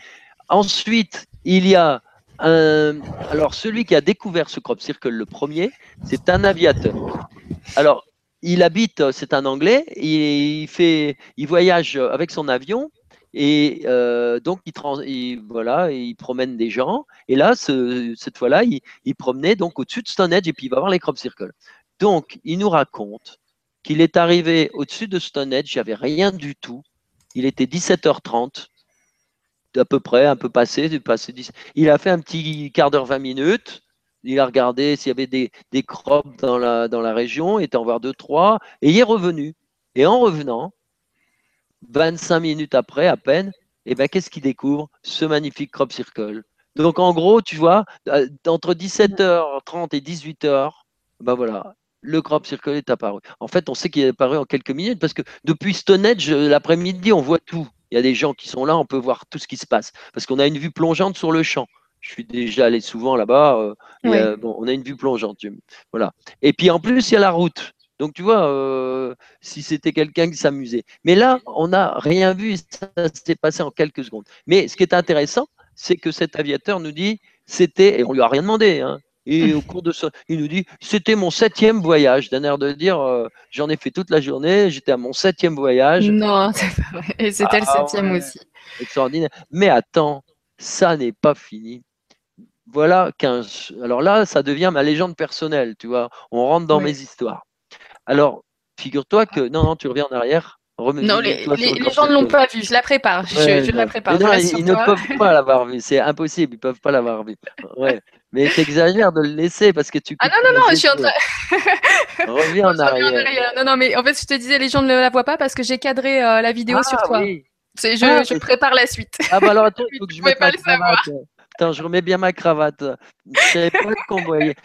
Speaker 2: Ensuite, il y a alors, celui qui a découvert ce crop circle le premier, c'est un aviateur. Alors, il habite, c'est un Anglais, il, fait, il voyage avec son avion et euh, donc il, voilà, il promène des gens. Et là, cette fois-là, il, promenait donc au-dessus de Stonehenge et puis il va voir les crop circles. Donc, il nous raconte qu'il est arrivé au-dessus de Stonehenge, il n'y avait rien du tout. Il était 17h30 à peu près, un peu passé, Il a fait un petit quart d'heure, 20 minutes. Il a regardé s'il y avait des, crops dans la, dans la région, il était en voir deux, trois, et il est revenu. Et en revenant, 25 minutes après, à peine, eh ben, qu'est-ce qu'il découvre? Ce magnifique crop circle. Donc, en gros, tu vois, euh, entre 17h30 et 18h, ben voilà, le crop circle est apparu. En fait, on sait qu'il est apparu en quelques minutes parce que depuis Stonehenge, l'après-midi, on voit tout. Il y a des gens qui sont là, on peut voir tout ce qui se passe. Parce qu'on a une vue plongeante sur le champ. Je suis déjà allé souvent là-bas. Euh, on a une vue plongeante. Voilà. Et puis en plus, il y a la route. Donc tu vois, euh, si c'était quelqu'un qui s'amusait. Mais là, on n'a rien vu. Ça s'est passé en quelques secondes. Mais ce qui est intéressant, c'est que cet aviateur nous dit, c'était, et on lui a rien demandé, hein, et au cours de ça, il nous dit C'était mon septième voyage. D'un air de dire euh, J'en ai fait toute la journée, j'étais à mon septième voyage.
Speaker 1: Non, c'est pas vrai. Et c'était le ah septième aussi.
Speaker 2: Extraordinaire. Mais attends, ça n'est pas fini. Voilà 15. Alors là, ça devient ma légende personnelle, tu vois. On rentre dans mes histoires. Alors, figure-toi que. Non, non, tu reviens en arrière.
Speaker 1: Non, les, gens ne l'ont pas vu, je la prépare. Je, la prépare.
Speaker 2: Non, ils, ne peuvent pas l'avoir vu, c'est impossible, ils ne peuvent pas l'avoir vu. Ouais. Mais exagères de le laisser parce que tu.
Speaker 1: Ah non, non, non, je suis en train.
Speaker 2: Reviens en arrière.
Speaker 1: Non, non, mais en fait, je te disais, les gens ne la voient pas parce que j'ai cadré euh, la vidéo sur ah toi. Oui. Je, ah, je prépare la suite.
Speaker 2: Ah bah alors attends, il faut que je mette ma cravate. Attends, je remets bien ma cravate. Je savais pas qu'on voyait.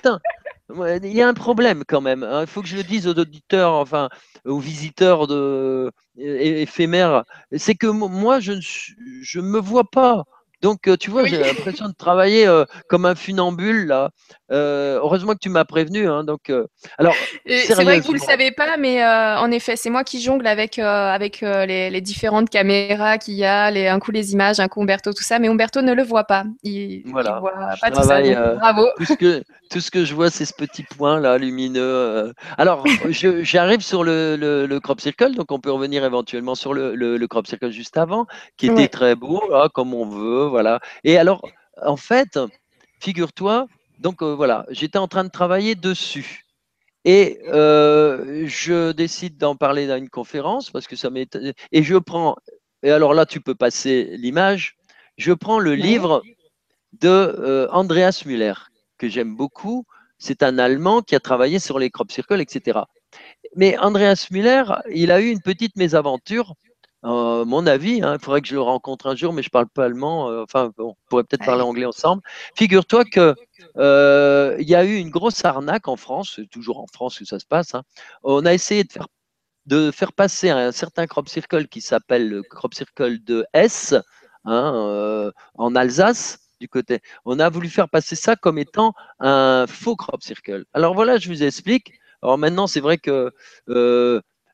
Speaker 2: Il y a un problème quand même. Hein. Il faut que je le dise aux auditeurs, enfin aux visiteurs de, éphémères. C'est que moi, je ne me vois pas donc, euh, tu vois, j'ai l'impression de travailler euh, comme un funambule là. Euh, heureusement que tu m'as prévenu. Hein, donc, alors,
Speaker 1: c'est vrai que vous le savez pas, mais en effet, c'est moi qui jongle avec avec les, différentes caméras qu'il y a, les, un coup les images, un coup Umberto, tout ça, mais Umberto ne le voit pas. Il,
Speaker 2: voilà. voit pas tout ça. bravo. Tout ce que tout ce que je vois, c'est ce petit point là lumineux. Alors, j'arrive sur le, le, crop circle, donc on peut revenir éventuellement sur le, le crop circle juste avant, qui était très beau, là, comme on veut voilà. Et alors, en fait, figure-toi, donc euh, voilà, j'étais en train de travailler dessus. Et euh, je décide d'en parler dans une conférence parce que ça m'est. Et je prends. Et alors là, tu peux passer l'image. Je prends le livre de euh, Andreas Müller, que j'aime beaucoup. C'est un Allemand qui a travaillé sur les crop circles, etc. Mais Andreas Müller, il a eu une petite mésaventure euh, mon avis, hein, il faudrait que je le rencontre un jour, mais je parle pas allemand. Euh, enfin, on pourrait peut-être parler anglais ensemble. Figure-toi que euh, il y a eu une grosse arnaque en France, toujours en France que ça se passe. Hein. On a essayé de faire, de faire passer un certain crop circle qui s'appelle le crop circle de S hein, en Alsace. Du côté. On a voulu faire passer ça comme étant un faux crop circle. Alors voilà, je vous explique. Alors maintenant, c'est vrai que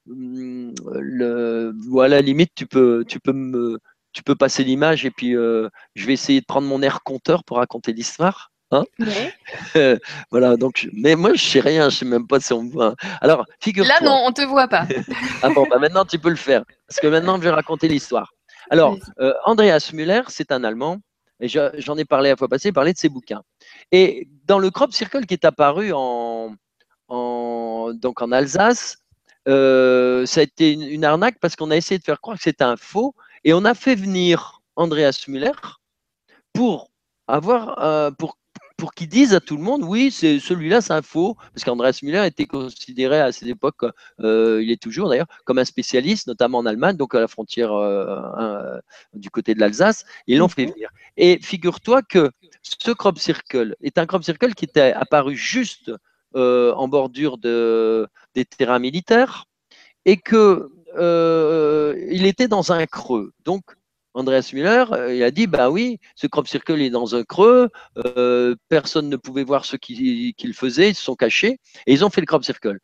Speaker 2: le, voilà, limite, tu peux, tu peux me, tu peux passer l'image et puis euh, je vais essayer de prendre mon air compteur pour raconter l'histoire. Hein voilà, donc, mais moi je sais rien, je sais même pas si on me voit. Alors, figure
Speaker 1: Là, non, on te voit pas.
Speaker 2: ah bon, bah maintenant tu peux le faire, parce que maintenant je vais raconter l'histoire. Alors, euh, Andreas Müller, c'est un Allemand, et j'en ai parlé la fois passée, parlait de ses bouquins. Et dans le crop circle qui est apparu en, en donc en Alsace, euh, ça a été une, arnaque parce qu'on a essayé de faire croire que c'était un faux et on a fait venir Andreas Müller pour avoir euh, pour pour qu'il dise à tout le monde, oui, c'est celui-là, c'est un faux, parce qu'Andreas Müller était considéré à cette époque, euh, il est toujours d'ailleurs, comme un spécialiste, notamment en Allemagne, donc à la frontière du côté de l'Alsace. Ils l'ont fait mhm. venir. Et figure-toi que ce crop circle est un crop circle qui était apparu juste euh, en bordure de, des terrains militaires et que euh, il était dans un creux. Donc, Andreas Müller, euh, il a dit, bah oui, ce crop circle est dans un creux, personne ne pouvait voir ce qu'il faisait, ils se sont cachés, et ils ont fait le crop circle.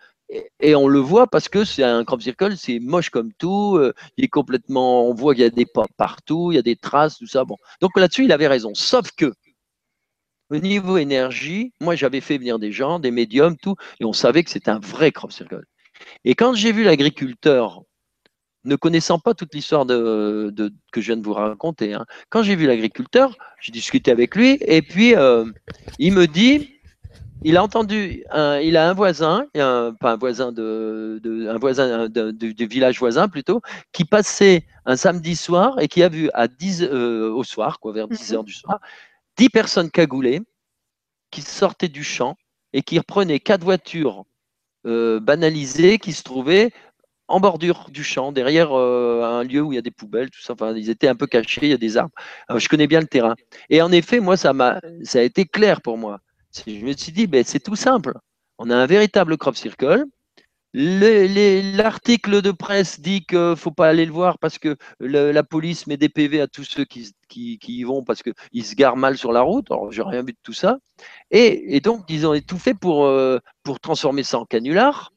Speaker 2: Et, on le voit parce que c'est un crop circle, c'est moche comme tout, il est complètement, on voit qu'il y a des pas partout, il y a des traces, tout ça. Bon. Donc là-dessus, il avait raison. Sauf que au niveau énergie, moi j'avais fait venir des gens, des médiums, tout, et on savait que c'était un vrai crop circle. Et quand j'ai vu l'agriculteur, ne connaissant pas toute l'histoire de, que je viens de vous raconter, hein, quand j'ai vu l'agriculteur, j'ai discuté avec lui, et puis euh, il me dit, il a entendu, il a un voisin, pas un voisin de, un voisin du village voisin plutôt, qui passait un samedi soir et qui a vu à 10 euh, au soir, quoi, vers 10 mhm. heures du soir, 10 personnes cagoulées qui sortaient du champ et qui reprenaient quatre voitures euh, banalisées qui se trouvaient en bordure du champ, derrière euh, un lieu où il y a des poubelles, tout ça. Enfin, ils étaient un peu cachés, il y a des arbres. je connais bien le terrain. Et en effet, moi, ça m'a, ça a été clair pour moi. Je me suis dit, ben, c'est tout simple. On a un véritable crop circle. L'article de presse dit qu'il ne faut pas aller le voir parce que la police met des PV à tous ceux qui, y vont parce qu'ils se garent mal sur la route. Alors, j'ai rien vu de tout ça. Et, donc, ils ont tout fait pour, euh, pour transformer ça en canular.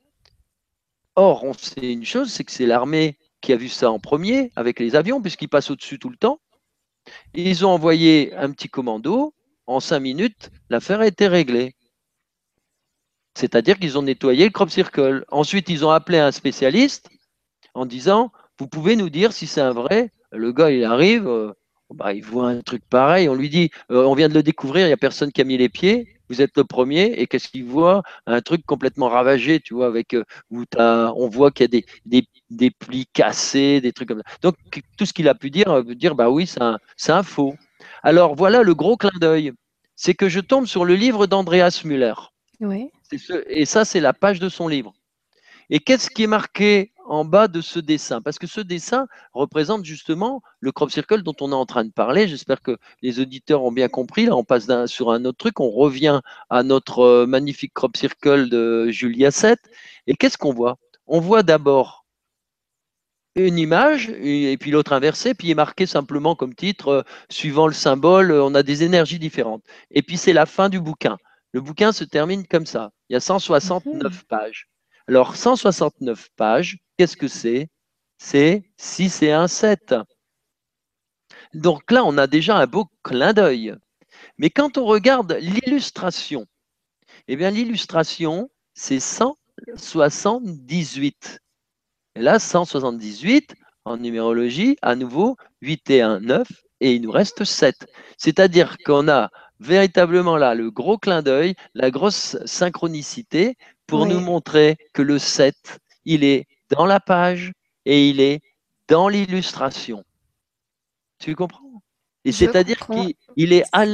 Speaker 2: Or, on sait une chose, c'est que c'est l'armée qui a vu ça en premier avec les avions, puisqu'ils passent au-dessus tout le temps. Ils ont envoyé un petit commando. En cinq minutes, l'affaire a été réglée. C'est-à-dire qu'ils ont nettoyé le crop circle. Ensuite, ils ont appelé un spécialiste en disant Vous pouvez nous dire si c'est un vrai? Le gars, il arrive, euh, bah, il voit un truc pareil. On lui dit euh, On vient de le découvrir, il n'y a personne qui a mis les pieds. Vous êtes le premier. Et qu'est-ce qu'il voit? Un truc complètement ravagé, tu vois, avec euh, où on voit qu'il y a des, des, plis cassés, des trucs comme ça. Donc, tout ce qu'il a pu dire, veut dire Bah oui, c'est un, faux. Alors, voilà le gros clin d'œil. C'est que je tombe sur le livre d'Andreas Müller.
Speaker 1: Oui
Speaker 2: et ça, c'est la page de son livre. Et qu'est-ce qui est marqué en bas de ce dessin? Parce que ce dessin représente justement le crop circle dont on est en train de parler. J'espère que les auditeurs ont bien compris. Là, on passe sur un autre truc. On revient à notre euh, magnifique crop circle de Julia 7. Et qu'est-ce qu'on voit? On voit d'abord une image et puis l'autre inversée, puis il est marqué simplement comme titre, euh, suivant le symbole, on a des énergies différentes. Et puis c'est la fin du bouquin. Le bouquin se termine comme ça. Il y a 169 mhm. pages. Alors, 169 pages, qu'est-ce que c'est? C'est 6 et 1, 7. Donc là, on a déjà un beau clin d'œil. Mais quand on regarde l'illustration, eh bien, l'illustration, c'est 178. Et là, 178, en numérologie, à nouveau, 8 et 1, 9, et il nous reste 7. C'est-à-dire qu'on a véritablement là le gros clin d'œil, la grosse synchronicité pour nous montrer que le 7, il est dans la page et il est dans l'illustration. Tu comprends? Et c'est-à-dire qu'il est à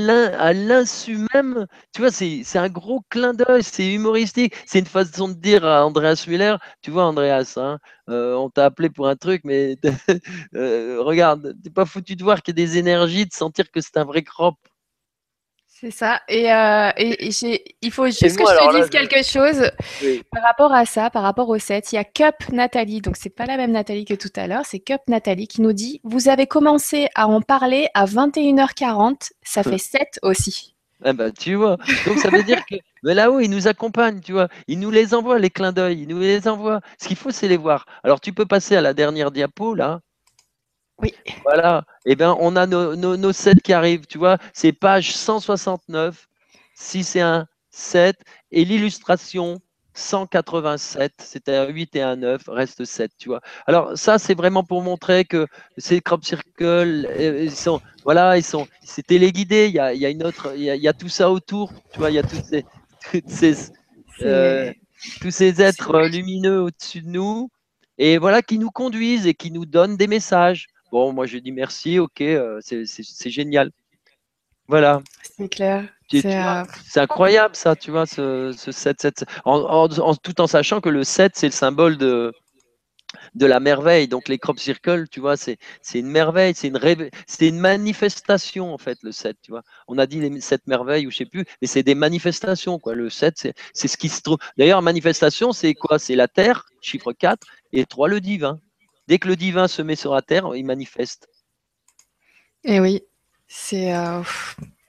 Speaker 2: l'insu même, tu vois, c'est un gros clin d'œil, c'est humoristique, c'est une façon de dire à Andreas Müller, tu vois Andreas, hein, euh, on t'a appelé pour un truc, mais euh, regarde, t'es pas foutu de voir qu'il y a des énergies, de sentir que c'est un vrai crop.
Speaker 1: C'est ça. Et, euh, il faut juste que je te dise quelque chose par rapport à ça, par rapport au 7. Il y a Cup Nathalie, donc c'est pas la même Nathalie que tout à l'heure, c'est Cup Nathalie qui nous dit Vous avez commencé à en parler à 21h40, ça fait 7 aussi.
Speaker 2: Ben, tu vois. Donc ça veut dire que mais là-haut, il nous accompagne, tu vois. Il nous les envoie, les clins d'œil. Il nous les envoie. Ce qu'il faut, c'est les voir. Alors, tu peux passer à la dernière diapo, là.
Speaker 1: Oui.
Speaker 2: Voilà. Eh bien, on a nos, nos, 7 qui arrivent, tu vois. C'est page 169, 6 et 1, 7. Et l'illustration 187, c'était un 8 et un 9, reste 7, tu vois. Alors ça, c'est vraiment pour montrer que ces crop circles, euh, ils sont, voilà, ils sont, c'est téléguidé, il y a, il y a une autre, il y a, tout ça autour, tu vois, il y a toutes ces, ces euh, tous ces êtres lumineux au-dessus de nous, et voilà, qui nous conduisent et qui nous donnent des messages. Bon, moi je dis merci, ok, euh, c'est génial. Voilà.
Speaker 1: C'est clair.
Speaker 2: Euh, c'est incroyable ça, tu vois, ce, 7, 7, en, tout en sachant que le 7, c'est le symbole de, de la merveille. Donc les crop circles, tu vois, c'est une merveille, c'est une, c'est une manifestation en fait, le 7, tu vois. On a dit les 7 merveilles ou je sais plus, mais c'est des manifestations, quoi. Le 7, c'est ce qui se trouve. D'ailleurs, manifestation, c'est quoi? C'est la Terre, chiffre 4, et 3, le divin. Dès que le divin se met sur la terre, il manifeste.
Speaker 1: Et eh oui, c'est euh,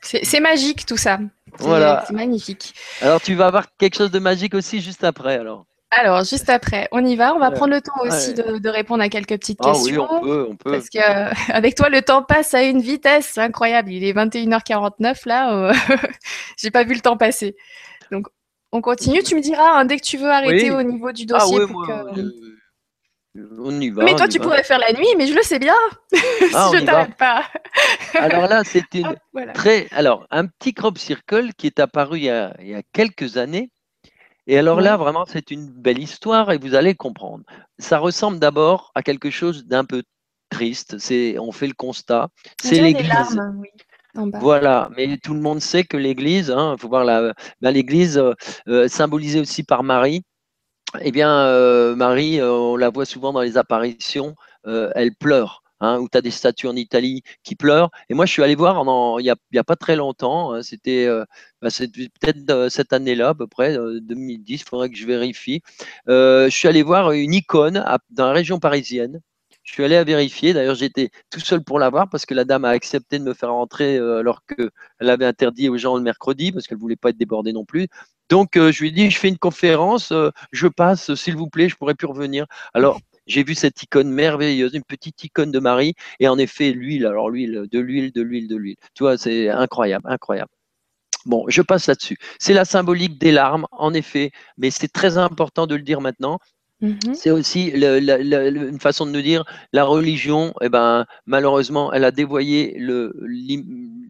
Speaker 1: c'est magique tout ça.
Speaker 2: Voilà.
Speaker 1: C'est magnifique.
Speaker 2: Alors tu vas avoir quelque chose de magique aussi juste après alors.
Speaker 1: Alors, juste après, on y va. On va prendre le temps aussi de, répondre à quelques petites questions.
Speaker 2: Ah oui, on peut, on peut.
Speaker 1: Parce qu'avec toi, le temps passe à une vitesse incroyable. Il est 21h49 là. J'ai pas vu le temps passer. Donc, on continue. Tu me diras hein, dès que tu veux arrêter au niveau du ah dossier.
Speaker 2: On y va.
Speaker 1: Mais toi, tu pourrais faire la nuit, mais je le sais bien. Ah, si je t'arrête pas.
Speaker 2: Alors là, c'était très. Alors, un petit crop circle qui est apparu il y a, quelques années. Et alors là, vraiment, c'est une belle histoire et vous allez comprendre. Ça ressemble d'abord à quelque chose d'un peu triste. C'est, on fait le constat. C'est l'Église. Oui. Voilà, mais tout le monde sait que l'Église, il hein, faut voir la, ben, l'Église euh, euh, symbolisée aussi par Marie. Eh bien, euh, Marie, on la voit souvent dans les apparitions, elle pleure. Hein, où tu as des statues en Italie qui pleurent. Et moi, je suis allé voir il n'y a, pas très longtemps, c'était ben, peut-être cette année-là, à peu près, 2010, il faudrait que je vérifie. je suis allé voir une icône dans la région parisienne je suis allé à vérifier. D'ailleurs, j'étais tout seul pour la voir parce que la dame a accepté de me faire rentrer euh, alors qu'elle avait interdit aux gens le mercredi parce qu'elle ne voulait pas être débordée non plus. Donc, euh, je lui ai dit, je fais une conférence, euh, je passe, s'il vous plaît, je pourrais plus revenir. Alors, j'ai vu cette icône merveilleuse, une petite icône de Marie, et en effet, l'huile, alors l'huile, de l'huile, de l'huile, de l'huile. Tu vois, c'est incroyable, incroyable. Bon, je passe là-dessus. C'est la symbolique des larmes, en effet, mais c'est très important de le dire maintenant. Mmh c'est aussi une façon de nous dire la religion, eh ben, malheureusement, elle a dévoyé le,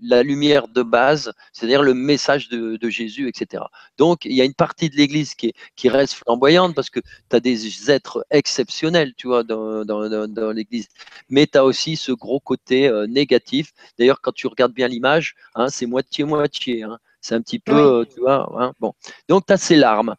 Speaker 2: la lumière de base, c'est-à-dire le message de, Jésus, etc. Donc, il y a une partie de l'Église qui, qui reste flamboyante parce que tu as des êtres exceptionnels, tu vois, dans, dans, l'Église. Mais tu as aussi ce gros côté euh, négatif. D'ailleurs, quand tu regardes bien l'image, hein, c'est moitié-moitié. Hein. C'est un petit peu, euh, tu vois, hein, bon. Donc, tu as ces larmes.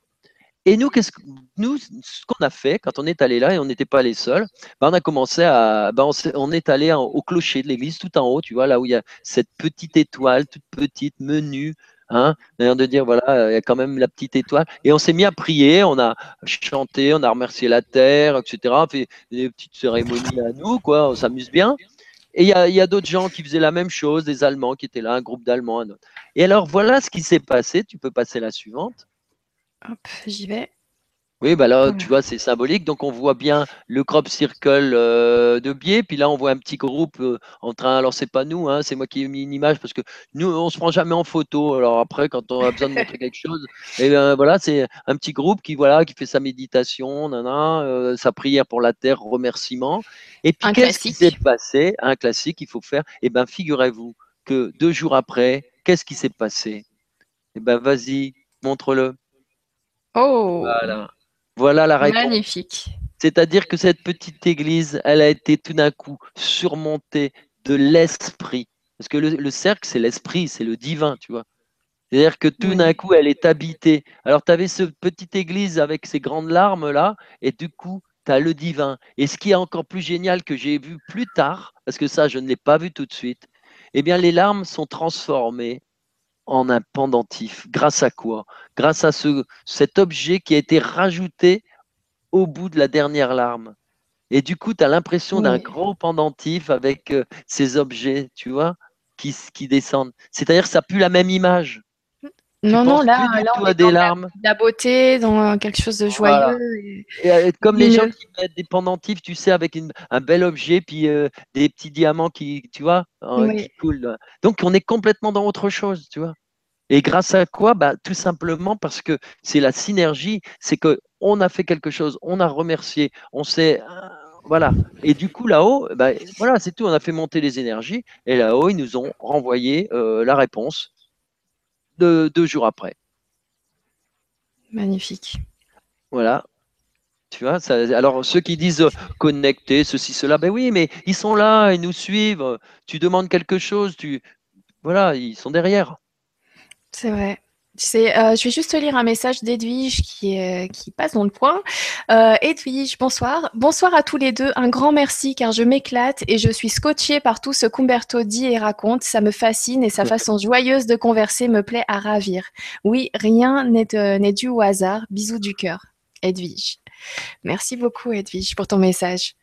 Speaker 2: Et nous, qu'est-ce que, nous, ce qu'on a fait quand on est allé là et on n'était pas allé seuls, ben on a commencé à, ben on, est allé au clocher de l'église tout en haut, tu vois, là où il y a cette petite étoile, toute petite, menue, hein, d'ailleurs de dire voilà, il y a quand même la petite étoile. Et on s'est mis à prier, on a chanté, on a remercié la terre, etc. On fait des petites cérémonies à nous, quoi, on s'amuse bien. Et il y a, a d'autres gens qui faisaient la même chose, des Allemands qui étaient là, un groupe d'Allemands. Et alors voilà ce qui s'est passé. Tu peux passer la suivante.
Speaker 1: Hop, j'y vais.
Speaker 2: Oui, bah là, tu vois, c'est symbolique. Donc, on voit bien le crop circle euh, de biais. Puis là, on voit un petit groupe euh, en train. Alors, c'est pas nous, hein, c'est moi qui ai mis une image parce que nous, on se prend jamais en photo. Alors après, quand on a besoin de montrer quelque chose, et ben voilà, c'est un petit groupe qui voilà, qui fait sa méditation, nana, euh, sa prière pour la terre, remerciement. Et puis, qu'est-ce qui s'est passé? Un classique, il faut faire. Et eh ben, figurez-vous que deux jours après, qu'est-ce qui s'est passé? Eh ben, vas-y, montre-le.
Speaker 1: Oh
Speaker 2: Voilà. Voilà la réponse.
Speaker 1: Magnifique.
Speaker 2: C'est-à-dire que cette petite église, elle a été tout d'un coup surmontée de l'esprit. Parce que le, cercle, c'est l'esprit, c'est le divin, tu vois. C'est-à-dire que tout d'un coup, elle est habitée. Alors, tu avais cette petite église avec ces grandes larmes-là, et du coup, tu as le divin. Et ce qui est encore plus génial que j'ai vu plus tard, parce que ça, je ne l'ai pas vu tout de suite, eh bien, les larmes sont transformées en un pendentif. Grâce à quoi? Grâce à ce, cet objet qui a été rajouté au bout de la dernière larme. Et du coup, tu as l'impression d'un gros pendentif avec euh, ces objets, tu vois, qui, qui descendent. C'est-à-dire que ça pue la même image.
Speaker 1: Non, non, là, on est des larmes. La, beauté, dans quelque chose de joyeux.
Speaker 2: Euh, comme les gens qui mettent des pendentifs, tu sais, avec un bel objet, puis euh, des petits diamants qui, tu vois, hein, qui coulent. Donc, on est complètement dans autre chose, tu vois. Et grâce à quoi? Bah, Tout simplement parce que c'est la synergie, c'est qu'on a fait quelque chose, on a remercié, on s'est. Euh, voilà. Et du coup, là-haut, bah, voilà, c'est tout. On a fait monter les énergies. Et là-haut, ils nous ont renvoyé la réponse deux, jours après.
Speaker 1: Magnifique.
Speaker 2: Voilà. Tu vois, ça, alors ceux qui disent euh, connecter, ceci, cela, ben oui, mais ils sont là, ils nous suivent. Tu demandes quelque chose, tu voilà, ils sont derrière.
Speaker 1: C'est vrai. Euh, je vais juste lire un message d'Edwige qui, qui passe dans le point. Euh, Edwige, bonsoir. Bonsoir à tous les deux. Un grand merci car je m'éclate et je suis scotchée par tout ce qu'Umberto dit et raconte. Ça me fascine et sa façon joyeuse de converser me plaît à ravir. Oui, rien n'est dû au hasard. Bisous du cœur. Edwige. Merci beaucoup Edwige pour ton message.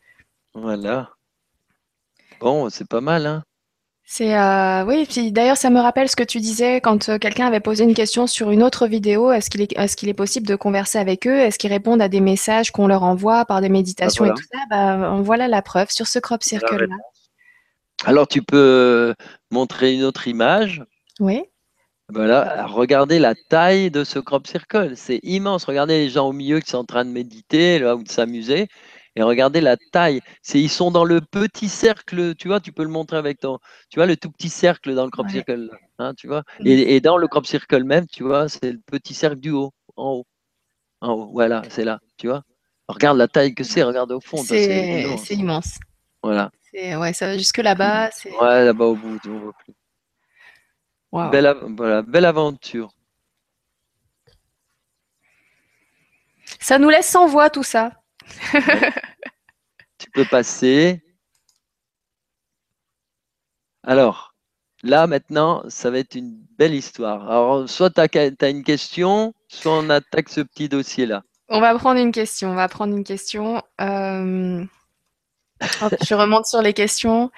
Speaker 2: Voilà. Bon, c'est pas mal, hein
Speaker 1: C'est euh, oui, puis d'ailleurs ça me rappelle ce que tu disais quand euh, quelqu'un avait posé une question sur une autre vidéo. Est-ce qu'il est, est-ce qu'il est possible de converser avec eux? Est-ce qu'ils répondent à des messages qu'on leur envoie par des méditations
Speaker 2: Bah,
Speaker 1: et tout ça? Bah, voilà la preuve sur ce crop circle là.
Speaker 2: Alors tu peux montrer une autre image?
Speaker 1: Oui.
Speaker 2: Voilà, regardez la taille de ce crop circle. C'est immense. Regardez les gens au milieu qui sont en train de méditer là, ou de s'amuser. Et regardez la taille. C'est, ils sont dans le petit cercle, tu vois, tu peux le montrer avec ton. Tu vois, le tout petit cercle dans le crop
Speaker 1: Ouais.
Speaker 2: circle. hein, tu vois.
Speaker 1: Mm.
Speaker 2: Et, et dans le crop circle même, tu vois, c'est le petit cercle du haut, en haut. En haut, voilà, c'est là, tu vois. Regarde la taille que c'est, regarde au fond.
Speaker 1: C'est
Speaker 2: immense.
Speaker 1: c'est immense.
Speaker 2: Voilà.
Speaker 1: C'est ouais, ça va jusque là-bas. C'est
Speaker 2: Ouais, là-bas au bout, on voit plus. Belle, voilà, belle aventure.
Speaker 1: Ça nous laisse sans voix tout ça.
Speaker 2: Tu peux passer. Alors, là maintenant, ça va être une belle histoire. Alors, soit tu as, une question, soit on attaque ce petit dossier-là.
Speaker 1: On va prendre une question. On va prendre une question. Euh, je remonte sur les questions.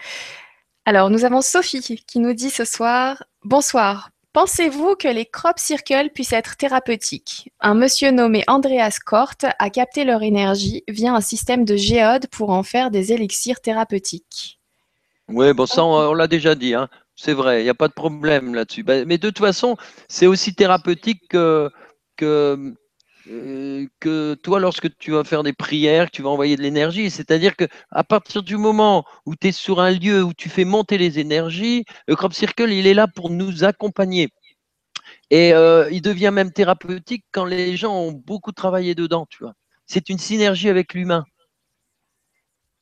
Speaker 1: Alors, nous avons Sophie qui nous dit ce soir Bonsoir. Pensez-vous que les crop circles puissent être thérapeutiques? Un monsieur nommé Andreas Kort a capté leur énergie via un système de géode pour en faire des élixirs thérapeutiques.
Speaker 2: Oui, bon, ça, on, l'a déjà dit. Hein. C'est vrai, il n'y a pas de problème là-dessus. Ben, mais de toute façon, c'est aussi thérapeutique que, que, euh, que toi, lorsque tu vas faire des prières, tu vas envoyer de l'énergie. C'est-à-dire que à partir du moment où tu es sur un lieu où tu fais monter les énergies, le crop circle, il est là pour nous accompagner. Et euh, il devient même thérapeutique quand les gens ont beaucoup travaillé dedans, tu vois. C'est une synergie avec l'humain.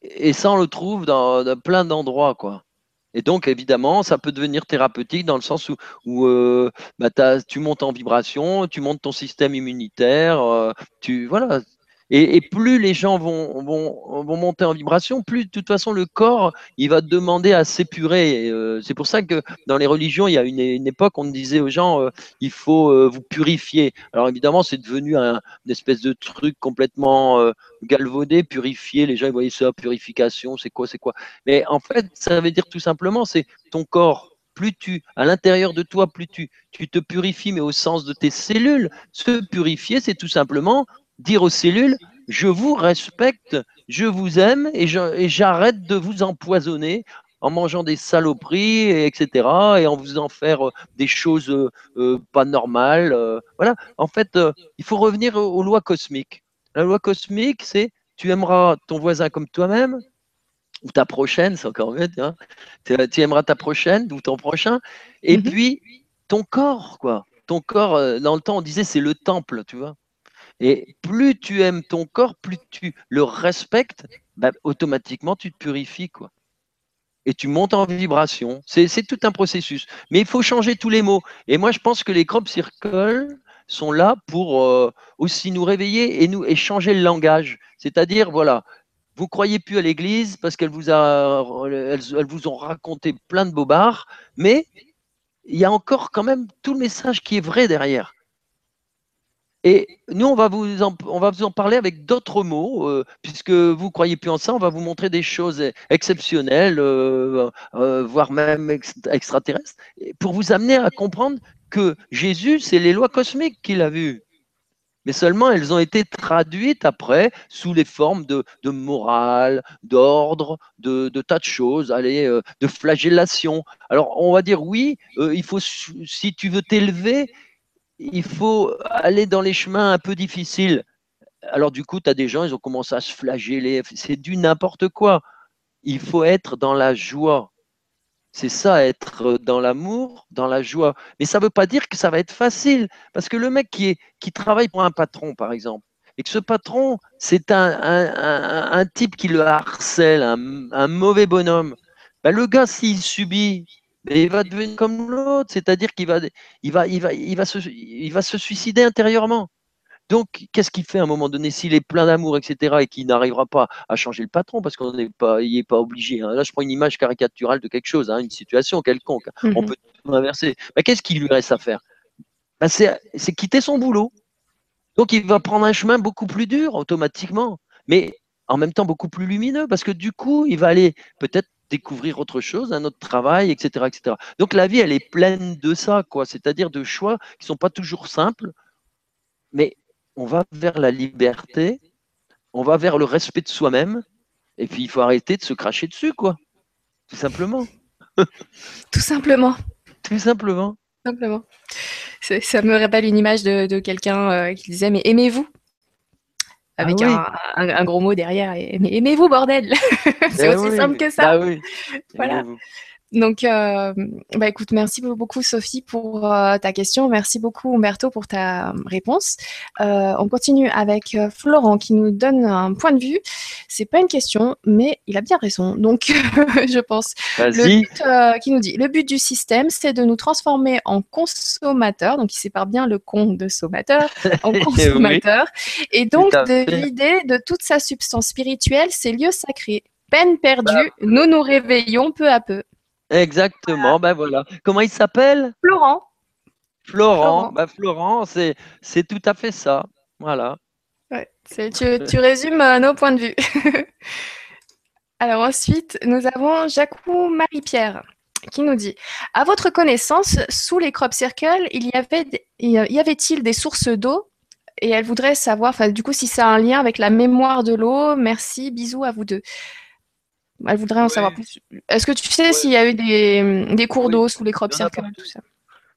Speaker 2: Et ça, on le trouve dans, dans plein d'endroits, quoi. Et donc, évidemment, ça peut devenir thérapeutique dans le sens où, où euh, bah, tu montes en vibration, tu montes ton système immunitaire, euh, tu voilà. Et, plus les gens vont, vont, vont monter en vibration, plus de toute façon le corps il va demander à s'épurer. Euh, c'est pour ça que dans les religions, il y a une, époque, on disait aux gens, euh, il faut euh, vous purifier. Alors évidemment, c'est devenu un, une espèce de truc complètement galvaudé, purifier. Les gens ils voyaient ça, purification, c'est quoi, c'est quoi. Mais en fait, ça veut dire tout simplement, c'est ton corps. Plus tu, à l'intérieur de toi, plus tu, tu te purifies, mais au sens de tes cellules. Se purifier, c'est tout simplement dire aux cellules, je vous respecte, je vous aime et j'arrête de vous empoisonner en mangeant des saloperies, et etc. Et en vous faisant faire euh, des choses euh, euh, pas normales. euh, voilà. En fait, euh, il faut revenir aux, lois cosmiques. La loi cosmique, c'est tu aimeras ton voisin comme toi-même, ou ta prochaine, c'est encore mieux, tu, aimeras ta prochaine ou ton prochain, et
Speaker 1: Mhm.
Speaker 2: puis ton corps, quoi. Ton corps, dans le temps, on disait c'est le temple, tu vois. Et plus tu aimes ton corps, plus tu le respectes, bah, automatiquement tu te purifies, quoi. Et tu montes en vibration. C'est tout un processus. Mais il faut changer tous les mots. Et moi, je pense que les crop circles sont là pour euh, aussi nous réveiller et nous changer le langage. C'est-à-dire, voilà, vous croyez plus à l'Église parce qu'elle vous a, vous ont raconté plein de bobards, mais il y a encore quand même tout le message qui est vrai derrière. Et nous, on va vous en, on va vous en parler avec d'autres mots, euh, puisque vous croyez plus en ça, on va vous montrer des choses exceptionnelles, euh, euh, voire même ex- extraterrestres, pour vous amener à comprendre que Jésus, c'est les lois cosmiques qu'il a vues. Mais seulement elles ont été traduites après sous les formes de, morale, d'ordre, de, de tas de choses, allez, de flagellation. Alors on va dire oui, il faut, si tu veux t'élever, il faut aller dans les chemins un peu difficiles. Alors du coup, tu as des gens, ils ont commencé à se flageller. C'est du n'importe quoi. Il faut être dans la joie. C'est ça, être dans l'amour, dans la joie. Mais ça ne veut pas dire que ça va être facile. Parce que le mec qui, travaille pour un patron, par exemple, et que ce patron, c'est un, type qui le harcèle, un, un mauvais bonhomme, ben le gars, s'il subit, mais il va devenir comme l'autre, c'est-à-dire qu'il va, il va, il va, il va, se, il va se suicider intérieurement. Donc, qu'est-ce qu'il fait à un moment donné s'il est plein d'amour, etc., et qu'il n'arrivera pas à changer le patron parce qu'on n'est pas, il n'est pas obligé. Hein. Là, je prends une image caricaturale de quelque chose, hein, une situation quelconque. Mm -hmm. On peut tout inverser. Mais qu'est-ce qu'il lui reste à faire? Ben, C'est quitter son boulot. Donc, il va prendre un chemin beaucoup plus dur automatiquement, mais en même temps beaucoup plus lumineux parce que du coup, il va aller peut-être découvrir autre chose, un autre travail, etc., etc. Donc la vie, elle est pleine de ça, quoi. C'est-à-dire de choix qui sont pas toujours simples, mais on va vers la liberté, on va vers le respect de soi-même, et puis il faut arrêter de se cracher dessus, quoi. Tout simplement.
Speaker 1: Tout simplement.
Speaker 2: Tout simplement.
Speaker 1: Simplement. Ça me rappelle une image de, quelqu'un euh, qui disait Mais aimez-vous? Avec ah un, gros mot derrière. Mais aimez-vous, bordel? C'est ben aussi simple que ça.
Speaker 2: Bah oui.
Speaker 1: Voilà. Donc, euh, bah écoute, merci beaucoup Sophie pour euh, ta question. Merci beaucoup Umberto pour ta réponse. Euh, on continue avec Florent qui nous donne un point de vue. C'est pas une question, mais il a bien raison. Donc, je pense. Le but, qui nous dit le but du système, c'est de nous transformer en consommateurs. Donc, il sépare bien le con de sommateur en consommateur. Et donc, de vider de toute sa substance spirituelle ces lieux sacrés. Peine perdue, nous nous réveillons peu à peu.
Speaker 2: Exactement, ben voilà. Comment il s'appelle?
Speaker 1: Florent.
Speaker 2: Florent, Florent, ben c'est tout à fait ça. Voilà.
Speaker 1: Ouais, tu, résumes euh, nos points de vue. Alors ensuite, nous avons Jacou Marie-Pierre qui nous dit À votre connaissance, sous les crop circles, il y avait y avait-il des sources d'eau? Et elle voudrait savoir, du coup, si ça a un lien avec la mémoire de l'eau. Merci, bisous à vous deux. Elle voudrait en savoir plus. Est-ce que tu sais s'il y a eu des, cours d'eau sous les crop circles tout ça?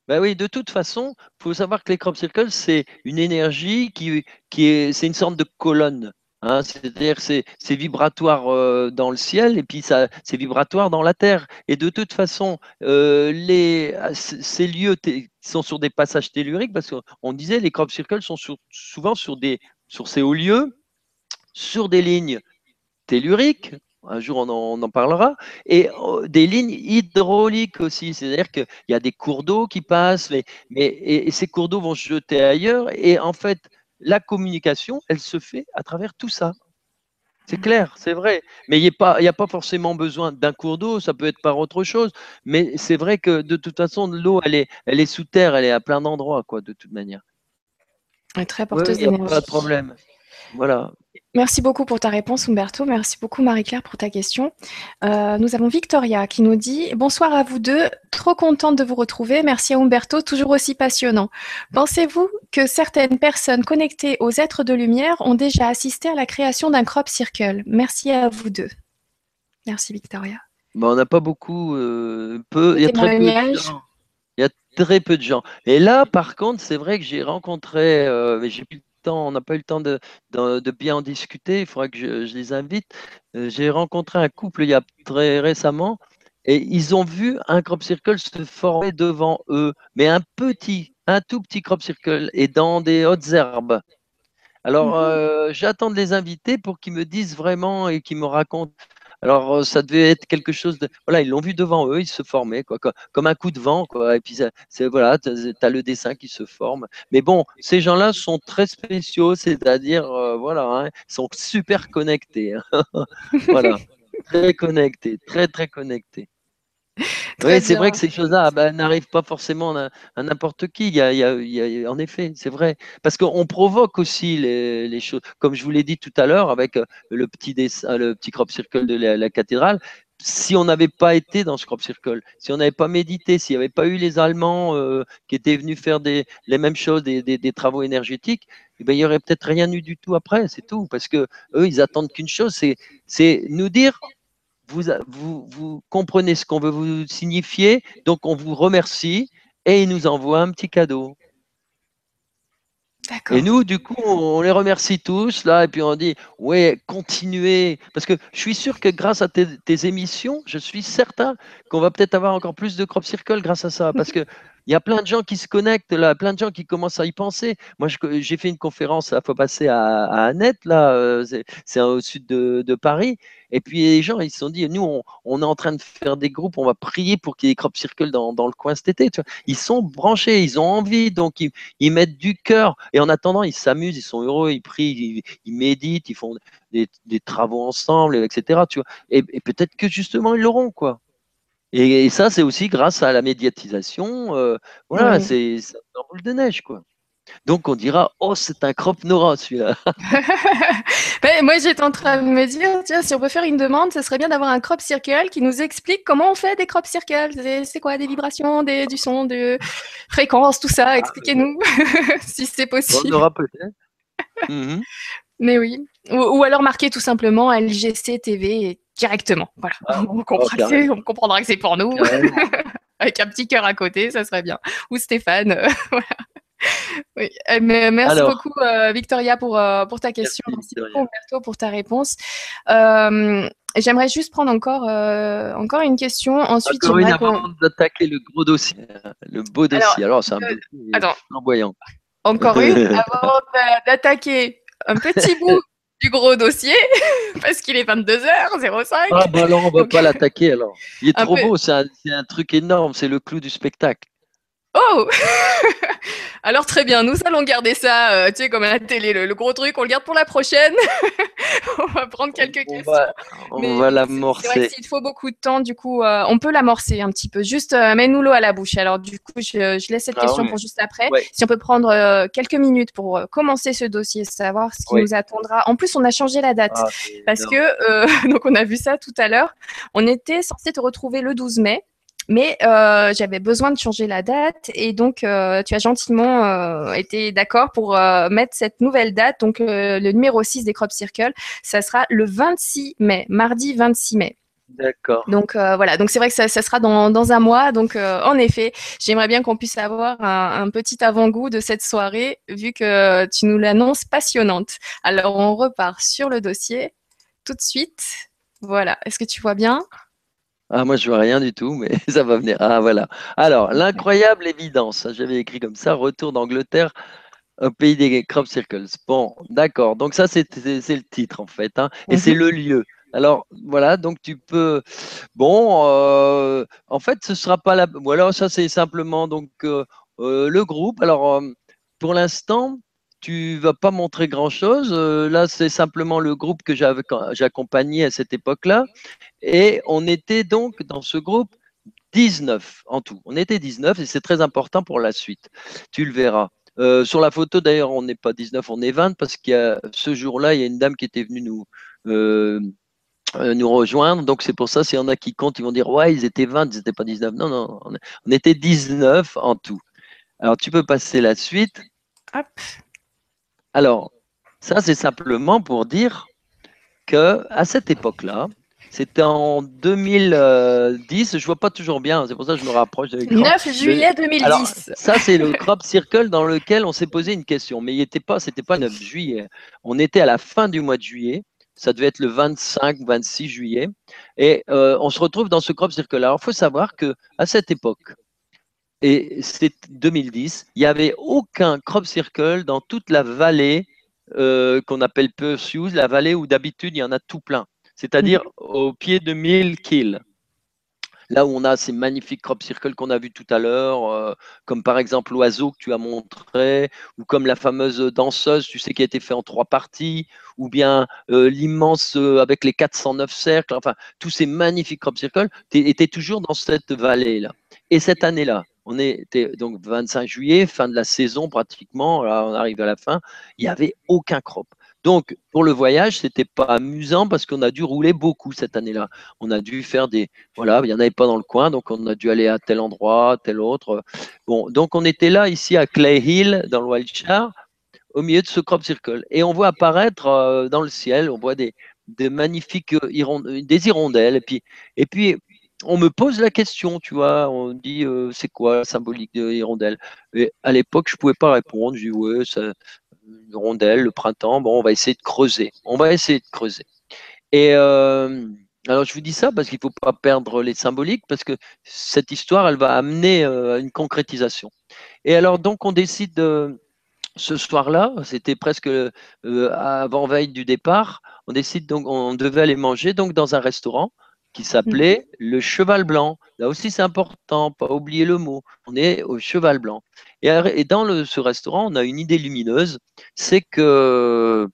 Speaker 2: Ben oui, de toute façon, il faut savoir que les crop circles, c'est une énergie qui, qui est, c'est une sorte de colonne. Hein, c'est-à-dire c'est, c'est vibratoire euh, dans le ciel et puis ça, c'est vibratoire dans la terre. Et de toute façon, euh, les, ces lieux sont sur des passages telluriques parce qu'on disait les crop circles sont souvent sur, des, sur ces hauts lieux, sur des lignes telluriques, un jour on en, parlera, et oh, des lignes hydrauliques aussi, c'est-à-dire qu'il y a des cours d'eau qui passent, mais, et, ces cours d'eau vont se jeter ailleurs, et en fait, la communication, elle se fait à travers tout ça. C'est clair, c'est vrai. Mais il n'y a, pas, a pas forcément besoin d'un cours d'eau, ça peut être par autre chose. Mais c'est vrai que de toute façon, l'eau, elle est, elle est sous terre, elle est à plein d'endroits, quoi, de toute manière.
Speaker 1: très porteuse d'énergie.
Speaker 2: Pas de problème. Voilà.
Speaker 1: Merci beaucoup pour ta réponse, Umberto. Merci beaucoup, Marie-Claire, pour ta question. Euh, nous avons Victoria qui nous dit Bonsoir à vous deux, trop contente de vous retrouver. Merci à Umberto, toujours aussi passionnant. Pensez-vous que certaines personnes connectées aux êtres de lumière ont déjà assisté à la création d'un crop circle? Merci à vous deux. Merci, Victoria.
Speaker 2: Bon, on n'a pas beaucoup, euh, peu, il y a très peu de gens. Il y a très peu de gens. Et là, par contre, c'est vrai que j'ai rencontré, euh, j'ai on n'a pas eu le temps de, bien en discuter. Il faudra que je, les invite. Euh, j'ai rencontré un couple il y a très récemment et ils ont vu un crop circle se former devant eux, mais un petit, un tout petit crop circle et dans des hautes herbes. Alors, mmh euh, j'attends de les inviter pour qu'ils me disent vraiment et qu'ils me racontent alors, euh, ça devait être quelque chose de. Voilà, ils l'ont vu devant eux, ils se formaient, quoi, comme un coup de vent, quoi. Et puis, c'est voilà, tu as, le dessin qui se forme. Mais bon, ces gens-là sont très spéciaux, c'est-à-dire, euh, voilà, hein, sont super connectés. Hein. voilà, très connectés, très, très connectés. Oui, c'est vrai que ces choses-là ah bah, n'arrivent pas forcément à, n'importe qui. Il y, a, en effet, c'est vrai. Parce qu'on provoque aussi les, choses. Comme je vous l'ai dit tout à l'heure avec euh, le petit, dessin, le petit crop circle de la, cathédrale, si on n'avait pas été dans ce crop circle, si on n'avait pas médité, s'il n'y avait pas eu les Allemands euh, qui étaient venus faire des, les mêmes choses, des, travaux énergétiques, eh ben, il n'y aurait peut-être rien eu du tout après, c'est tout. Parce que eux, ils attendent qu'une chose, c'est nous dire vous, vous, comprenez ce qu'on veut vous signifier, donc on vous remercie et il nous envoie un petit cadeau. Et nous, du coup, on les remercie tous, là, et puis on dit, ouais, continuez. Parce que je suis sûr que grâce à tes, émissions, je suis certain qu'on va peut-être avoir encore plus de crop circle grâce à ça. Parce que il y a plein de gens qui se connectent là, plein de gens qui commencent à y penser. Moi, j'ai fait une conférence, il faut passer à, à Annette, là, euh, c'est au sud de, Paris. Et puis les gens, ils se sont dit, nous, on, est en train de faire des groupes, on va prier pour qu'il y ait des crop circles dans, le coin cet été. Ils sont branchés, ils ont envie, donc ils, mettent du cœur. Et en attendant, ils s'amusent, ils sont heureux, ils prient, ils, méditent, ils font des, travaux ensemble, etc. Tu vois. Et, et peut-être que justement, ils l'auront, quoi. Et, ça, c'est aussi grâce à la médiatisation. Euh, voilà, c'est un boule de neige, quoi. Donc on dira, oh, c'est un crop Nora celui-là.
Speaker 1: Ben, moi j'étais en train de me dire, tiens, si on peut faire une demande, ce serait bien d'avoir un crop circle qui nous explique comment on fait des crop circles. C'est quoi des vibrations, des, du son, de fréquences, tout ça? Expliquez-nous si c'est possible.
Speaker 2: On aura peut-être. Mhm.
Speaker 1: Mais oui. Ou, alors marquer tout simplement LGC TV directement. Voilà. Ah, on, comprendra que c'est pour nous. Avec un petit cœur à côté, ça serait bien. Ou Stéphane. Euh, voilà. Oui, euh, merci beaucoup euh, Victoria pour, pour ta question. Merci, beaucoup Umberto pour ta réponse. j'aimerais juste prendre encore, encore une question. Ensuite,
Speaker 2: encore une avant d'attaquer le gros dossier, le beau dossier. Alors, c'est un peu flamboyant.
Speaker 1: Encore une avant d'attaquer un petit bout du gros dossier parce qu'il est 22h05.
Speaker 2: Ah bah alors on va pas l'attaquer alors. Il est trop beau, c'est un, truc énorme, c'est le clou du spectacle.
Speaker 1: Oh Alors très bien, nous allons garder ça, euh, tu sais, comme à la télé, le, gros truc, on le garde pour la prochaine. on va prendre quelques questions.
Speaker 2: on va l'amorcer.
Speaker 1: Qu'il faut beaucoup de temps, du coup, euh, on peut l'amorcer un petit peu. Juste, euh, mets-nous l'eau à la bouche. Alors du coup, je, laisse cette ah question pour juste après. Si on peut prendre quelques minutes pour commencer ce dossier, savoir ce qui nous attendra. En plus, on a changé la date ah, parce que, donc on a vu ça tout à l'heure. On était censé te retrouver le 12 mai. Mais euh, j'avais besoin de changer la date et donc euh, tu as gentiment euh, été d'accord pour mettre cette nouvelle date, donc le numéro 6 des Crop Circle, ça sera le 26 mai, mardi 26 mai.
Speaker 2: D'accord.
Speaker 1: Donc voilà, donc c'est vrai que ça, sera dans, dans, un mois. Donc en effet, j'aimerais bien qu'on puisse avoir un, un petit avant-goût de cette soirée, vu que tu nous l'annonces passionnante. Alors on repart sur le dossier tout de suite. Voilà, est-ce que tu vois bien?
Speaker 2: Ah, moi, je vois rien du tout, mais ça va venir. Ah, voilà. Alors, l'incroyable évidence. J'avais écrit comme ça retour d'Angleterre au pays des crop circles. Bon, d'accord. Donc, ça, c'est le titre, en fait. Hein, et c'est mhm. le lieu. Alors, voilà. Donc, tu peux. Bon, euh, en fait, ce sera pas la. Voilà, ça, c'est simplement donc euh, euh, le groupe. Alors, pour l'instant, tu vas pas montrer grand-chose. Euh, là, c'est simplement le groupe que j'accompagnais à cette époque-là. Et on était donc dans ce groupe 19 en tout. On était 19 et c'est très important pour la suite. Tu le verras. Euh, sur la photo, d'ailleurs, on n'est pas 19, on est 20 parce a ce jour-là, il y a une dame qui était venue nous, euh, nous rejoindre. Donc, c'est pour ça, s'il y en a qui comptent, ils vont dire Ouais, ils étaient 20, ils n'étaient pas 19. Non, non, on était 19 en tout. Alors, tu peux passer la suite. Hop. Alors, ça, c'est simplement pour dire que à cette époque-là, c'était en 2010, je vois pas toujours bien, c'est pour ça que je me rapproche de
Speaker 1: 9 juillet 2010.
Speaker 2: ça, c'est le crop circle dans lequel on s'est posé une question, mais il n'était pas, c'était pas 9 juillet. On était à la fin du mois de juillet, ça devait être le 25, 26 juillet, et euh, on se retrouve dans ce crop circle. Alors, il faut savoir que à cette époque, et c'est 2010, il n'y avait aucun crop circle dans toute la vallée euh, qu'on appelle Perseus, la vallée où d'habitude il y en a tout plein, c'est-à-dire mhm. au pied de 1000 kills. Là où on a ces magnifiques crop circles qu'on a vus tout à l'heure, euh, comme par exemple l'oiseau que tu as montré, ou comme la fameuse danseuse, tu sais, qui a été fait en trois parties, ou bien euh, l'immense avec les 409 cercles, enfin, tous ces magnifiques crop circles étaient toujours dans cette vallée-là. Et cette année-là, on était donc 25 juillet, fin de la saison pratiquement. Là, on arrive à la fin. Il n'y avait aucun crop. Donc, pour le voyage, c'était pas amusant parce qu'on a dû rouler beaucoup cette année-là. On a dû faire des. Voilà, il n'y en avait pas dans le coin, donc on a dû aller à tel endroit, tel autre. Bon, donc on était là, ici à Clay Hill, dans le Wiltshire, au milieu de ce crop circle. Et on voit apparaître euh, dans le ciel, on voit des, magnifiques euh, des hirondelles. Et puis on me pose la question, tu vois, on dit euh, c'est quoi la symbolique de hirondelle Et à l'époque, je pouvais pas répondre. Je dis ouais, c'est le printemps. Bon, on va essayer de creuser. On va essayer de creuser. Et euh, alors, je vous dis ça parce qu'il ne faut pas perdre les symboliques, parce que cette histoire, elle va amener euh, une concrétisation. Et alors, donc, on décide de, ce soir-là, c'était presque avant veille du départ. On décide donc, on devait aller manger donc dans un restaurant qui s'appelait mhm. le cheval blanc. Là aussi, c'est important, pas oublier le mot. On est au cheval blanc. Et, dans ce restaurant, on a une idée lumineuse, c'est que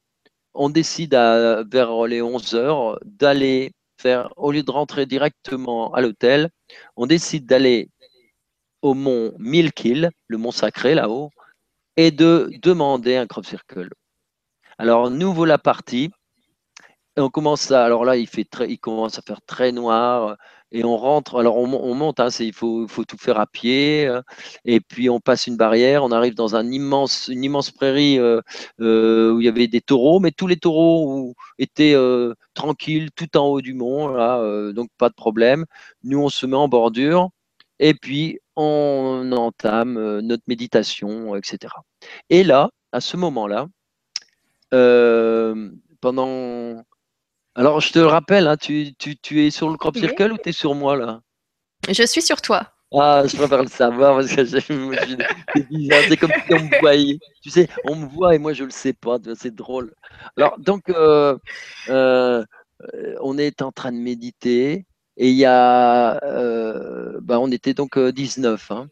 Speaker 2: on décide vers les 11 heures d'aller faire, au lieu de rentrer directement à l'hôtel, on décide d'aller au mont Milkil, le mont sacré là-haut, et de demander un crop circle. Alors, nouveau la on commence à, alors là, il, fait très, il commence à faire très noir et on rentre. Alors, on, monte, hein, il faut, faut, tout faire à pied. Euh, et puis, on passe une barrière. On arrive dans un immense, une immense prairie euh, euh, où il y avait des taureaux, mais tous les taureaux étaient tranquilles tout en haut du mont. Donc, pas de problème. Nous, on se met en bordure. Et puis, on entame notre méditation, etc. Et là, à ce moment-là, pendant alors, je te le rappelle, hein, tu, tu, es sur le crop circle ou tu es sur moi là?
Speaker 1: Je suis sur toi.
Speaker 2: Ah, je préfère le savoir parce que c'est bizarre, c'est comme si on me voyait. Tu sais, on me voit et moi je le sais pas, c'est drôle. Alors, donc, euh, euh, on est en train de méditer et il y a, euh, bah, on était donc 19, hein,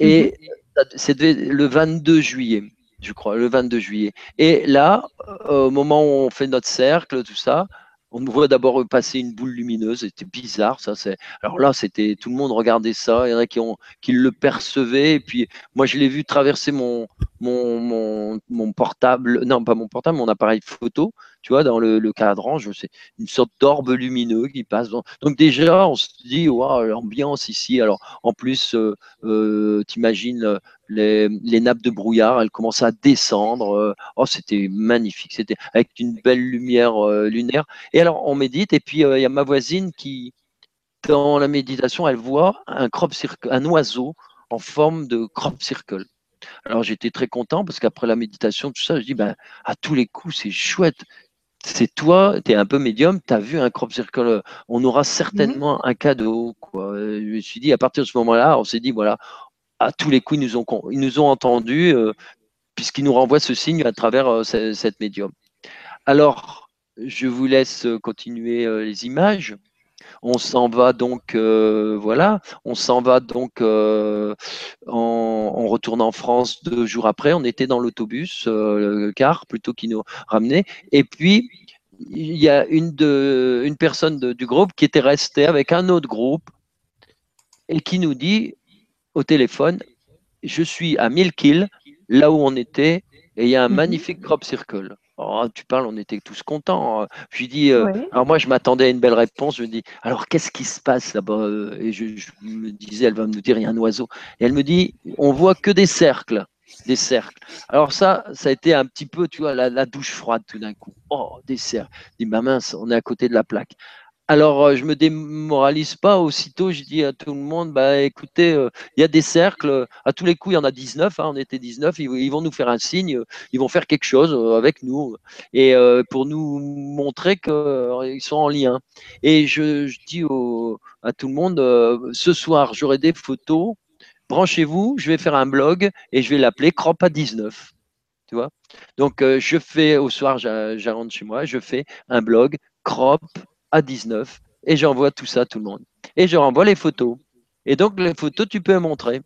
Speaker 2: et mhm. c'était le 22 juillet je crois, le 22 juillet. Et là, au moment où on fait notre cercle, tout ça, on voit d'abord passer une boule lumineuse. C'était bizarre, ça. C'est alors là, c'était tout le monde regardait ça. Il y en a qui le percevaient. Et puis moi, je l'ai vu traverser mon mon, mon portable, non pas mon portable, mon appareil photo. Tu vois, dans le, cadran, je sais, une sorte d'orbe lumineux qui passe. Donc déjà, on se dit, waouh, l'ambiance ici. Alors en plus, euh, euh t'imagines les, les, nappes de brouillard, elles commencent à descendre. Euh, oh, c'était magnifique. C'était avec une belle lumière euh, lunaire. Et alors, on médite. Et puis, il y a ma voisine qui, dans la méditation, elle voit un crop circle, un oiseau en forme de crop circle. Alors j'étais très content parce qu'après la méditation, tout ça, je dis, ben, à tous les coups, c'est chouette c'est toi, tu es un peu médium, tu as vu un crop circle, on aura certainement mhm. un cadeau. Quoi. Je me suis dit, à partir de ce moment-là, on s'est dit, voilà, à tous les coups, ils nous ont, ils nous ont entendus, euh, puisqu'ils nous renvoient ce signe à travers euh, cette médium. Alors, je vous laisse continuer euh, les images. On s'en va donc, voilà, on s'en va donc en, on retourne en France deux jours après. On était dans l'autobus, le car plutôt qui nous ramenait. Et puis, il y a une, de, une personne du groupe qui était restée avec un autre groupe et qui nous dit au téléphone, je suis à 1000 kills, là où on était, et il y a un mhm. magnifique crop circle. Oh, tu parles, on était tous contents. Je lui dis, euh, alors moi je m'attendais à une belle réponse. Je lui dis, alors qu'est-ce qui se passe là-bas Et je, me disais, elle va me dire, il y a un oiseau. Et elle me dit, on voit que des cercles, des cercles. Alors ça, ça a été un petit peu, tu vois, la, douche froide tout d'un coup. Oh, des cercles. Je dis, ma mince, on est à côté de la plaque. Alors, euh, je me démoralise pas. Aussitôt, je dis à tout le monde, bah, écoutez, euh, il y a des cercles. À tous les coups, il y en a 19. Hein, on était 19. Ils, vont nous faire un signe. Ils vont faire quelque chose euh, avec nous. Et pour nous montrer qu'ils sont en lien. Et je, dis à tout le monde, ce soir, j'aurai des photos. Branchez-vous. Je vais faire un blog et je vais l'appeler Crop à 19. Tu vois? Donc, je fais, au soir, j'arrive chez moi, je fais un blog Crop à 19 et j'envoie tout ça à tout le monde. Et je renvoie les photos. Et donc, les photos, tu peux montrer.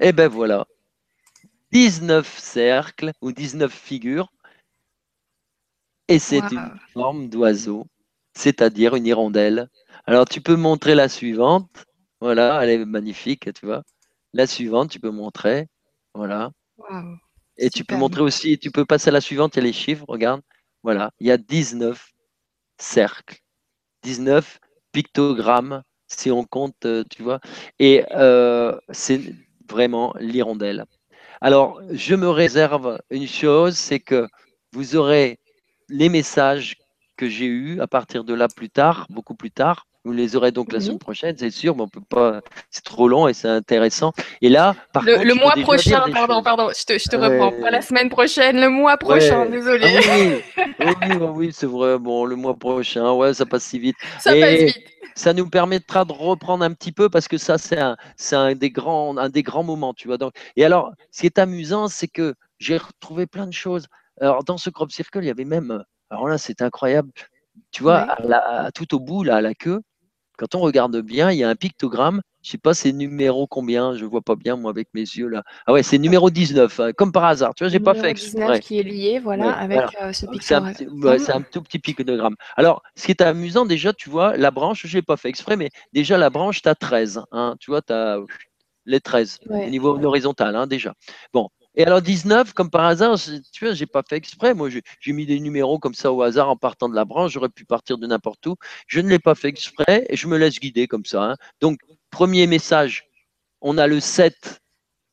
Speaker 2: Et ben voilà. 19 cercles ou 19 figures. Et c'est une forme d'oiseau, c'est-à-dire une hirondelle. Alors, tu peux montrer la suivante. Voilà, elle est magnifique, tu vois. La suivante, tu peux montrer. Voilà. Et tu peux montrer aussi, tu peux passer à la suivante, il y a les chiffres, regarde. Voilà, il y a 19 cercles, 19 pictogrammes, si on compte, euh, tu vois. Et euh, c'est vraiment l'hirondelle. Alors, je me réserve une chose, c'est que vous aurez les messages que j'ai eus à partir de là plus tard, beaucoup plus tard, vous les aurez donc la semaine prochaine, c'est sûr, mais on peut pas. C'est trop long et c'est intéressant. Et là,
Speaker 1: par le, contre, le mois prochain, pardon, pardon, je te, je te reprends. Pas la semaine prochaine, le mois prochain, désolé.
Speaker 2: Ah oui, oui, oui, c'est vrai. Bon, le mois prochain, ouais, ça passe si vite.
Speaker 1: Ça passe vite.
Speaker 2: Ça nous permettra de reprendre un petit peu parce que ça, c'est un, c'est un des grands, un des grands moments, tu vois. Donc, et alors, ce qui est amusant, c'est que j'ai retrouvé plein de choses. Alors, dans ce crop circle, il y avait même, alors là, c'est incroyable. Tu vois, à tout au bout, là, à la queue, quand on regarde bien, il y a un pictogramme. Je sais pas c'est numéro combien, je vois pas bien moi avec mes yeux là. Ah ouais, c'est numéro 19, hein, comme par hasard. Tu vois, j'ai pas fait exprès.
Speaker 1: qui est lié, voilà, avec euh, ce
Speaker 2: pictogramme. C'est un, tout petit pictogramme. Alors, ce qui est amusant déjà, tu vois, la branche, je n'ai pas fait exprès, mais déjà la branche, tu as 13. Hein, tu vois, tu as les 13, au niveau horizontal, hein, déjà. Bon. Et alors 19, comme par hasard, tu vois, j'ai pas fait exprès. Moi, j'ai mis des numéros comme ça au hasard en partant de la branche. J'aurais pu partir de n'importe où. Je ne l'ai pas fait exprès et je me laisse guider comme ça. Hein. Donc, premier message, on a le 7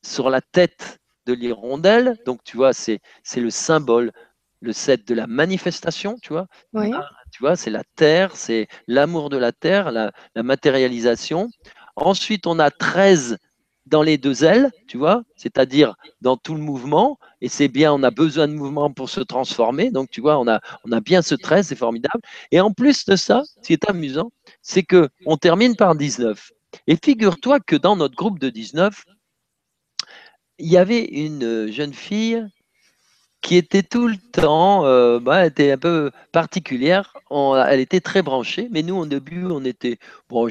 Speaker 2: sur la tête de l'hirondelle. Donc, tu vois, c'est le symbole, le 7 de la manifestation, tu vois. Tu vois, c'est la terre, c'est l'amour de la terre, la, la matérialisation. Ensuite, on a 13 dans les deux ailes, tu vois, c'est-à-dire dans tout le mouvement. Et c'est bien, on a besoin de mouvement pour se transformer. Donc, tu vois, on a, on a bien ce 13, c'est formidable. Et en plus de ça, ce qui est amusant, c'est que on termine par 19. Et figure-toi que dans notre groupe de 19, il y avait une jeune fille qui était tout le temps, euh, bah, était un peu particulière. elle était très branchée, mais nous, au début, on était, bon,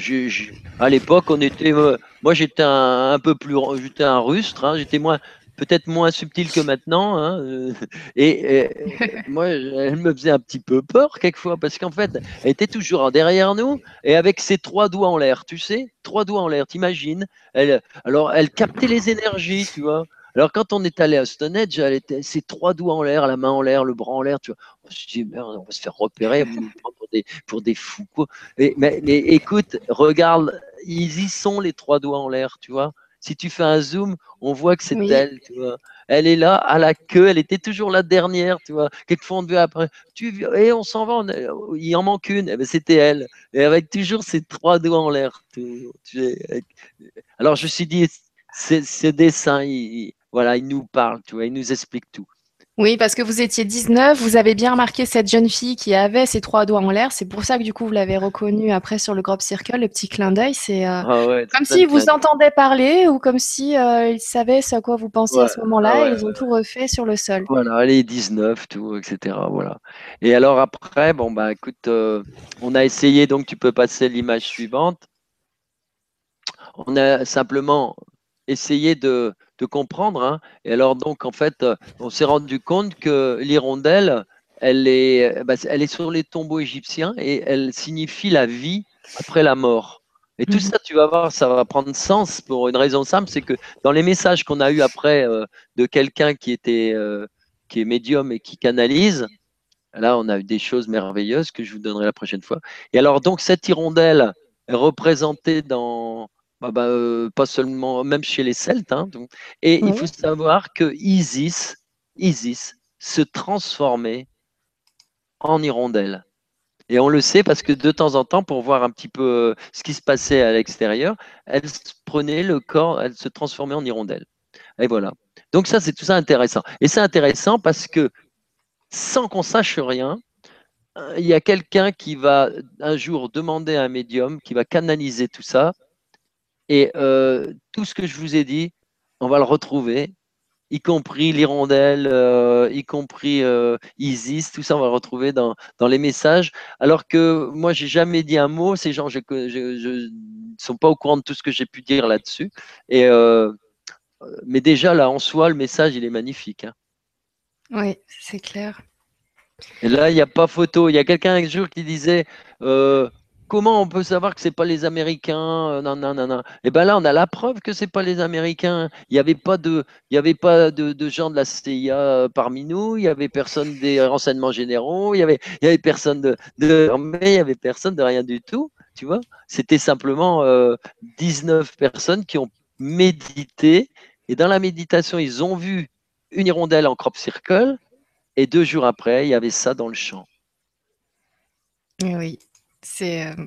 Speaker 2: à l'époque, on était, euh, moi, j'étais un, peu plus, j'étais un rustre, hein, j'étais moins, peut-être moins subtil que maintenant. Hein, euh, et, moi, elle me faisait un petit peu peur quelquefois parce qu'en fait, elle était toujours derrière nous et avec ses trois doigts en l'air, tu sais, trois doigts en l'air, t'imagines. Elle, alors, elle captait les énergies, tu vois. Alors, quand on est allé à Stonehenge, elle était ses trois doigts en l'air, la main en l'air, le bras en l'air. Tu vois. On se dit, merde, on va se faire repérer, pour des, pour des fous. Quoi. mais, mais, écoute, regarde, ils y sont les trois doigts en l'air, tu vois. Si tu fais un zoom, on voit que c'est elle, tu vois. Elle est là à la queue, elle était toujours la dernière, tu vois. Quelquefois, on devait après, tu et on s'en va, il en manque une, eh ben, c'était elle. Et avec toujours ses trois doigts en l'air. Alors, je me suis dit, ce dessin, il, voilà, il nous parle, tu vois, il nous explique tout.
Speaker 1: Oui, parce que vous étiez 19, vous avez bien remarqué cette jeune fille qui avait ses trois doigts en l'air. C'est pour ça que du coup vous l'avez reconnue après sur le Group Circle, le petit clin d'œil. C'est euh, ah comme si vous entendez parler ou comme si euh, ils savaient ce à quoi vous pensiez à ce moment-là. et ils ont tout refait sur le sol.
Speaker 2: Voilà, les 19, tout, etc. Voilà. Et alors après, bon bah écoute, euh, on a essayé donc tu peux passer l'image suivante. On a simplement essayé de de comprendre. Hein. Et alors, donc, en fait, euh, on s'est rendu compte que l'hirondelle, elle est, bah, elle est sur les tombeaux égyptiens et elle signifie la vie après la mort. Et tout mhm. ça, tu vas voir, ça va prendre sens pour une raison simple, c'est que dans les messages qu'on a eu après euh, de quelqu'un qui était euh, qui est médium et qui canalise, là, on a eu des choses merveilleuses que je vous donnerai la prochaine fois. Et alors, donc, cette hirondelle est représentée dans bah, bah euh, pas seulement, même chez les Celtes. Hein, et il faut savoir que Isis, Isis se transformait en hirondelle. Et on le sait parce que de temps en temps, pour voir un petit peu euh, ce qui se passait à l'extérieur, elle prenait le corps, elle se transformait en hirondelle. Et voilà. Donc ça, c'est tout ça intéressant. Et c'est intéressant parce que sans qu'on sache rien, il y a quelqu'un qui va un jour demander à un médium, qui va canaliser tout ça, et euh, tout ce que je vous ai dit, on va le retrouver, y compris l'hirondelle, euh, y compris euh, Isis, tout ça, on va le retrouver dans, les messages. Alors que moi, j'ai jamais dit un mot, ces gens ne sont pas au courant de tout ce que j'ai pu dire là-dessus. Et, mais déjà, là, en soi, le message, il est magnifique. Hein.
Speaker 1: Oui, c'est clair.
Speaker 2: Et là, il n'y a pas photo. Il y a quelqu'un un jour qui disait comment on peut savoir que c'est pas les Américains euh, Non, non, non, non. Et eh ben là, on a la preuve que c'est pas les Américains. Il n'y avait pas de, gens de la CIA euh, parmi nous. Il y avait personne des renseignements généraux. Il y avait, avait personne de, il avait personne de rien du tout. Tu vois C'était simplement 19 euh, personnes qui ont médité. Et dans la méditation, ils ont vu une hirondelle en crop circle. Et deux jours après, il y avait ça dans le champ.
Speaker 1: Oui. C'est euh,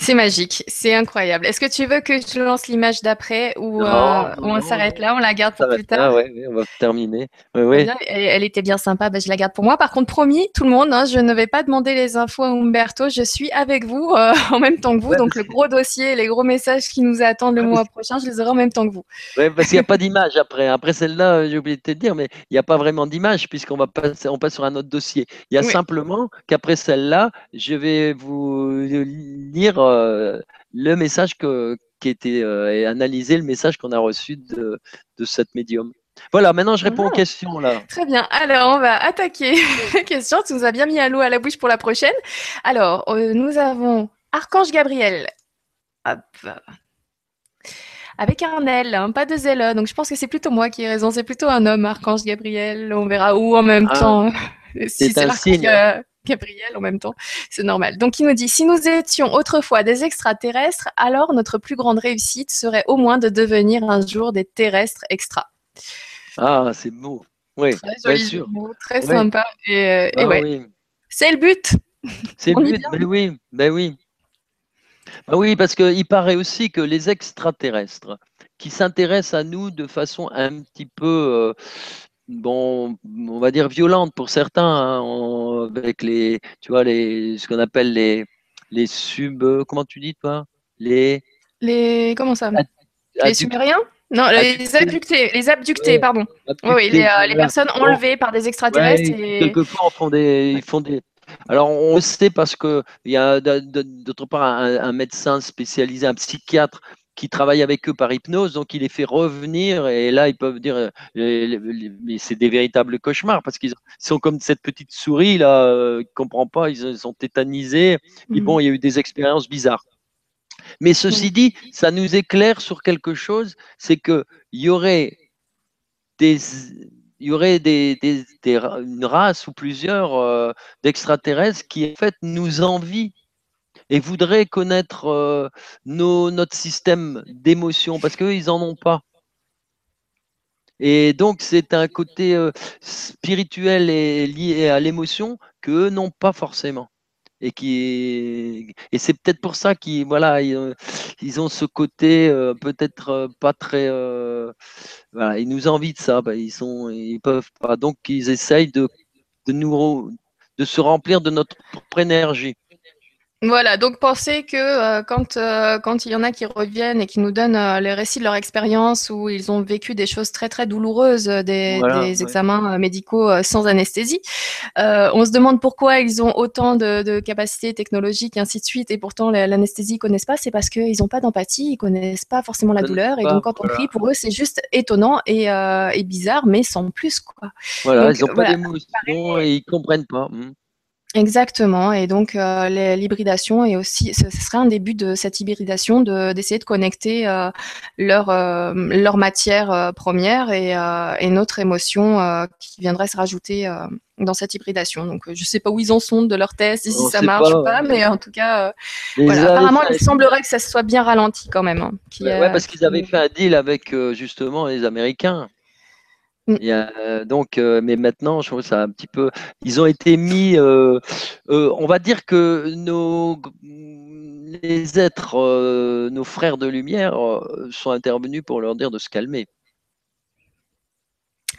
Speaker 1: c'est magique, c'est incroyable. Est-ce que tu veux que je lance l'image d'après ou, euh, on s'arrête là, on la garde pour plus tard?
Speaker 2: ouais, On va terminer.
Speaker 1: Elle, était bien sympa, bah, je la garde pour moi. Par contre, promis, tout le monde, hein, je ne vais pas demander les infos à Umberto, je suis avec vous euh, en même temps que vous. donc le gros dossier, les gros messages qui nous attendent le mois prochain, je les aurai en même temps que vous.
Speaker 2: Oui, parce qu'il n'y a pas d'image après. Après celle-là, j'ai oublié de te dire, mais il n'y a pas vraiment d'image puisqu'on va passer, on passe sur un autre dossier. Il y a simplement qu'après celle-là, je vais vous lire euh, le message que, qui était euh, et analyser le message qu'on a reçu de, de cette médium. Voilà, maintenant je réponds aux questions là.
Speaker 1: Très bien. Alors, on va attaquer les questions. Tu nous as bien mis à l'eau à la bouche pour la prochaine. Alors, euh, nous avons Archange Gabriel. avec un L, hein, pas de ZLE. Donc je pense que c'est plutôt moi qui ai raison. C'est plutôt un homme, Archange Gabriel. On verra où en même ah, temps.
Speaker 2: si c'est un signe. Euh,
Speaker 1: Gabriel en même temps, c'est normal. Donc il nous dit, si nous étions autrefois des extraterrestres, alors notre plus grande réussite serait au moins de devenir un jour des terrestres extra.
Speaker 2: Ah, c'est beau. Oui,
Speaker 1: très joli sûr. très sympa. Et, ah ouais. C'est le but.
Speaker 2: C'est le but, ben oui, ben oui. Ben oui, parce qu'il paraît aussi que les extraterrestres qui s'intéressent à nous de façon un petit peu, euh, bon, on va dire violente pour certains, hein, avec les, tu vois, les, ce qu'on appelle les, les sub, comment tu dis toi, les,
Speaker 1: les, comment ça, les sumériens? Non, les abductés, les abductés, pardon. oui, les, euh, personnes enlevées par des extraterrestres.
Speaker 2: Quelquefois, ils font des, ils font des, alors, on le sait parce qu'il y a d'autre part un, médecin spécialisé, un psychiatre qui travaille avec eux par hypnose, donc il les fait revenir et là ils peuvent dire, euh, mais c'est des véritables cauchemars parce qu'ils sont comme cette petite souris là, euh, ne comprend pas, ils sont tétanisés. Et bon, mmh. il y a eu des expériences bizarres. Mais ceci dit, ça nous éclaire sur quelque chose, c'est qu'il y aurait des, il y aurait des, une race ou plusieurs euh, d'extraterrestres qui en fait nous envient et voudraient connaître euh, notre système d'émotion parce qu'eux, ils n'en ont pas. Et donc, c'est un côté euh, spirituel et lié à l'émotion qu'eux n'ont pas forcément. Et qui et c'est peut-être pour ça qu'ils voilà ils, ont ce côté euh, peut-être euh, pas très euh, voilà ils nous envient ça bah, ils sont ils peuvent pas. Donc ils essayent de nous de se remplir de notre propre énergie
Speaker 1: voilà, donc pensez que euh, quand, euh, quand il y en a qui reviennent et qui nous donnent euh, les récits de leur expérience où ils ont vécu des choses très très douloureuses, des, examens médicaux sans anesthésie, on se demande pourquoi ils ont autant de, capacités technologiques et ainsi de suite, et pourtant l'anesthésie ils connaissent pas, c'est parce qu'ils n'ont pas d'empathie, ils connaissent pas forcément la douleur, et donc quand on prie, pour eux c'est juste étonnant et, et, bizarre, mais sans plus quoi.
Speaker 2: Voilà, ils n'ont pas d'émotion et ils comprennent pas. Hmm.
Speaker 1: Exactement. Et donc, euh, l'hybridation est aussi, ce, serait un début de cette hybridation d'essayer de, connecter euh, leur, euh, leur matière première et, et, notre émotion qui viendrait se rajouter dans cette hybridation. Donc, je ne sais pas où ils en sont de leur test, si ça marche ou pas, mais en tout cas, apparemment, il semblerait que ça soit bien ralenti quand même. Hein,
Speaker 2: parce qu'ils avaient fait un deal avec justement les Américains. Mm. donc, euh, mais maintenant, je trouve ça un petit peu. Ils ont été mis. Euh, euh, on va dire que nos les êtres, nos frères de lumière, sont intervenus pour leur dire de se calmer.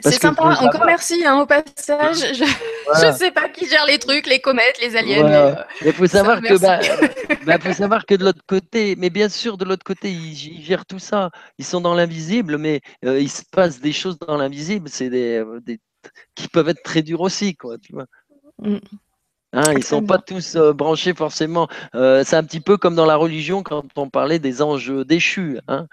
Speaker 1: C'est sympa, encore merci hein, au passage. Je ne sais pas qui gère les trucs, les comètes, les aliens.
Speaker 2: il euh, faut savoir que, bah, bah, faut savoir que de l'autre côté, mais bien sûr de l'autre côté, ils, gèrent tout ça. Ils sont dans l'invisible, mais euh, il se passe des choses dans l'invisible, c'est euh, des, qui peuvent être très dures aussi, quoi. Tu vois. Mm. Hein, ils sont pas tous branchés forcément. c'est un petit peu comme dans la religion quand on parlait des anges déchus. Hein.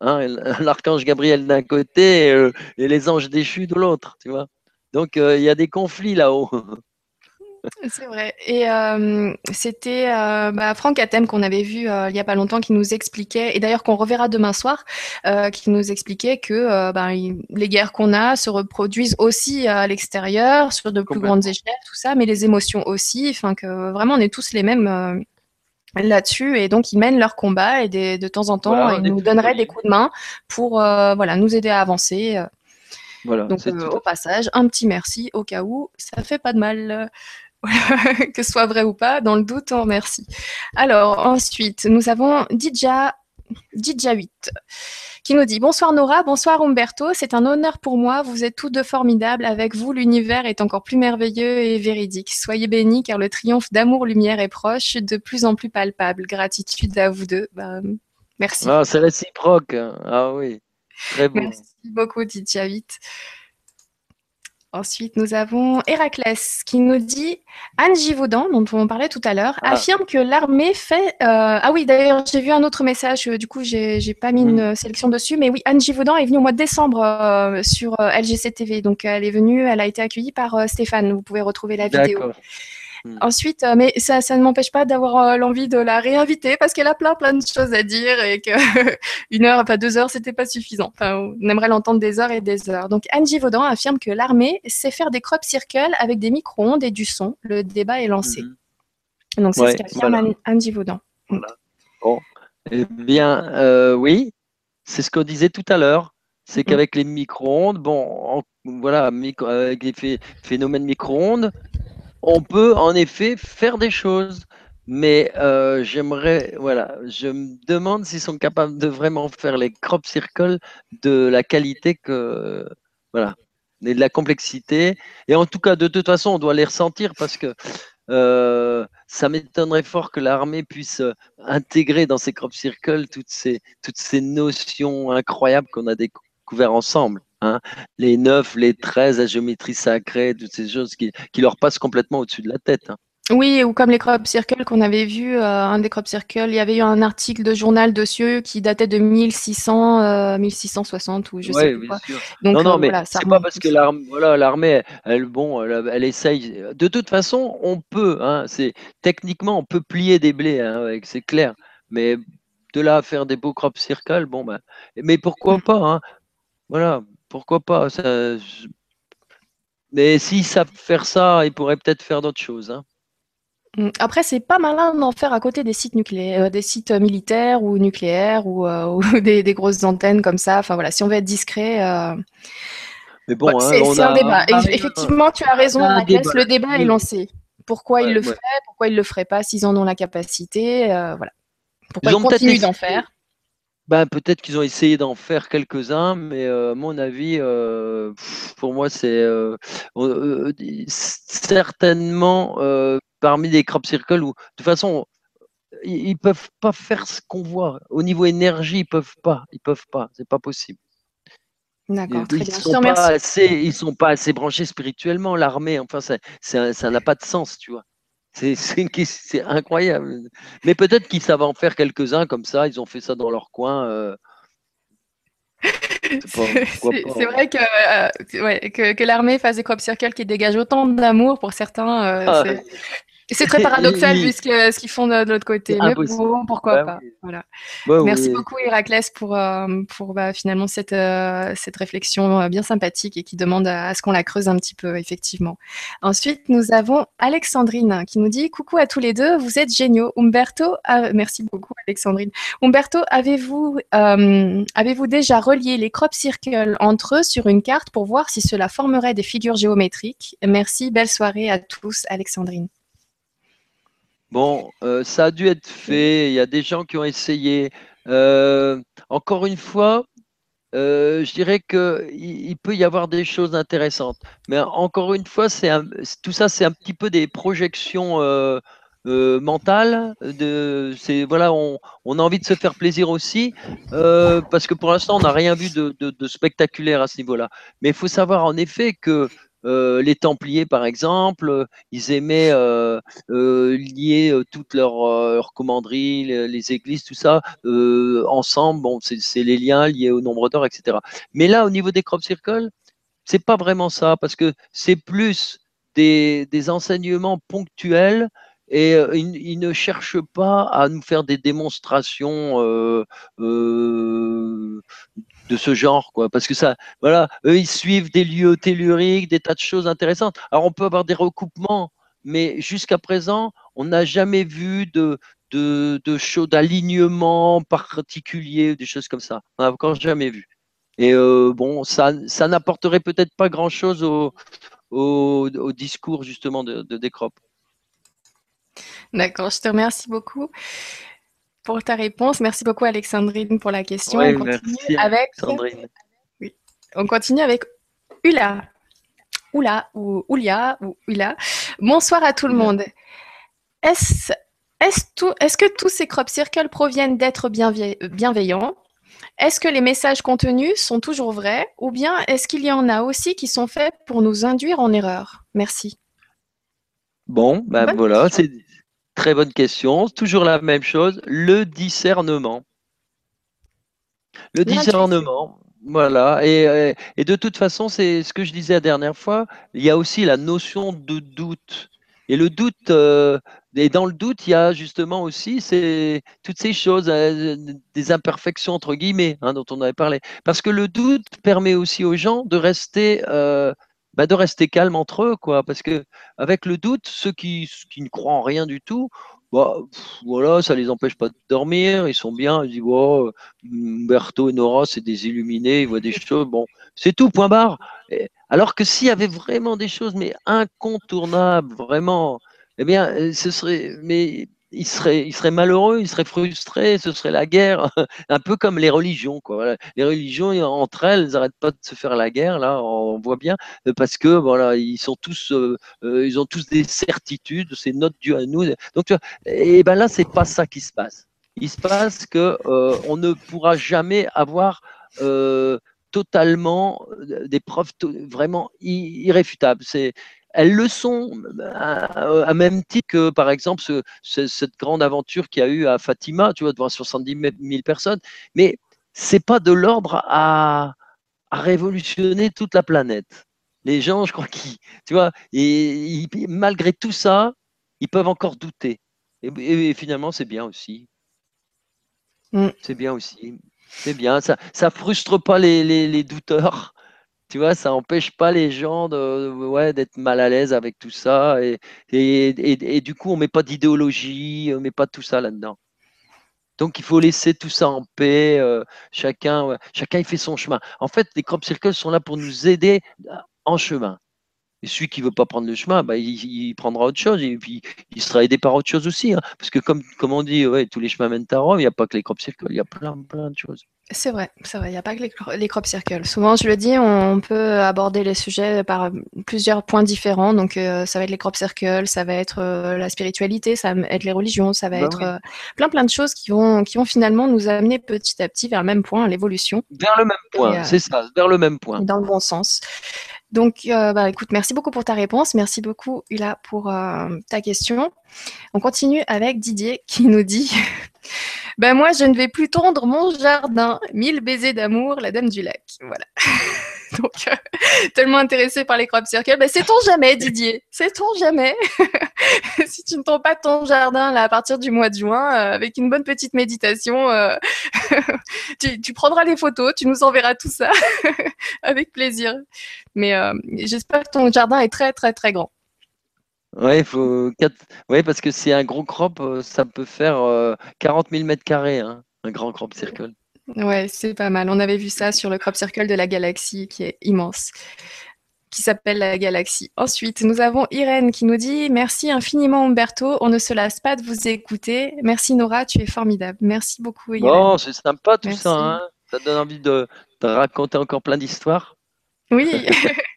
Speaker 2: Hein, l'archange Gabriel d'un côté euh, et, les anges déchus de l'autre, tu vois. Donc euh, il y a des conflits là-haut.
Speaker 1: C'est vrai. Et euh, c'était bah, Franck Atem qu'on avait vu il n'y a pas longtemps qui nous expliquait, et d'ailleurs qu'on reverra demain soir, qui nous expliquait que bah, les guerres qu'on a se reproduisent aussi à l'extérieur, sur de plus grandes échelles, tout ça, mais les émotions aussi. Enfin, que vraiment on est tous les mêmes là-dessus et donc ils mènent leur combat et de temps en temps ils nous donneraient des coups de main pour euh, voilà nous aider à avancer. Voilà, donc euh, au passage un petit merci au cas où ça fait pas de mal. que ce soit vrai ou pas, dans le doute, on remercie. Alors, ensuite, nous avons Dija 8 qui nous dit Bonsoir Nora, bonsoir Umberto, c'est un honneur pour moi, vous êtes tous deux formidables, avec vous l'univers est encore plus merveilleux et véridique. Soyez bénis car le triomphe d'amour-lumière est proche, de plus en plus palpable. Gratitude à vous deux. Bah, merci.
Speaker 2: Ah, c'est réciproque, ah oui, très.
Speaker 1: Merci beaucoup Didier Vite. Ensuite, nous avons Héraclès qui nous dit Anne Givaudan, dont on parlait tout à l'heure, ah. affirme que l'armée fait. Euh, ah oui, d'ailleurs, j'ai vu un autre message, euh, du coup, j'ai pas mis une sélection dessus, mais oui, Anne Givaudan est venue au mois de décembre euh, sur LGC TV. Donc, elle est venue, elle a été accueillie par Stéphane. Vous pouvez retrouver la vidéo. Hmm. Ensuite, euh, mais ça, ça ne m'empêche pas d'avoir euh, l'envie de la réinviter parce qu'elle a plein, plein de choses à dire et que une heure, enfin deux heures, c'était pas suffisant. Enfin, on aimerait l'entendre des heures et des heures. Donc, Angie Vaudan affirme que l'armée sait faire des crop circles avec des micro-ondes et du son. Le débat est lancé. Mhm. Donc, c'est ce qu'affirme Angie Vaudan.
Speaker 2: Voilà. Bon. Eh bien, euh, oui, c'est ce qu'on disait tout à l'heure. C'est mm. qu'avec les micro-ondes, bon, voilà, avec les phénomènes micro-ondes, on peut en effet faire des choses. Mais euh, j'aimerais, voilà, je me demande s'ils sont capables de vraiment faire les crop circles de la qualité que, voilà, et de la complexité. Et en tout cas, de toute façon, on doit les ressentir parce que euh, ça m'étonnerait fort que l'armée puisse intégrer dans ses crop circles toutes ces, toutes ces notions incroyables qu'on a découvertes ensemble. Hein. Les 9, les 13, la géométrie sacrée, toutes ces choses qui, qui leur passent complètement au-dessus de la tête. Hein.
Speaker 1: Oui, ou comme les crop circles qu'on avait vu, euh, un des crop circles, il y avait eu un article de journal dessus qui datait de 1600, 1660 euh, ou je sais pas.
Speaker 2: Donc, non, non, euh, mais c'est pas parce que l'armée, voilà, elle, bon, elle, essaye. De toute façon, on peut, hein, c'est techniquement, on peut plier des blés, hein, c'est clair. Mais de là à faire des beaux crop circles, bon, ben, mais pourquoi pas, hein, voilà, pourquoi pas. Ça, mais s'ils savent faire ça, ils pourraient peut-être faire d'autres choses. Hein.
Speaker 1: Mm. Après, c'est pas malin d'en faire à côté des sites nucléaires, euh, des sites militaires ou nucléaires ou, euh, des, grosses antennes comme ça. Enfin voilà, si on veut être discret. Euh, mais bon, hein, c'est un débat. effectivement, tu as raison, le débat est lancé. Pourquoi ils le feraient, pourquoi ils le feraient pas s'ils en ont la capacité, voilà. Pourquoi ils, ils continuent d'en faire
Speaker 2: ben, peut-être qu'ils ont essayé d'en faire quelques-uns, mais à mon avis, pour moi, c'est certainement parmi les crop circles où, de toute façon, ils, ne peuvent pas faire ce qu'on voit. Au niveau énergie, ils peuvent pas. Ils peuvent pas. C'est pas possible. D'accord, très bien. Sont pas assez, ils sont pas assez branchés spirituellement, l'armée. Enfin, ça, ça n'a pas de sens, tu vois. C'est incroyable. Mais peut-être qu'ils savent en faire quelques-uns comme ça. Ils ont fait ça dans leur coin. Euh,
Speaker 1: c'est vrai que, euh, ouais, que, que l'armée fasse des crop circles qui dégagent autant d'amour pour certains. Euh, ah, c'est très paradoxal vu ce qu'ils font de, l'autre côté. Mais bon, pourquoi pas. Voilà. Merci beaucoup Héraclès pour, euh, pour bah, finalement cette, euh, cette réflexion euh, bien sympathique et qui demande à, ce qu'on la creuse un petit peu, effectivement. Ensuite, nous avons Alexandrine qui nous dit Coucou à tous les deux, vous êtes géniaux. Umberto, merci beaucoup Alexandrine. Umberto, avez-vous avez-vous déjà relié les crop circles entre eux sur une carte pour voir si cela formerait des figures géométriques? Merci, belle soirée à tous, Alexandrine.
Speaker 2: Bon, euh, ça a dû être fait. Il y a des gens qui ont essayé. Euh, encore une fois, euh, je dirais qu'il peut y avoir des choses intéressantes. Mais encore une fois, tout ça, c'est un petit peu des projections mentales. De, voilà, on, a envie de se faire plaisir aussi, parce que pour l'instant, on n'a rien vu de, de, spectaculaire à ce niveau-là. Mais il faut savoir en effet que euh, les Templiers, par exemple, euh, ils aimaient euh, lier toutes leurs, commanderies, les, églises, tout ça, ensemble. Bon, c'est les liens liés au nombre d'heures, etc. Mais là, au niveau des crop circles, c'est pas vraiment ça, parce que c'est plus des, enseignements ponctuels et ils, ne cherchent pas à nous faire des démonstrations de ce genre, quoi. Parce que ça, voilà, eux, ils suivent des lieux telluriques, des tas de choses intéressantes. Alors, on peut avoir des recoupements, mais jusqu'à présent, on n'a jamais vu de, de, de d'alignement particulier, des choses comme ça. On n'a encore jamais vu. Et euh, bon, ça, ça n'apporterait peut-être pas grand-chose au, au, discours justement de, de.
Speaker 1: D'accord, je te remercie beaucoup pour ta réponse. Merci beaucoup, Alexandrine, pour la question. on continue avec. Oui. On continue avec Ula. Oula ou Oulia ou Ula. Bonsoir à tout le monde. Est-ce est que tous ces crop circles proviennent d'êtres bienveillants? Est-ce que les messages contenus sont toujours vrais? Ou bien est-ce qu'il y en a aussi qui sont faits pour nous induire en erreur? Merci.
Speaker 2: Bon, ben voilà, c'est Très bonne question. Toujours la même chose, le discernement. Le discernement, voilà. Et, de toute façon, c'est ce que je disais la dernière fois, il y a aussi la notion de doute. Et le doute, euh, et dans le doute, il y a justement aussi ces, toutes ces choses, euh, des imperfections entre guillemets, hein, dont on avait parlé. Parce que le doute permet aussi aux gens de rester, euh, bah, de rester calmes entre eux, quoi. Parce que avec le doute, ceux qui, qui ne croient en rien du tout, bah, voilà, ça les empêche pas de dormir, ils sont bien, ils disent, oh, Umberto et Nora, c'est des illuminés, ils voient des choses, bon, c'est tout, point barre. alors que s'il y avait vraiment des choses, mais incontournables, vraiment, eh bien, euh, ce serait, mais il serait, il serait malheureux, il serait frustré, ce serait la guerre, un peu comme les religions. Quoi. Les religions, entre elles, elles n'arrêtent pas de se faire la guerre, là, on voit bien, euh, parce que voilà, ils sont tous, euh, euh, ils ont tous des certitudes, c'est notre Dieu à nous. Donc, et ben là, c'est pas ça qui se passe. Il se passe que on ne pourra jamais avoir totalement des preuves vraiment irréfutables. C'est elles le sont à, même titre que, par exemple, cette grande aventure qu'il y a eu à Fatima, tu vois, devant 70 000 personnes. Mais c'est pas de l'ordre à, révolutionner toute la planète. Les gens, je crois qu'ils, tu vois, et, malgré tout ça, ils peuvent encore douter. Et, finalement, c'est bien aussi. Mm. C'est bien aussi. C'est bien. Ça, ça frustre pas les douteurs tu vois, ça n'empêche pas les gens de, ouais, d'être mal à l'aise avec tout ça. Et, du coup, on ne met pas d'idéologie, on ne met pas tout ça là-dedans. Donc, il faut laisser tout ça en paix. Euh, chacun, chacun, il fait son chemin. En fait, les crop circles sont là pour nous aider en chemin. Et celui qui ne veut pas prendre le chemin, bah, il, prendra autre chose. Et puis, il sera aidé par autre chose aussi. Hein. Parce que, comme, comme on dit, ouais, tous les chemins mènent à Rome, il n'y a pas que les crop circles, il y a plein, plein de choses.
Speaker 1: C'est vrai, c'est vrai, il n'y a pas que les, crop circles. Souvent, je le dis, on peut aborder les sujets par plusieurs points différents. Donc, euh, ça va être les crop circles, ça va être euh, la spiritualité, ça va être les religions, ça va bah être euh, plein plein de choses qui vont, qui vont finalement nous amener petit à petit vers le même point, l'évolution.
Speaker 2: Vers le même point, c'est ça, vers le même point.
Speaker 1: Dans le bon sens. Donc, bah, écoute, merci beaucoup pour ta réponse. Merci beaucoup, Hula, pour ta question. On continue avec Didier qui nous dit Ben moi, je ne vais plus tondre mon jardin. Mille baisers d'amour, la dame du lac. Voilà. Donc, euh, tellement intéressé par les crop circles. Ben, c'est ton jamais, Didier? C'est ton jamais? si tu ne tonds pas ton jardin là, à partir du mois de juin, euh, avec une bonne petite méditation, euh, tu, tu, prendras les photos, tu nous enverras tout ça avec plaisir. Mais j'espère que ton jardin est très, très, très grand.
Speaker 2: Ouais, faut ouais, parce que c'est un gros crop, euh, ça peut faire 40 000 mètres carrés, hein, un grand crop circle.
Speaker 1: Ouais, c'est pas mal. On avait vu ça sur le crop circle de la galaxie, qui est immense, qui s'appelle la galaxie. Ensuite, nous avons Irène qui nous dit Merci infiniment, Umberto. On ne se lasse pas de vous écouter. Merci, Nora, tu es formidable. Merci beaucoup,
Speaker 2: Irène. Bon, c'est sympa tout ça, hein. Ça donne envie de, raconter encore plein d'histoires.
Speaker 1: Oui.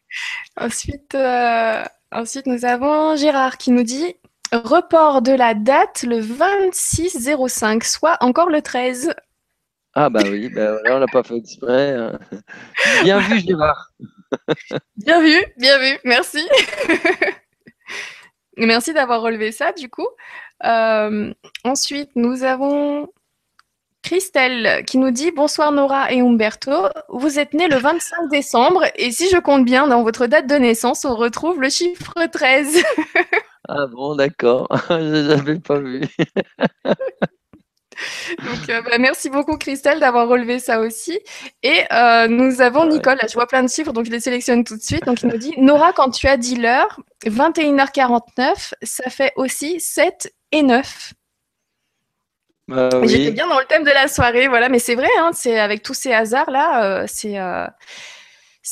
Speaker 1: Ensuite, euh, Ensuite, nous avons Gérard qui nous dit report de la date le 26-05, soit encore le 13.
Speaker 2: Ah bah oui, bah on l'a pas fait exprès. Hein. Bien vu Gérard.
Speaker 1: bien vu, bien vu, merci. merci d'avoir relevé ça du coup. Euh, ensuite, nous avons Christelle qui nous dit Bonsoir Nora et Umberto. Vous êtes né le 25 décembre et si je compte bien dans votre date de naissance, on retrouve le chiffre 13.
Speaker 2: ah bon, d'accord. je n'avais pas vu.
Speaker 1: Donc, euh, bah, merci beaucoup Christelle d'avoir relevé ça aussi. Et euh, nous avons Nicole, je vois plein de chiffres, donc je les sélectionne tout de suite. Donc il nous dit Nora, quand tu as dit l'heure, 21h49, ça fait aussi 7 et 9. Bah J'étais bien dans le thème de la soirée, voilà, mais c'est vrai, hein, c'est avec tous ces hasards là, euh, c'est, euh,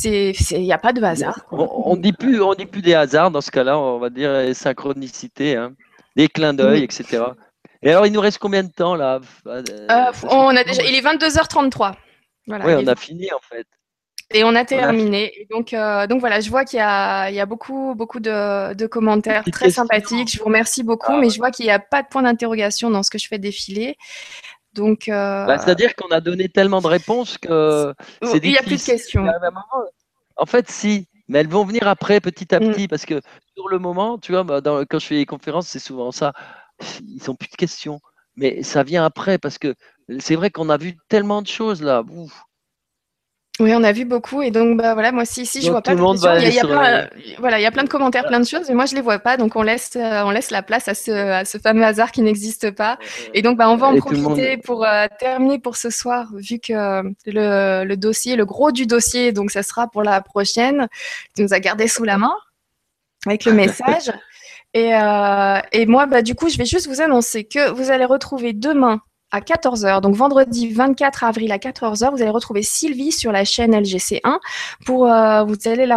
Speaker 1: il n'y a pas de hasard.
Speaker 2: On, ne dit plus, on dit plus des hasards dans ce cas-là, on va dire les synchronicités, hein, des clins d'œil, etc. Et alors, il nous reste combien de temps là?
Speaker 1: Euh, On a déjà, il est 22h33.
Speaker 2: Voilà, oui, on a fini en fait.
Speaker 1: Et on a terminé. donc, euh, donc voilà, je vois qu'il y a, il y a beaucoup, beaucoup de, commentaires très sympathiques. Je vous remercie beaucoup, ah mais je vois qu'il n'y a pas de point d'interrogation dans ce que je fais défiler. Donc, euh,
Speaker 2: bah, c'est-à-dire qu'on a donné tellement de réponses que
Speaker 1: c'est il n'y a plus de questions.
Speaker 2: En fait, si, mais elles vont venir après, petit à mm. petit, parce que sur le moment, tu vois, bah, quand je fais les conférences, c'est souvent ça. Ils n'ont plus de questions, mais ça vient après, parce que c'est vrai qu'on a vu tellement de choses là. Ouf.
Speaker 1: Oui, on a vu beaucoup et donc bah voilà, moi si, si je vois pas. Tout il y a, plein, voilà, il y a plein de commentaires, plein de choses, mais moi je les vois pas, donc on laisse, euh, on laisse la place à ce, à ce fameux hasard qui n'existe pas. Et donc bah on va en profiter pour euh, terminer pour ce soir, vu que le, le, dossier, le gros du dossier, donc ça sera pour la prochaine. Tu nous a gardé sous la main avec le message. et, euh, et moi, bah, du coup, je vais juste vous annoncer que vous allez retrouver demain à 14h. Donc vendredi 24 avril à 14h, vous allez retrouver Sylvie sur la chaîne LGC1 pour euh, vous allez la,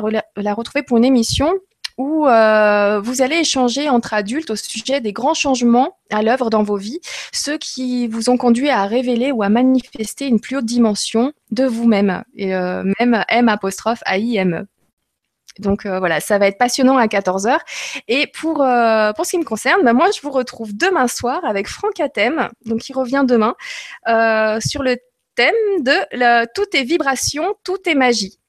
Speaker 1: retrouver pour une émission où euh, vous allez échanger entre adultes au sujet des grands changements à l'œuvre dans vos vies, ceux qui vous ont conduit à révéler ou à manifester une plus haute dimension de vous-même, et euh, même M apostrophe A-I-M-E. Donc euh, voilà, ça va être passionnant à 14h. Et pour, euh, pour ce qui me concerne, bah, moi je vous retrouve demain soir avec Franck Atem, donc il revient demain, euh, sur le thème de tout est vibration, tout est magie.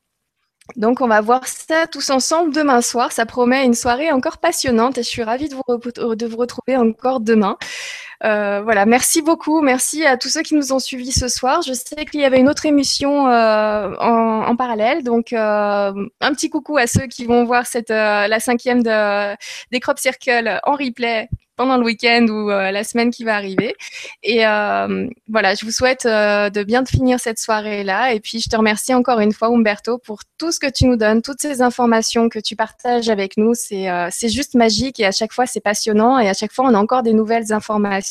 Speaker 1: Donc on va voir ça tous ensemble demain soir. Ça promet une soirée encore passionnante et je suis ravie de vous retrouver encore demain. Euh, voilà, merci beaucoup. Merci à tous ceux qui nous ont suivis ce soir. Je sais qu'il y avait une autre émission euh, en, parallèle, donc euh, un petit coucou à ceux qui vont voir cette la cinquième de, des Crop Circle en replay pendant le week-end ou euh, la semaine qui va arriver. Et euh, voilà, je vous souhaite euh, de bien finir cette soirée-là. Et puis, je te remercie encore une fois, Umberto, pour tout ce que tu nous donnes, toutes ces informations que tu partages avec nous. C'est c'est juste magique et à chaque fois, c'est passionnant. Et à chaque fois, on a encore des nouvelles informations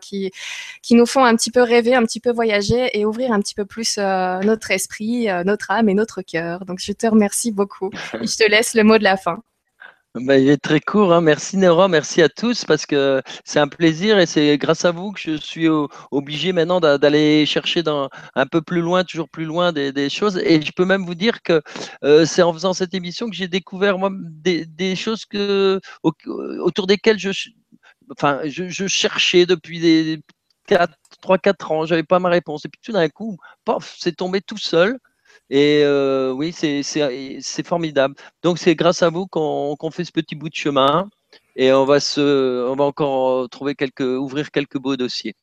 Speaker 1: qui, qui nous font un petit peu rêver, un petit peu voyager et ouvrir un petit peu plus notre esprit, notre âme et notre cœur. Donc, je te remercie beaucoup. Je te laisse le mot de la fin.
Speaker 2: Bah, il est très court. Hein. Merci Nora, merci à tous parce que c'est un plaisir et c'est grâce à vous que je suis obligé maintenant d'aller chercher un peu plus loin, toujours plus loin des, choses. Et je peux même vous dire que euh, c'est en faisant cette émission que j'ai découvert moi, des, choses que, autour desquelles je, enfin, je, cherchais depuis des 3-4 ans. J'avais pas ma réponse. Et puis tout d'un coup, pof, c'est tombé tout seul. Et euh, oui, c'est formidable. Donc c'est grâce à vous qu'on fait ce petit bout de chemin et on va, se, on va encore trouver quelques, ouvrir quelques beaux dossiers.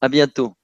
Speaker 2: À bientôt.